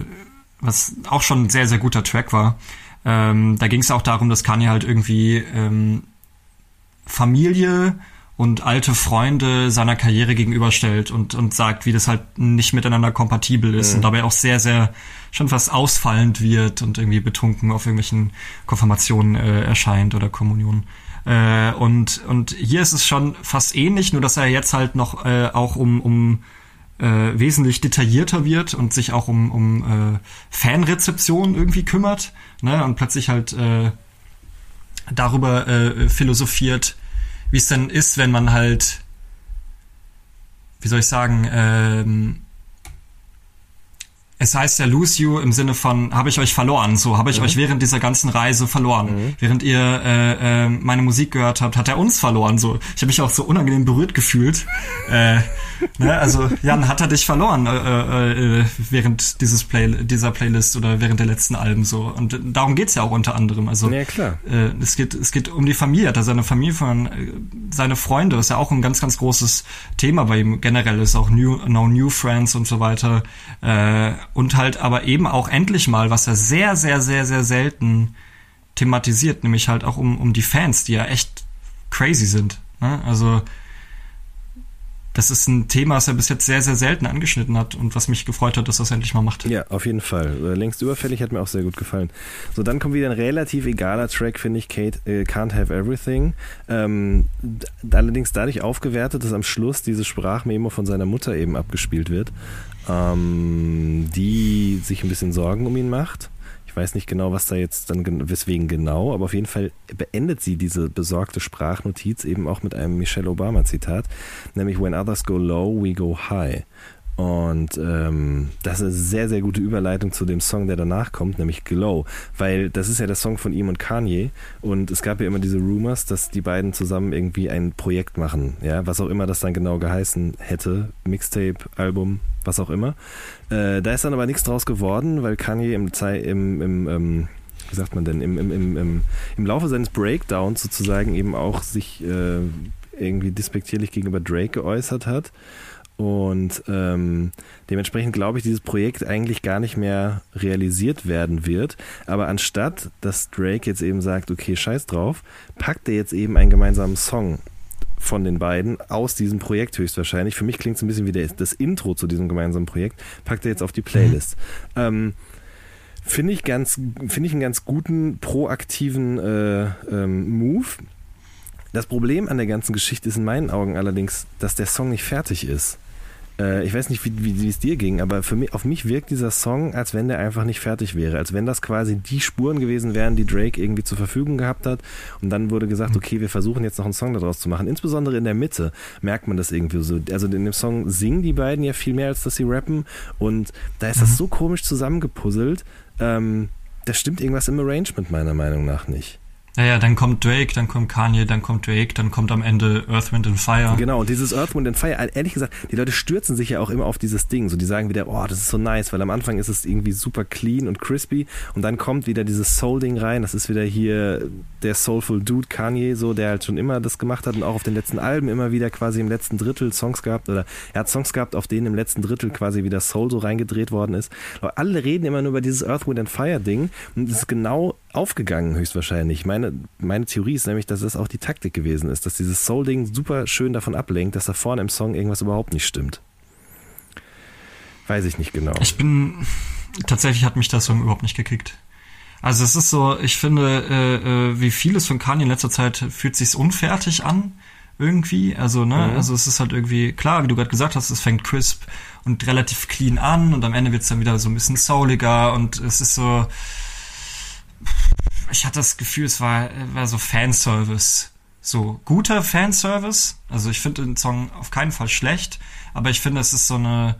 was auch schon ein sehr, sehr guter Track war, ähm, da ging es auch darum, dass Kanye halt irgendwie ähm, Familie und alte Freunde seiner Karriere gegenüberstellt und, und sagt, wie das halt nicht miteinander kompatibel ist Mhm. und dabei auch sehr, sehr schon fast ausfallend wird und irgendwie betrunken auf irgendwelchen Konfirmationen äh, erscheint oder Kommunionen. Äh, und, und hier ist es schon fast ähnlich, nur dass er jetzt halt noch äh, auch um, um äh, wesentlich detaillierter wird und sich auch um, um äh, Fanrezeption irgendwie kümmert ne? und plötzlich halt äh, darüber äh, philosophiert, wie es denn ist, wenn man halt, wie soll ich sagen, ähm, es heißt ja lose you im Sinne von habe ich euch verloren, so habe ich euch während dieser ganzen Reise verloren. Während ihr äh, äh, meine Musik gehört habt, hat er uns verloren. So, ich habe mich auch so unangenehm berührt gefühlt. *laughs* äh, ne? Also Jan, hat er dich verloren äh, äh, während dieses Play dieser Playlist oder während der letzten Alben so. Und darum geht's ja auch unter anderem. Also Ja, klar. äh, es geht es geht um die Familie, hat er seine Familie von äh, seine Freunde, ist ja auch ein ganz ganz großes Thema bei ihm generell ist auch new no new friends und so weiter äh, und halt aber eben auch endlich mal, was er sehr sehr sehr sehr selten thematisiert, nämlich halt auch um um die Fans, die ja echt crazy sind. Ne? Also das ist ein Thema, das er bis jetzt sehr, sehr selten angeschnitten hat und was mich gefreut hat, dass er es endlich mal macht. Ja, auf jeden Fall. Äh, Längst überfällig hat mir auch sehr gut gefallen. So, dann kommt wieder ein relativ egaler Track, finde ich, Kate äh, Can't Have Everything. Ähm, allerdings dadurch aufgewertet, dass am Schluss diese Sprachmemo von seiner Mutter eben abgespielt wird, ähm, die sich ein bisschen Sorgen um ihn macht. Ich weiß nicht genau, was da jetzt dann, gen- weswegen genau, aber auf jeden Fall beendet sie diese besorgte Sprachnotiz eben auch mit einem Michelle Obama Zitat, nämlich When others go low, we go high. Und ähm, das ist eine sehr, sehr gute Überleitung zu dem Song, der danach kommt, nämlich Glow. Weil das ist ja der Song von ihm und Kanye. Und es gab ja immer diese Rumors, dass die beiden zusammen irgendwie ein Projekt machen. Ja, was auch immer das dann genau geheißen hätte. Mixtape, Album, was auch immer. Äh, da ist dann aber nichts draus geworden, weil Kanye im, im, im ähm, wie sagt man denn, im, im, im, im, im Laufe seines Breakdowns sozusagen eben auch sich äh, irgendwie despektierlich gegenüber Drake geäußert hat. Und ähm, dementsprechend glaube ich, dieses Projekt eigentlich gar nicht mehr realisiert werden wird. Aber anstatt, dass Drake jetzt eben sagt, okay, scheiß drauf, packt er jetzt eben einen gemeinsamen Song von den beiden aus diesem Projekt höchstwahrscheinlich. Für mich klingt es ein bisschen wie der, das Intro zu diesem gemeinsamen Projekt. Packt er jetzt auf die Playlist. Mhm. Ähm, finde ich ganz, finde ich einen ganz guten proaktiven äh, ähm, Move. Das Problem an der ganzen Geschichte ist in meinen Augen allerdings, dass der Song nicht fertig ist. Äh, ich weiß nicht, wie, wie, es dir ging, aber für mich, auf mich wirkt dieser Song, als wenn der einfach nicht fertig wäre. Als wenn das quasi die Spuren gewesen wären, die Drake irgendwie zur Verfügung gehabt hat. Und dann wurde gesagt, mhm. okay, wir versuchen jetzt noch einen Song daraus zu machen. Insbesondere in der Mitte merkt man das irgendwie so. Also in dem Song singen die beiden ja viel mehr, als dass sie rappen. Und da ist mhm. das so komisch zusammengepuzzelt. Ähm, da stimmt irgendwas im Arrangement meiner Meinung nach nicht. Naja, dann kommt Drake, dann kommt Kanye, dann kommt Drake, dann kommt am Ende Earth, Wind and Fire. Genau, und dieses Earth, Wind and Fire, ehrlich gesagt, die Leute stürzen sich ja auch immer auf dieses Ding. So, die sagen wieder, oh, das ist so nice, weil am Anfang ist es irgendwie super clean und crispy und dann kommt wieder dieses Soul-Ding rein. Das ist wieder hier der Soulful Dude Kanye, so, der halt schon immer das gemacht hat und auch auf den letzten Alben immer wieder quasi im letzten Drittel Songs gehabt oder er hat Songs gehabt, auf denen im letzten Drittel quasi wieder Soul so reingedreht worden ist. Aber alle reden immer nur über dieses Earth, Wind and Fire Ding und es ist genau aufgegangen höchstwahrscheinlich. Meine, meine Theorie ist nämlich, dass das auch die Taktik gewesen ist, dass dieses Soul-Ding super schön davon ablenkt, dass da vorne im Song irgendwas überhaupt nicht stimmt. Weiß ich nicht genau. Ich bin, tatsächlich hat mich der Song überhaupt nicht gekickt. Also es ist so, ich finde, äh, äh, wie vieles von Kanye in letzter Zeit fühlt sich's unfertig an irgendwie. Also, ne, mhm. also es ist halt irgendwie, klar, wie du gerade gesagt hast, es fängt crisp und relativ clean an und am Ende wird's dann wieder so ein bisschen souliger und es ist so, ich hatte das Gefühl, es war, war so Fanservice. So guter Fanservice. Also ich finde den Song auf keinen Fall schlecht, aber ich finde, es ist so eine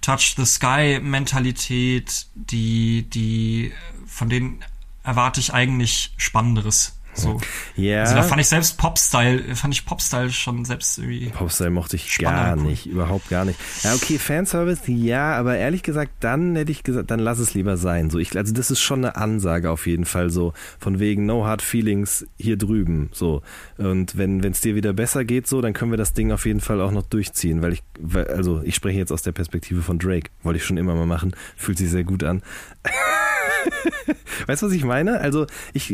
Touch the Sky Mentalität, die, die, von denen erwarte ich eigentlich Spannenderes. So. Ja. Also da fand ich selbst Popstyle, fand ich Popstyle schon selbst irgendwie. Popstyle mochte ich gar nicht, überhaupt gar nicht. Ja, okay, Fanservice, ja, aber ehrlich gesagt, dann hätte ich gesagt, dann lass es lieber sein. So, ich, also das ist schon eine Ansage auf jeden Fall so, von wegen No Hard Feelings hier drüben, so. Und wenn es dir wieder besser geht, so, dann können wir das Ding auf jeden Fall auch noch durchziehen, weil ich, weil, also ich spreche jetzt aus der Perspektive von Drake, wollte ich schon immer mal machen, fühlt sich sehr gut an. *laughs* *laughs* weißt du, was ich meine? Also, ich,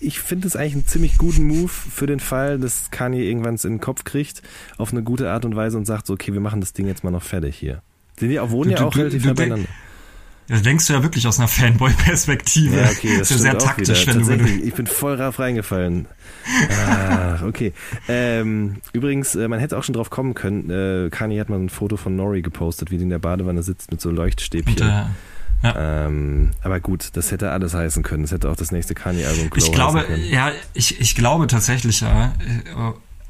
ich finde es eigentlich einen ziemlich guten Move für den Fall, dass Kanye irgendwann es in den Kopf kriegt, auf eine gute Art und Weise und sagt so, okay, wir machen das Ding jetzt mal noch fertig hier. Sind die auch, wohnen du, ja auch du, relativ du, beieinander. Das denkst du ja wirklich aus einer Fanboy-Perspektive. Ja, okay, das, ist ja sehr taktisch, wenn du. Ich bin voll rauf reingefallen. ah, okay. Ähm, übrigens, äh, man hätte auch schon drauf kommen können. Äh, Kanye hat mal ein Foto von Nori gepostet, wie die in der Badewanne sitzt mit so Leuchtstäbchen. Und, äh, ja. Ähm, aber gut, das hätte alles heißen können. Das hätte auch das nächste Kanye-Album Ich glaube, ja, ich, ich glaube tatsächlich, ja.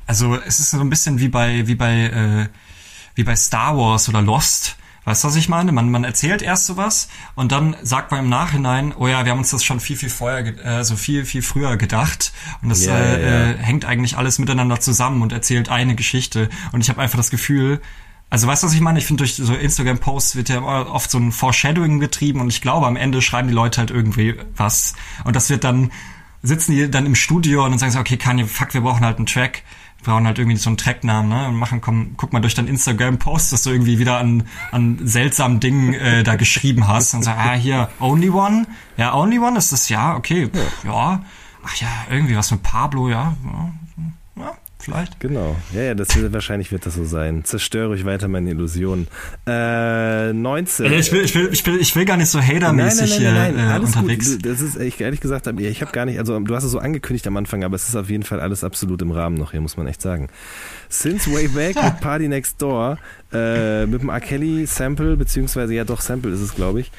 Also es ist so ein bisschen wie bei, wie bei, äh, wie bei Star Wars oder Lost. Weißt du, was ich meine? Man, man erzählt erst sowas und dann sagt man im Nachhinein, oh ja, wir haben uns das schon viel, viel vorher, äh, so viel, viel früher gedacht. Und das ja, äh. Äh, hängt eigentlich alles miteinander zusammen und erzählt eine Geschichte. Und ich habe einfach das Gefühl, also weißt du, was ich meine? Ich finde, durch so Instagram-Posts wird ja oft so ein Foreshadowing betrieben und ich glaube, am Ende schreiben die Leute halt irgendwie was. Und das wird dann, sitzen die dann im Studio und dann sagen sie, okay, Kanye, fuck, wir brauchen halt einen Track. Wir brauchen halt irgendwie so einen Tracknamen, ne? Und machen, komm, guck mal durch dein Instagram-Post, dass du irgendwie wieder an, an seltsamen Dingen äh, da geschrieben hast. Und sag, ah, hier, Only One? Ja, Only One ist das, ja, okay, pff, ja. Ach ja, irgendwie was mit Pablo, ja. ja vielleicht. Genau. Ja, ja, das wird, wahrscheinlich wird das so sein. Zerstöre ich weiter meine Illusionen. Äh, 19. Ich will, ich will, ich will, ich will gar nicht so hatermäßig hier äh, unterwegs. Gut. Das ist, ich ehrlich gesagt, ich habe gar nicht, also du hast es so angekündigt am Anfang, aber es ist auf jeden Fall alles absolut im Rahmen noch hier, muss man echt sagen. Since Way Back *laughs* ja. mit Party Next Door, äh, mit dem R. Kelly Sample, beziehungsweise ja doch Sample ist es, glaube ich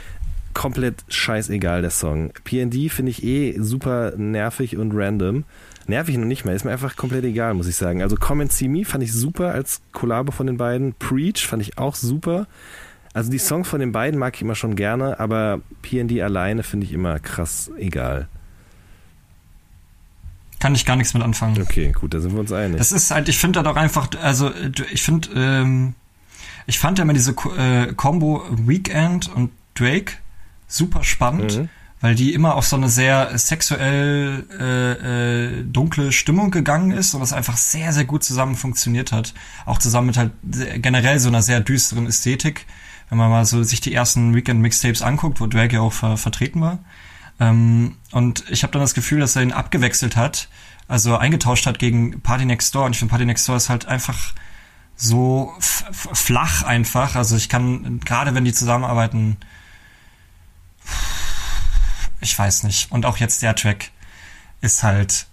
komplett scheißegal, der Song. PND finde ich eh super nervig und random. Nervig noch nicht mehr, ist mir einfach komplett egal, muss ich sagen. Also Come and See Me fand ich super als Kollabo von den beiden. Preach fand ich auch super. Also die Songs von den beiden mag ich immer schon gerne, aber PND alleine finde ich immer krass egal. Kann ich gar nichts mit anfangen. Okay, gut, da sind wir uns einig. Das ist halt, ich finde da doch einfach, also ich finde, ähm, ich fand ja immer diese äh, Combo Weekend und Drake super spannend. Mhm weil die immer auf so eine sehr sexuell äh, äh, dunkle Stimmung gegangen ist und das einfach sehr, sehr gut zusammen funktioniert hat. Auch zusammen mit halt generell so einer sehr düsteren Ästhetik. Wenn man mal so sich die ersten Weekend-Mixtapes anguckt, wo Drag ja auch ver vertreten war. Ähm, und ich habe dann das Gefühl, dass er ihn abgewechselt hat, also eingetauscht hat gegen Party Next Door. Und ich finde, Party Next Door ist halt einfach so flach einfach. Also ich kann, gerade wenn die zusammenarbeiten, ich weiß nicht. Und auch jetzt der Track ist halt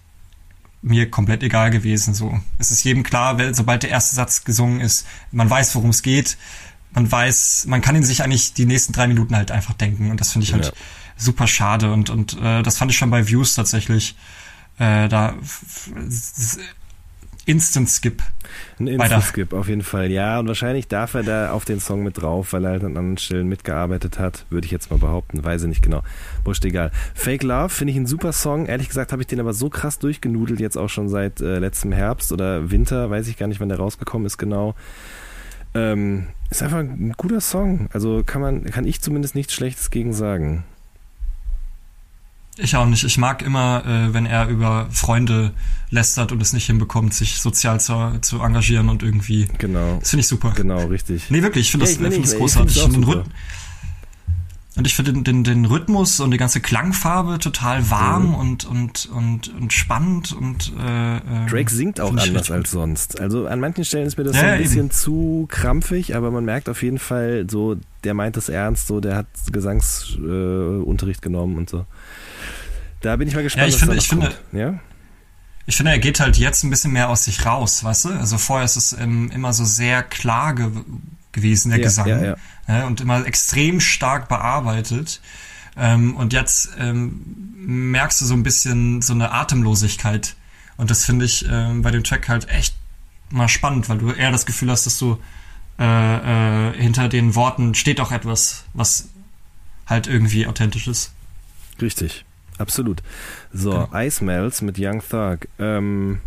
mir komplett egal gewesen. So, es ist jedem klar, sobald der erste Satz gesungen ist, man weiß, worum es geht. Man weiß, man kann ihn sich eigentlich die nächsten drei Minuten halt einfach denken. Und das finde ich halt ja. super schade. Und und äh, das fand ich schon bei Views tatsächlich. Äh, da Instant Skip. Ein Instant Skip, auf jeden Fall. Ja, und wahrscheinlich darf er da auf den Song mit drauf, weil er halt an anderen Stellen mitgearbeitet hat. Würde ich jetzt mal behaupten. Weiß ich nicht genau. Wurscht egal. Fake Love finde ich ein super Song. Ehrlich gesagt habe ich den aber so krass durchgenudelt, jetzt auch schon seit äh, letztem Herbst oder Winter. Weiß ich gar nicht, wann der rausgekommen ist genau. Ähm, ist einfach ein guter Song. Also kann man, kann ich zumindest nichts Schlechtes gegen sagen. Ich auch nicht. Ich mag immer, äh, wenn er über Freunde lästert und es nicht hinbekommt, sich sozial zu, zu engagieren und irgendwie. Genau. Das finde ich super. Genau, richtig. Nee, wirklich. Ich finde ja, das, ich find das großartig. Und, den und ich finde den, den, den Rhythmus und die ganze Klangfarbe total warm mhm. und, und, und, und spannend und äh, äh Drake singt auch anders als sonst. Also an manchen Stellen ist mir das ja, so ein bisschen eben. zu krampfig, aber man merkt auf jeden Fall so, der meint es ernst, so der hat Gesangsunterricht äh, genommen und so. Da bin ich mal gespannt, ja, ich finde, ich finde, ja? Ich finde, er geht halt jetzt ein bisschen mehr aus sich raus, weißt du? Also vorher ist es ähm, immer so sehr klar ge gewesen, der ja, Gesang. Ja, ja. ja, und immer extrem stark bearbeitet. Ähm, und jetzt ähm, merkst du so ein bisschen so eine Atemlosigkeit. Und das finde ich ähm, bei dem Track halt echt mal spannend, weil du eher das Gefühl hast, dass du äh, äh, hinter den Worten steht auch etwas, was halt irgendwie authentisch ist. Richtig. Absolut. So, genau. Ice Melts mit Young Thug. Ähm,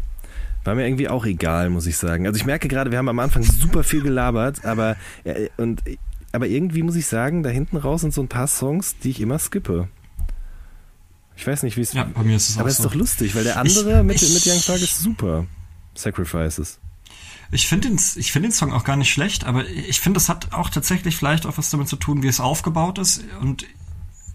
war mir irgendwie auch egal, muss ich sagen. Also ich merke gerade, wir haben am Anfang super viel gelabert, aber, äh, und, aber irgendwie muss ich sagen, da hinten raus sind so ein paar Songs, die ich immer skippe. Ich weiß nicht, wie es. Ja, bei mir ist es aber es ist so. doch lustig, weil der andere ich, mit, ich, mit Young Thug ist super. Sacrifices. Ich finde den, ich finde den Song auch gar nicht schlecht, aber ich finde, es hat auch tatsächlich vielleicht auch was damit zu tun, wie es aufgebaut ist. Und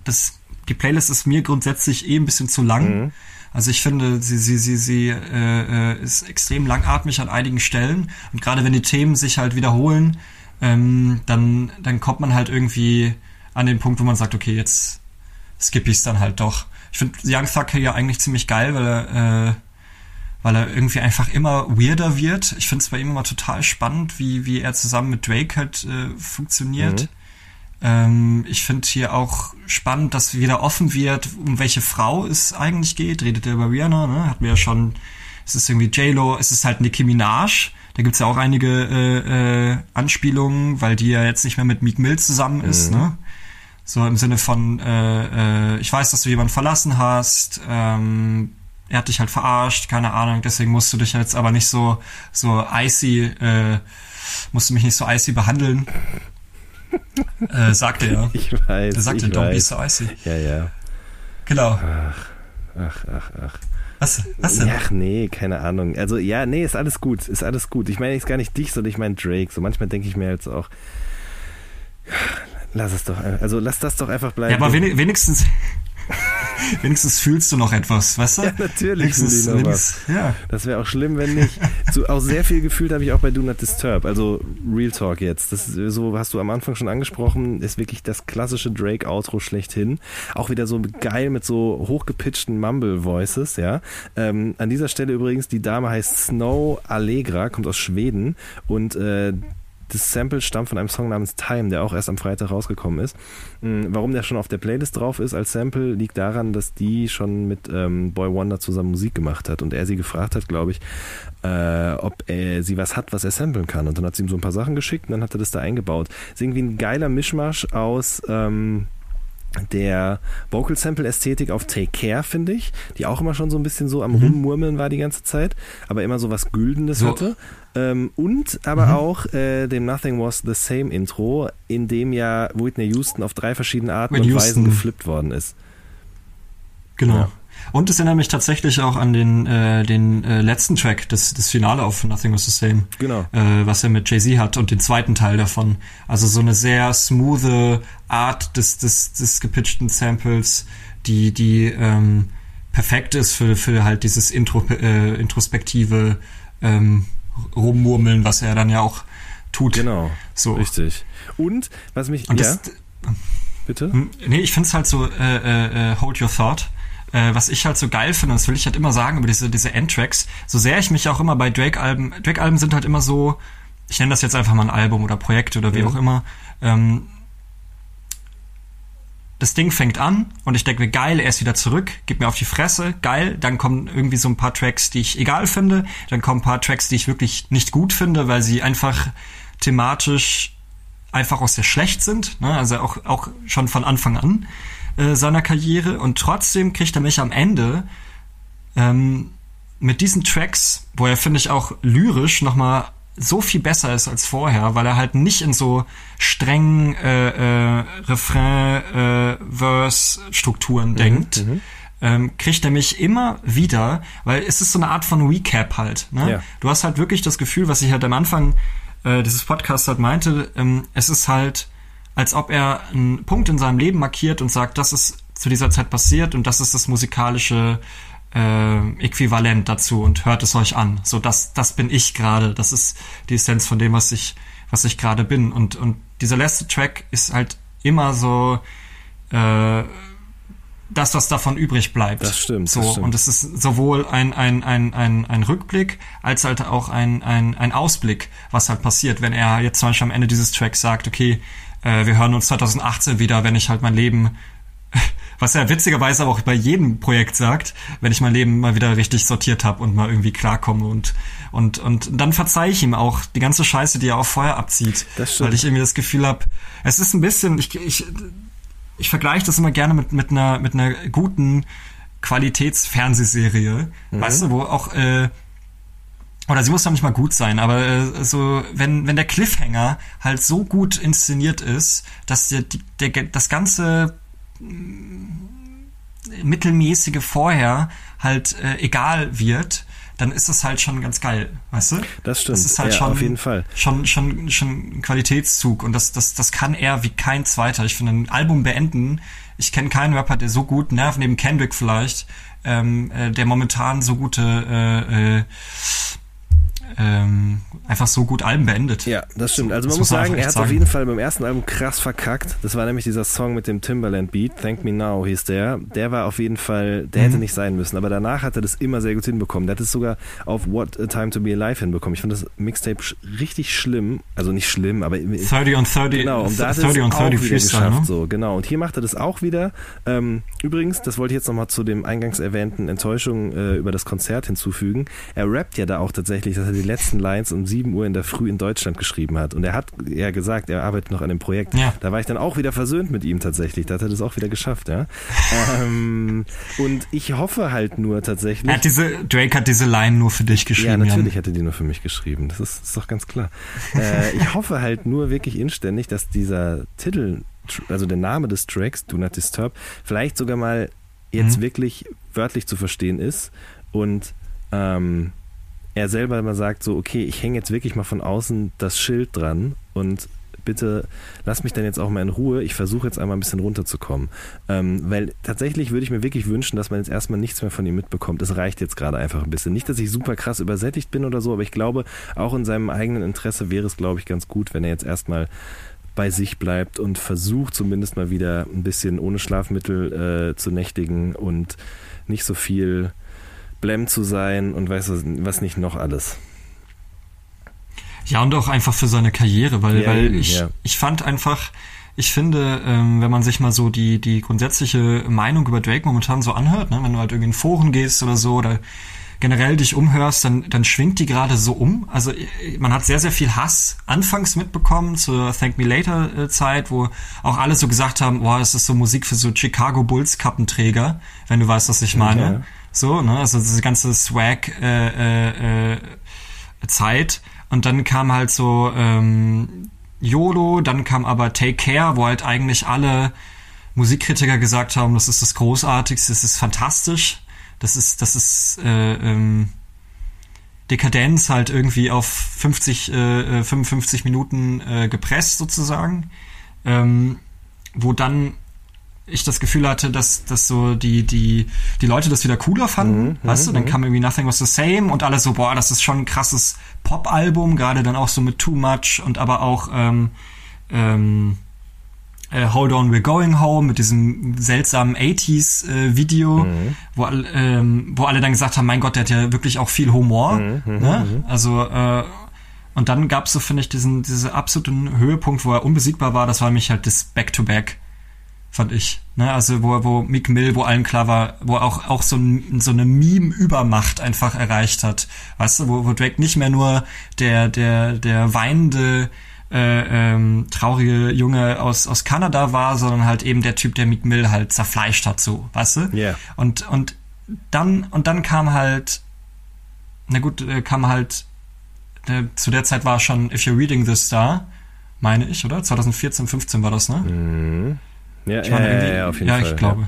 das die Playlist ist mir grundsätzlich eh ein bisschen zu lang. Mhm. Also ich finde, sie, sie, sie, sie äh, äh, ist extrem langatmig an einigen Stellen. Und gerade wenn die Themen sich halt wiederholen, ähm, dann, dann kommt man halt irgendwie an den Punkt, wo man sagt, okay, jetzt skippe ich es dann halt doch. Ich finde Young Thug ja eigentlich ziemlich geil, weil er, äh, weil er irgendwie einfach immer weirder wird. Ich finde es bei ihm immer total spannend, wie, wie er zusammen mit Drake halt äh, funktioniert. Mhm. Ähm, ich finde hier auch spannend, dass wieder offen wird, um welche Frau es eigentlich geht. Redet er über Rihanna, ne? Hatten wir ja schon. Es ist irgendwie J-Lo, es ist halt Nicki Minaj. Da gibt's ja auch einige äh, äh, Anspielungen, weil die ja jetzt nicht mehr mit Meek Mill zusammen ist, mhm. ne? So im Sinne von, äh, äh, ich weiß, dass du jemanden verlassen hast, ähm, er hat dich halt verarscht, keine Ahnung, deswegen musst du dich jetzt aber nicht so, so icy, äh, musst du mich nicht so icy behandeln äh, sagte er. *laughs* Ich weiß. Er sagte, don't be so icy. Ja, ja. Genau. Ach, ach, ach, ach. Was, was denn? Ach nee, keine Ahnung. Also ja, nee, ist alles gut, ist alles gut. Ich meine jetzt gar nicht dich, sondern ich meine Drake. So manchmal denke ich mir jetzt auch, lass es doch, also lass das doch einfach bleiben. Ja, aber wenigstens, *laughs* wenigstens fühlst du noch etwas, weißt du? Ja, natürlich. Wenigstens, was. Ja. Das wäre auch schlimm, wenn nicht. So, auch sehr viel gefühlt habe ich auch bei Do Not Disturb. Also Real Talk jetzt. Das ist, so hast du am Anfang schon angesprochen, ist wirklich das klassische Drake-Outro schlechthin. Auch wieder so geil mit so hochgepitchten Mumble-Voices, ja. Ähm, an dieser Stelle übrigens, die Dame heißt Snow Allegra, kommt aus Schweden und äh, das Sample stammt von einem Song namens Time, der auch erst am Freitag rausgekommen ist. Hm, warum der schon auf der Playlist drauf ist als Sample, liegt daran, dass die schon mit ähm, Boy Wonder zusammen Musik gemacht hat und er sie gefragt hat, glaube ich, äh, ob er, sie was hat, was er samplen kann. Und dann hat sie ihm so ein paar Sachen geschickt und dann hat er das da eingebaut. Ist irgendwie ein geiler Mischmasch aus ähm, der Vocal Sample Ästhetik auf Take Care, finde ich, die auch immer schon so ein bisschen so am mhm. Rummurmeln war die ganze Zeit, aber immer so was Güldenes so. hatte. Ähm, und aber mhm. auch äh, dem Nothing Was the Same Intro, in dem ja Whitney Houston auf drei verschiedene Arten Whitney und Weisen geflippt worden ist. Genau. Ja. Und es erinnert mich tatsächlich auch an den, äh, den äh, letzten Track, das, das Finale auf Nothing Was the Same. Genau. Äh, was er mit Jay-Z hat und den zweiten Teil davon. Also so eine sehr smooth Art des, des, des gepitchten Samples, die, die ähm, perfekt ist für, für halt dieses Intro, äh, introspektive ähm, Rummurmeln, was er dann ja auch tut. Genau. So. Richtig. Und was mich. Und ja, das, bitte? Hm, Nee, ich find's halt so, äh, äh, äh, hold your thought. Äh, was ich halt so geil finde, das will ich halt immer sagen über diese, diese Endtracks, so sehr ich mich auch immer bei Drake-Alben, Drake-Alben sind halt immer so, ich nenne das jetzt einfach mal ein Album oder Projekt oder wie Mhm. auch immer, ähm, das Ding fängt an und ich denke mir, geil, er ist wieder zurück, gib mir auf die Fresse, geil. Dann kommen irgendwie so ein paar Tracks, die ich egal finde. Dann kommen ein paar Tracks, die ich wirklich nicht gut finde, weil sie einfach thematisch einfach auch sehr schlecht sind. Ne? Also auch, auch schon von Anfang an äh, seiner Karriere. Und trotzdem kriegt er mich am Ende ähm, mit diesen Tracks, wo er, finde ich, auch lyrisch nochmal so viel besser ist als vorher, weil er halt nicht in so strengen äh, äh, Refrain-Verse-Strukturen denkt, ähm, kriegt er mich immer wieder, weil es ist so eine Art von Recap halt. Ne? Ja. Du hast halt wirklich das Gefühl, was ich halt am Anfang äh, dieses Podcasts halt meinte, ähm, es ist halt, als ob er einen Punkt in seinem Leben markiert und sagt, das ist zu dieser Zeit passiert und das ist das musikalische äh, Äquivalent dazu und hört es euch an. So, das, das bin ich gerade. Das ist die Essenz von dem, was ich, was ich gerade bin. Und, und dieser letzte Track ist halt immer so äh, das, was davon übrig bleibt. Das stimmt, So, das stimmt. und es ist sowohl ein, ein, ein, ein, ein Rückblick als halt auch ein, ein, ein Ausblick, was halt passiert, wenn er jetzt zum Beispiel am Ende dieses Tracks sagt, okay, äh, wir hören uns 2018 wieder, wenn ich halt mein Leben *laughs* was er witzigerweise aber auch bei jedem Projekt sagt, wenn ich mein Leben mal wieder richtig sortiert habe und mal irgendwie klarkomme und und und dann verzeih ich ihm auch die ganze Scheiße, die er auch vorher abzieht, weil ich irgendwie das Gefühl habe, es ist ein bisschen ich ich ich vergleiche das immer gerne mit mit einer mit einer guten Qualitätsfernsehserie, weißt du, wo auch äh, oder sie muss doch nicht mal gut sein, aber äh, so, wenn, wenn der Cliffhanger halt so gut inszeniert ist, dass der, der, das ganze mm, mittelmäßige vorher halt äh, egal wird, dann ist das halt schon ganz geil, weißt du? Das stimmt. Das ist halt Ja, schon, auf jeden Fall. schon, schon, schon ein Qualitätszug und das, das, das kann er wie kein zweiter. Ich finde, ein Album beenden, ich kenne keinen Rapper, der so gut nervt, neben Kendrick vielleicht, ähm, äh, der momentan so gute, äh, äh, ähm, einfach so gut Alben beendet. Ja, das stimmt. Also Das man muss muss sagen, er hat auf sagen. jeden Fall beim ersten Album krass verkackt. Das war nämlich dieser Song mit dem Timberland Beat, Thank Me Now hieß der. Der war auf jeden Fall, der Mhm. hätte nicht sein müssen. Aber danach hat er das immer sehr gut hinbekommen. Der hat es sogar auf What a Time to Be Alive hinbekommen. Ich fand das Mixtape richtig schlimm. Also nicht schlimm, aber 30 on 30, Genau, und da hat er 30 es on auch 30 wieder Freestyle, geschafft. ne? So, genau. Und hier macht er das auch wieder. Ähm, übrigens, das wollte ich jetzt nochmal zu dem eingangs erwähnten Enttäuschung äh, über das Konzert hinzufügen. Er rappt ja da auch tatsächlich, dass er die letzten Lines um 7 Uhr in der Früh in Deutschland geschrieben hat. Und er hat ja gesagt, er arbeitet noch an dem Projekt. Ja. Da war ich dann auch wieder versöhnt mit ihm tatsächlich. Da hat er das auch wieder geschafft, ja. ähm, und ich hoffe halt nur tatsächlich. Er hat diese, Drake hat diese Line nur für dich geschrieben. Ja, natürlich Jan. hätte die nur für mich geschrieben. Das ist, ist doch ganz klar. äh, ich hoffe halt nur wirklich inständig, dass dieser Titel, also der Name des Tracks, Do Not Disturb, vielleicht sogar mal jetzt Mhm. wirklich wörtlich zu verstehen ist und ähm, er selber mal sagt so, okay, ich hänge jetzt wirklich mal von außen das Schild dran und bitte lass mich dann jetzt auch mal in Ruhe. Ich versuche jetzt einmal ein bisschen runterzukommen. Ähm, weil tatsächlich würde ich mir wirklich wünschen, dass man jetzt erstmal nichts mehr von ihm mitbekommt. Es reicht jetzt gerade einfach ein bisschen. Nicht, dass ich super krass übersättigt bin oder so, aber ich glaube, auch in seinem eigenen Interesse wäre es, glaube ich, ganz gut, wenn er jetzt erstmal bei sich bleibt und versucht zumindest mal wieder ein bisschen ohne Schlafmittel äh, zu nächtigen und nicht so viel blem zu sein und weiß was, was nicht noch alles. Ja, und auch einfach für seine Karriere, weil, Ja, weil ich, ja. ich fand einfach, ich finde, ähm, wenn man sich mal so die, die grundsätzliche Meinung über Drake momentan so anhört, ne, wenn du halt irgendwie in Foren gehst oder so oder generell dich umhörst, dann, dann schwingt die gerade so um. Also äh, man hat sehr, sehr viel Hass anfangs mitbekommen zur Thank Me Later äh, Zeit, wo auch alle so gesagt haben, boah, es ist so Musik für so Chicago Bulls Kappenträger, wenn du weißt, was ich meine. Ja. So, ne, also diese ganze Swag äh, äh, äh, Zeit. Und dann kam halt so ähm, YOLO, dann kam aber Take Care, wo halt eigentlich alle Musikkritiker gesagt haben, das ist das Großartigste, das ist fantastisch, das ist, das ist äh, ähm, Dekadenz halt irgendwie auf 50, äh, 55 Minuten äh, gepresst sozusagen, ähm, wo dann ich das Gefühl hatte, dass, dass so die, die, die Leute das wieder cooler fanden, Mhm, weißt du, dann kam irgendwie Nothing Was the Same und alle so, boah, das ist schon ein krasses Pop-Album, gerade dann auch so mit Too Much und aber auch ähm, ähm, äh, Hold On We're Going Home mit diesem seltsamen 80s äh, Video, wo, ähm, wo alle dann gesagt haben, mein Gott, der hat ja wirklich auch viel Humor. ne? Also äh, und dann gab's so, finde ich, diesen, diesen absoluten Höhepunkt, wo er unbesiegbar war, das war nämlich halt das Back-to-Back, fand ich. Ne? Also wo, wo Meek Mill, wo allen klar war, wo auch, auch so, ein, so eine Meme-Übermacht einfach erreicht hat. Weißt du, wo, wo Drake nicht mehr nur der, der, der weinende, äh, ähm, traurige Junge aus, aus Kanada war, sondern halt eben der Typ, der Meek Mill halt zerfleischt hat, so, weißt du? Ja. Und, und dann, und dann kam halt, na gut, äh, kam halt, äh, zu der Zeit war schon If You're Reading This Star, meine ich, oder? 2014, 15 war das, ne? Ja, Ich ja, meine, ja, ja, auf jeden ja, Fall. ich glaube.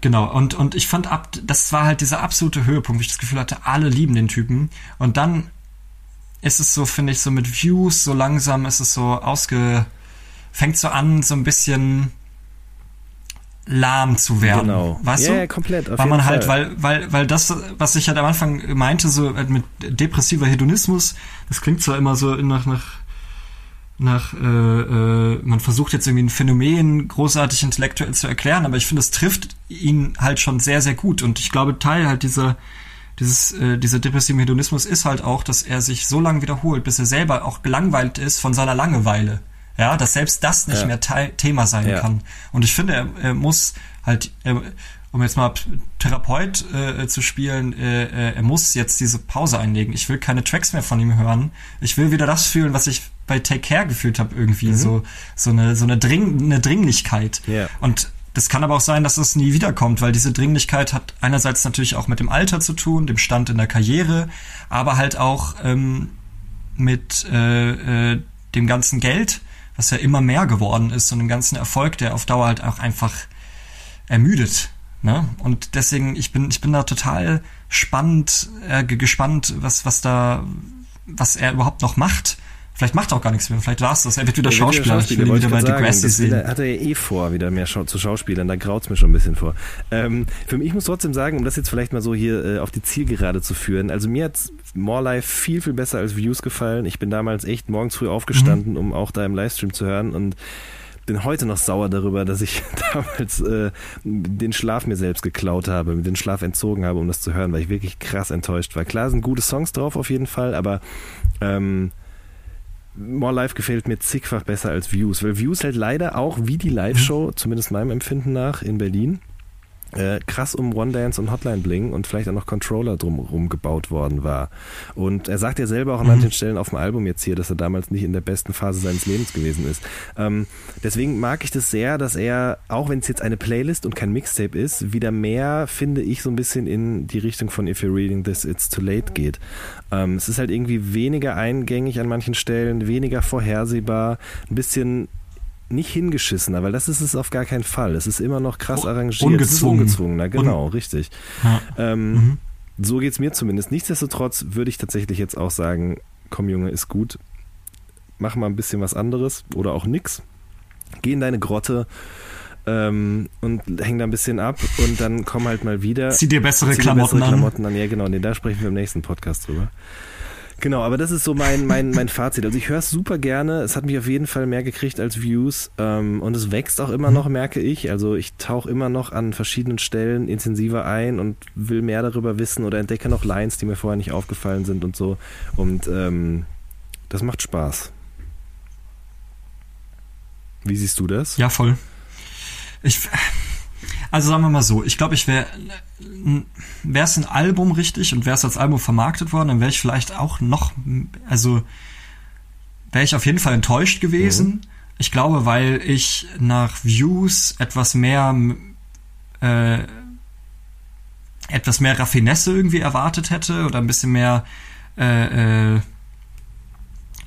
Genau, und, und ich fand ab, das war halt dieser absolute Höhepunkt, wo ich das Gefühl hatte, alle lieben den Typen. Und dann ist es so, finde ich, so mit Views, so langsam ist es so ausge, fängt so an, so ein bisschen lahm zu werden. Genau. Weißt ja, du? ja, komplett. Auf weil man halt, Fall. weil, weil, weil das, was ich halt am Anfang meinte, so mit depressiver Hedonismus, das klingt zwar immer so nach, nach, nach, äh, äh, man versucht jetzt irgendwie ein Phänomen großartig intellektuell zu erklären, aber ich finde, es trifft ihn halt schon sehr, sehr gut. Und ich glaube, Teil halt dieser, dieses, äh, dieser depressive Hedonismus ist halt auch, dass er sich so lange wiederholt, bis er selber auch gelangweilt ist von seiner Langeweile. Ja, dass selbst das nicht Ja. mehr Teil, Thema sein Ja. kann. Und ich finde, er, er muss halt, er, um jetzt mal Therapeut äh, zu spielen, äh, äh, er muss jetzt diese Pause einlegen. Ich will keine Tracks mehr von ihm hören. Ich will wieder das fühlen, was ich bei Take Care gefühlt habe, irgendwie. So, so eine, so eine, Dring, eine Dringlichkeit. Ja. Und das kann aber auch sein, dass das nie wiederkommt, weil diese Dringlichkeit hat einerseits natürlich auch mit dem Alter zu tun, dem Stand in der Karriere, aber halt auch ähm, mit äh, äh, dem ganzen Geld, was ja immer mehr geworden ist und dem ganzen Erfolg, der auf Dauer halt auch einfach ermüdet. Ne? Und deswegen, ich bin, ich bin da total spannend, äh, ge- gespannt, was, was da, was er überhaupt noch macht. Vielleicht macht er auch gar nichts mehr, vielleicht war's das. Er wird wieder Er wird Schauspieler. Ich will ihn wieder bei Degrassi sehen. hat er ja eh vor, wieder mehr schau zu Schauspielern. Da graut's mir schon ein bisschen vor. Ähm, für mich, ich muss trotzdem sagen, um das jetzt vielleicht mal so hier äh, auf die Zielgerade zu führen. Also mir hat's More Life viel, viel besser als Views gefallen. Ich bin damals echt morgens früh aufgestanden, Mhm. um auch da im Livestream zu hören und bin heute noch sauer darüber, dass ich *laughs* damals äh, den Schlaf mir selbst geklaut habe, den Schlaf entzogen habe, um das zu hören, weil ich wirklich krass enttäuscht war. Klar sind gute Songs drauf auf jeden Fall, aber ähm, More Life gefällt mir zigfach besser als Views, weil Views halt leider auch wie die Live-Show, zumindest meinem Empfinden nach, in Berlin, äh, krass um One Dance und Hotline Bling und vielleicht auch noch Controller drumherum gebaut worden war. Und er sagt ja selber auch an manchen Stellen auf dem Album jetzt hier, dass er damals nicht in der besten Phase seines Lebens gewesen ist. Ähm, deswegen mag ich das sehr, dass er, auch wenn es jetzt eine Playlist und kein Mixtape ist, wieder mehr, finde ich, so ein bisschen in die Richtung von If You're Reading This, It's Too Late geht. Ähm, es ist halt irgendwie weniger eingängig an manchen Stellen, weniger vorhersehbar, ein bisschen nicht hingeschissener, weil das ist es auf gar keinen Fall. Es ist immer noch krass Un- arrangiert. Es ungezwungen. ungezwungener, genau, richtig. Ja. Ähm, Mhm. So geht's mir zumindest. Nichtsdestotrotz würde ich tatsächlich jetzt auch sagen, komm Junge, ist gut. Mach mal ein bisschen was anderes oder auch nix. Geh in deine Grotte ähm, und häng da ein bisschen ab und dann komm halt mal wieder. Zieh dir bessere Zieh dir Klamotten bessere an. Klamotten an. Ja, genau, nee, da sprechen wir im nächsten Podcast drüber. Genau, aber das ist so mein, mein, mein Fazit. Also ich höre es super gerne. Es hat mich auf jeden Fall mehr gekriegt als Views. Ähm, und es wächst auch immer noch, merke ich. Also ich tauche immer noch an verschiedenen Stellen intensiver ein und will mehr darüber wissen oder entdecke noch Lines, die mir vorher nicht aufgefallen sind und so. Und ähm, das macht Spaß. Wie siehst du das? Ja, voll. Ich, also sagen wir mal so, ich glaube, ich wäre, wäre es ein Album richtig und wäre es als Album vermarktet worden, dann wäre ich vielleicht auch noch, also wäre ich auf jeden Fall enttäuscht gewesen. Ich glaube, weil ich nach Views etwas mehr, äh, etwas mehr Raffinesse irgendwie erwartet hätte oder ein bisschen mehr, äh, äh,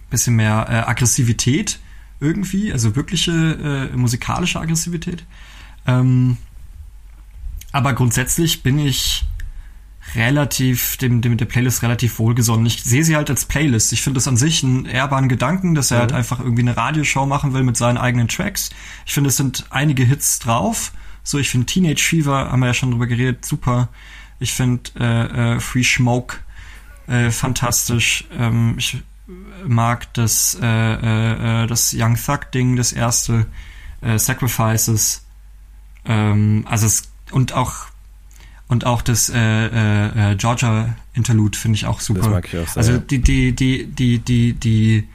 bisschen mehr äh, Aggressivität irgendwie, also wirkliche äh, musikalische Aggressivität. Ähm, aber grundsätzlich bin ich relativ, dem, dem der Playlist relativ wohlgesonnen. Ich sehe sie halt als Playlist. Ich finde es an sich einen ehrbaren Gedanken, dass er Mhm. halt einfach irgendwie eine Radioshow machen will mit seinen eigenen Tracks. Ich finde, es sind einige Hits drauf. So, ich finde Teenage Fever, haben wir ja schon drüber geredet, super. Ich finde äh, äh, Free Smoke äh, fantastisch. *laughs* Ähm, ich mag das, äh, äh, äh, das Young Thug Ding, das erste äh, Sacrifices. Ähm, also es, und auch und auch das äh, äh, äh, Georgia Interlude finde ich auch super. Das mag ich auch sehr, Also die die die die die die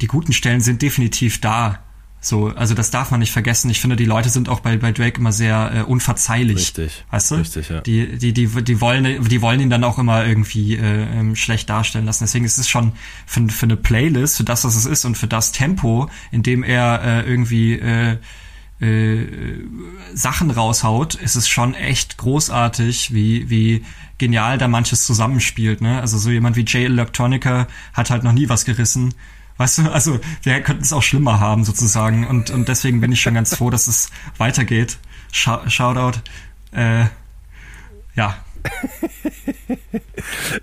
die guten Stellen sind definitiv da. So, also das darf man nicht vergessen. Ich finde, die Leute sind auch bei, bei Drake immer sehr äh, unverzeihlich. Richtig. Weißt du? Richtig, ja. Die, die, die, die wollen, die wollen ihn dann auch immer irgendwie äh, ähm, schlecht darstellen lassen. Deswegen ist es schon für, für eine Playlist, für das, was es ist und für das Tempo, in dem er äh, irgendwie äh, äh, Sachen raushaut, ist es schon echt großartig, wie, wie genial da manches zusammenspielt. Ne? Also so jemand wie Jay Electronica hat halt noch nie was gerissen. Weißt du, also wir könnten es auch schlimmer haben sozusagen. Und, und deswegen bin ich schon ganz froh, dass es weitergeht. Shou- Shoutout. Äh, ja, *laughs*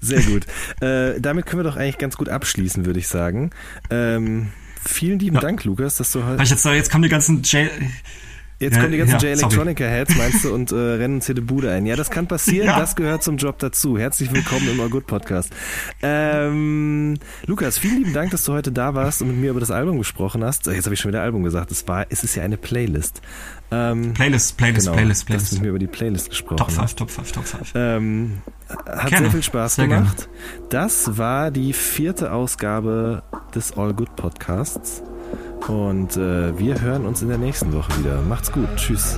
Sehr gut. äh, damit können wir doch eigentlich ganz gut abschließen, würde ich sagen. Ähm, vielen lieben Ja. Dank, Lukas, dass du heute. ich jetzt, jetzt kommen die ganzen Jay, Jetzt kommen die ganzen ja, J sorry. Electronica Heads, meinst du, und äh, rennen uns hier die Bude ein. Ja, das kann passieren, *laughs* Ja. das gehört zum Job dazu. Herzlich willkommen im All Good Podcast. Ähm, Lukas, vielen lieben Dank, dass du heute da warst und mit mir über das Album gesprochen hast. Äh, Jetzt habe ich schon wieder Album gesagt. Es war, es ist ja eine Playlist. Ähm, Playlist, Playlist, genau, Playlist, dass du Playlist. mit mir über die Playlist gesprochen Top hast. 5, Top 5, Top 5. Ähm, hat Gerne. sehr viel Spaß Sehr gerne. gemacht. Das war die vierte Ausgabe des All Good Podcasts. Und äh, wir hören uns in der nächsten Woche wieder. Macht's gut. Tschüss.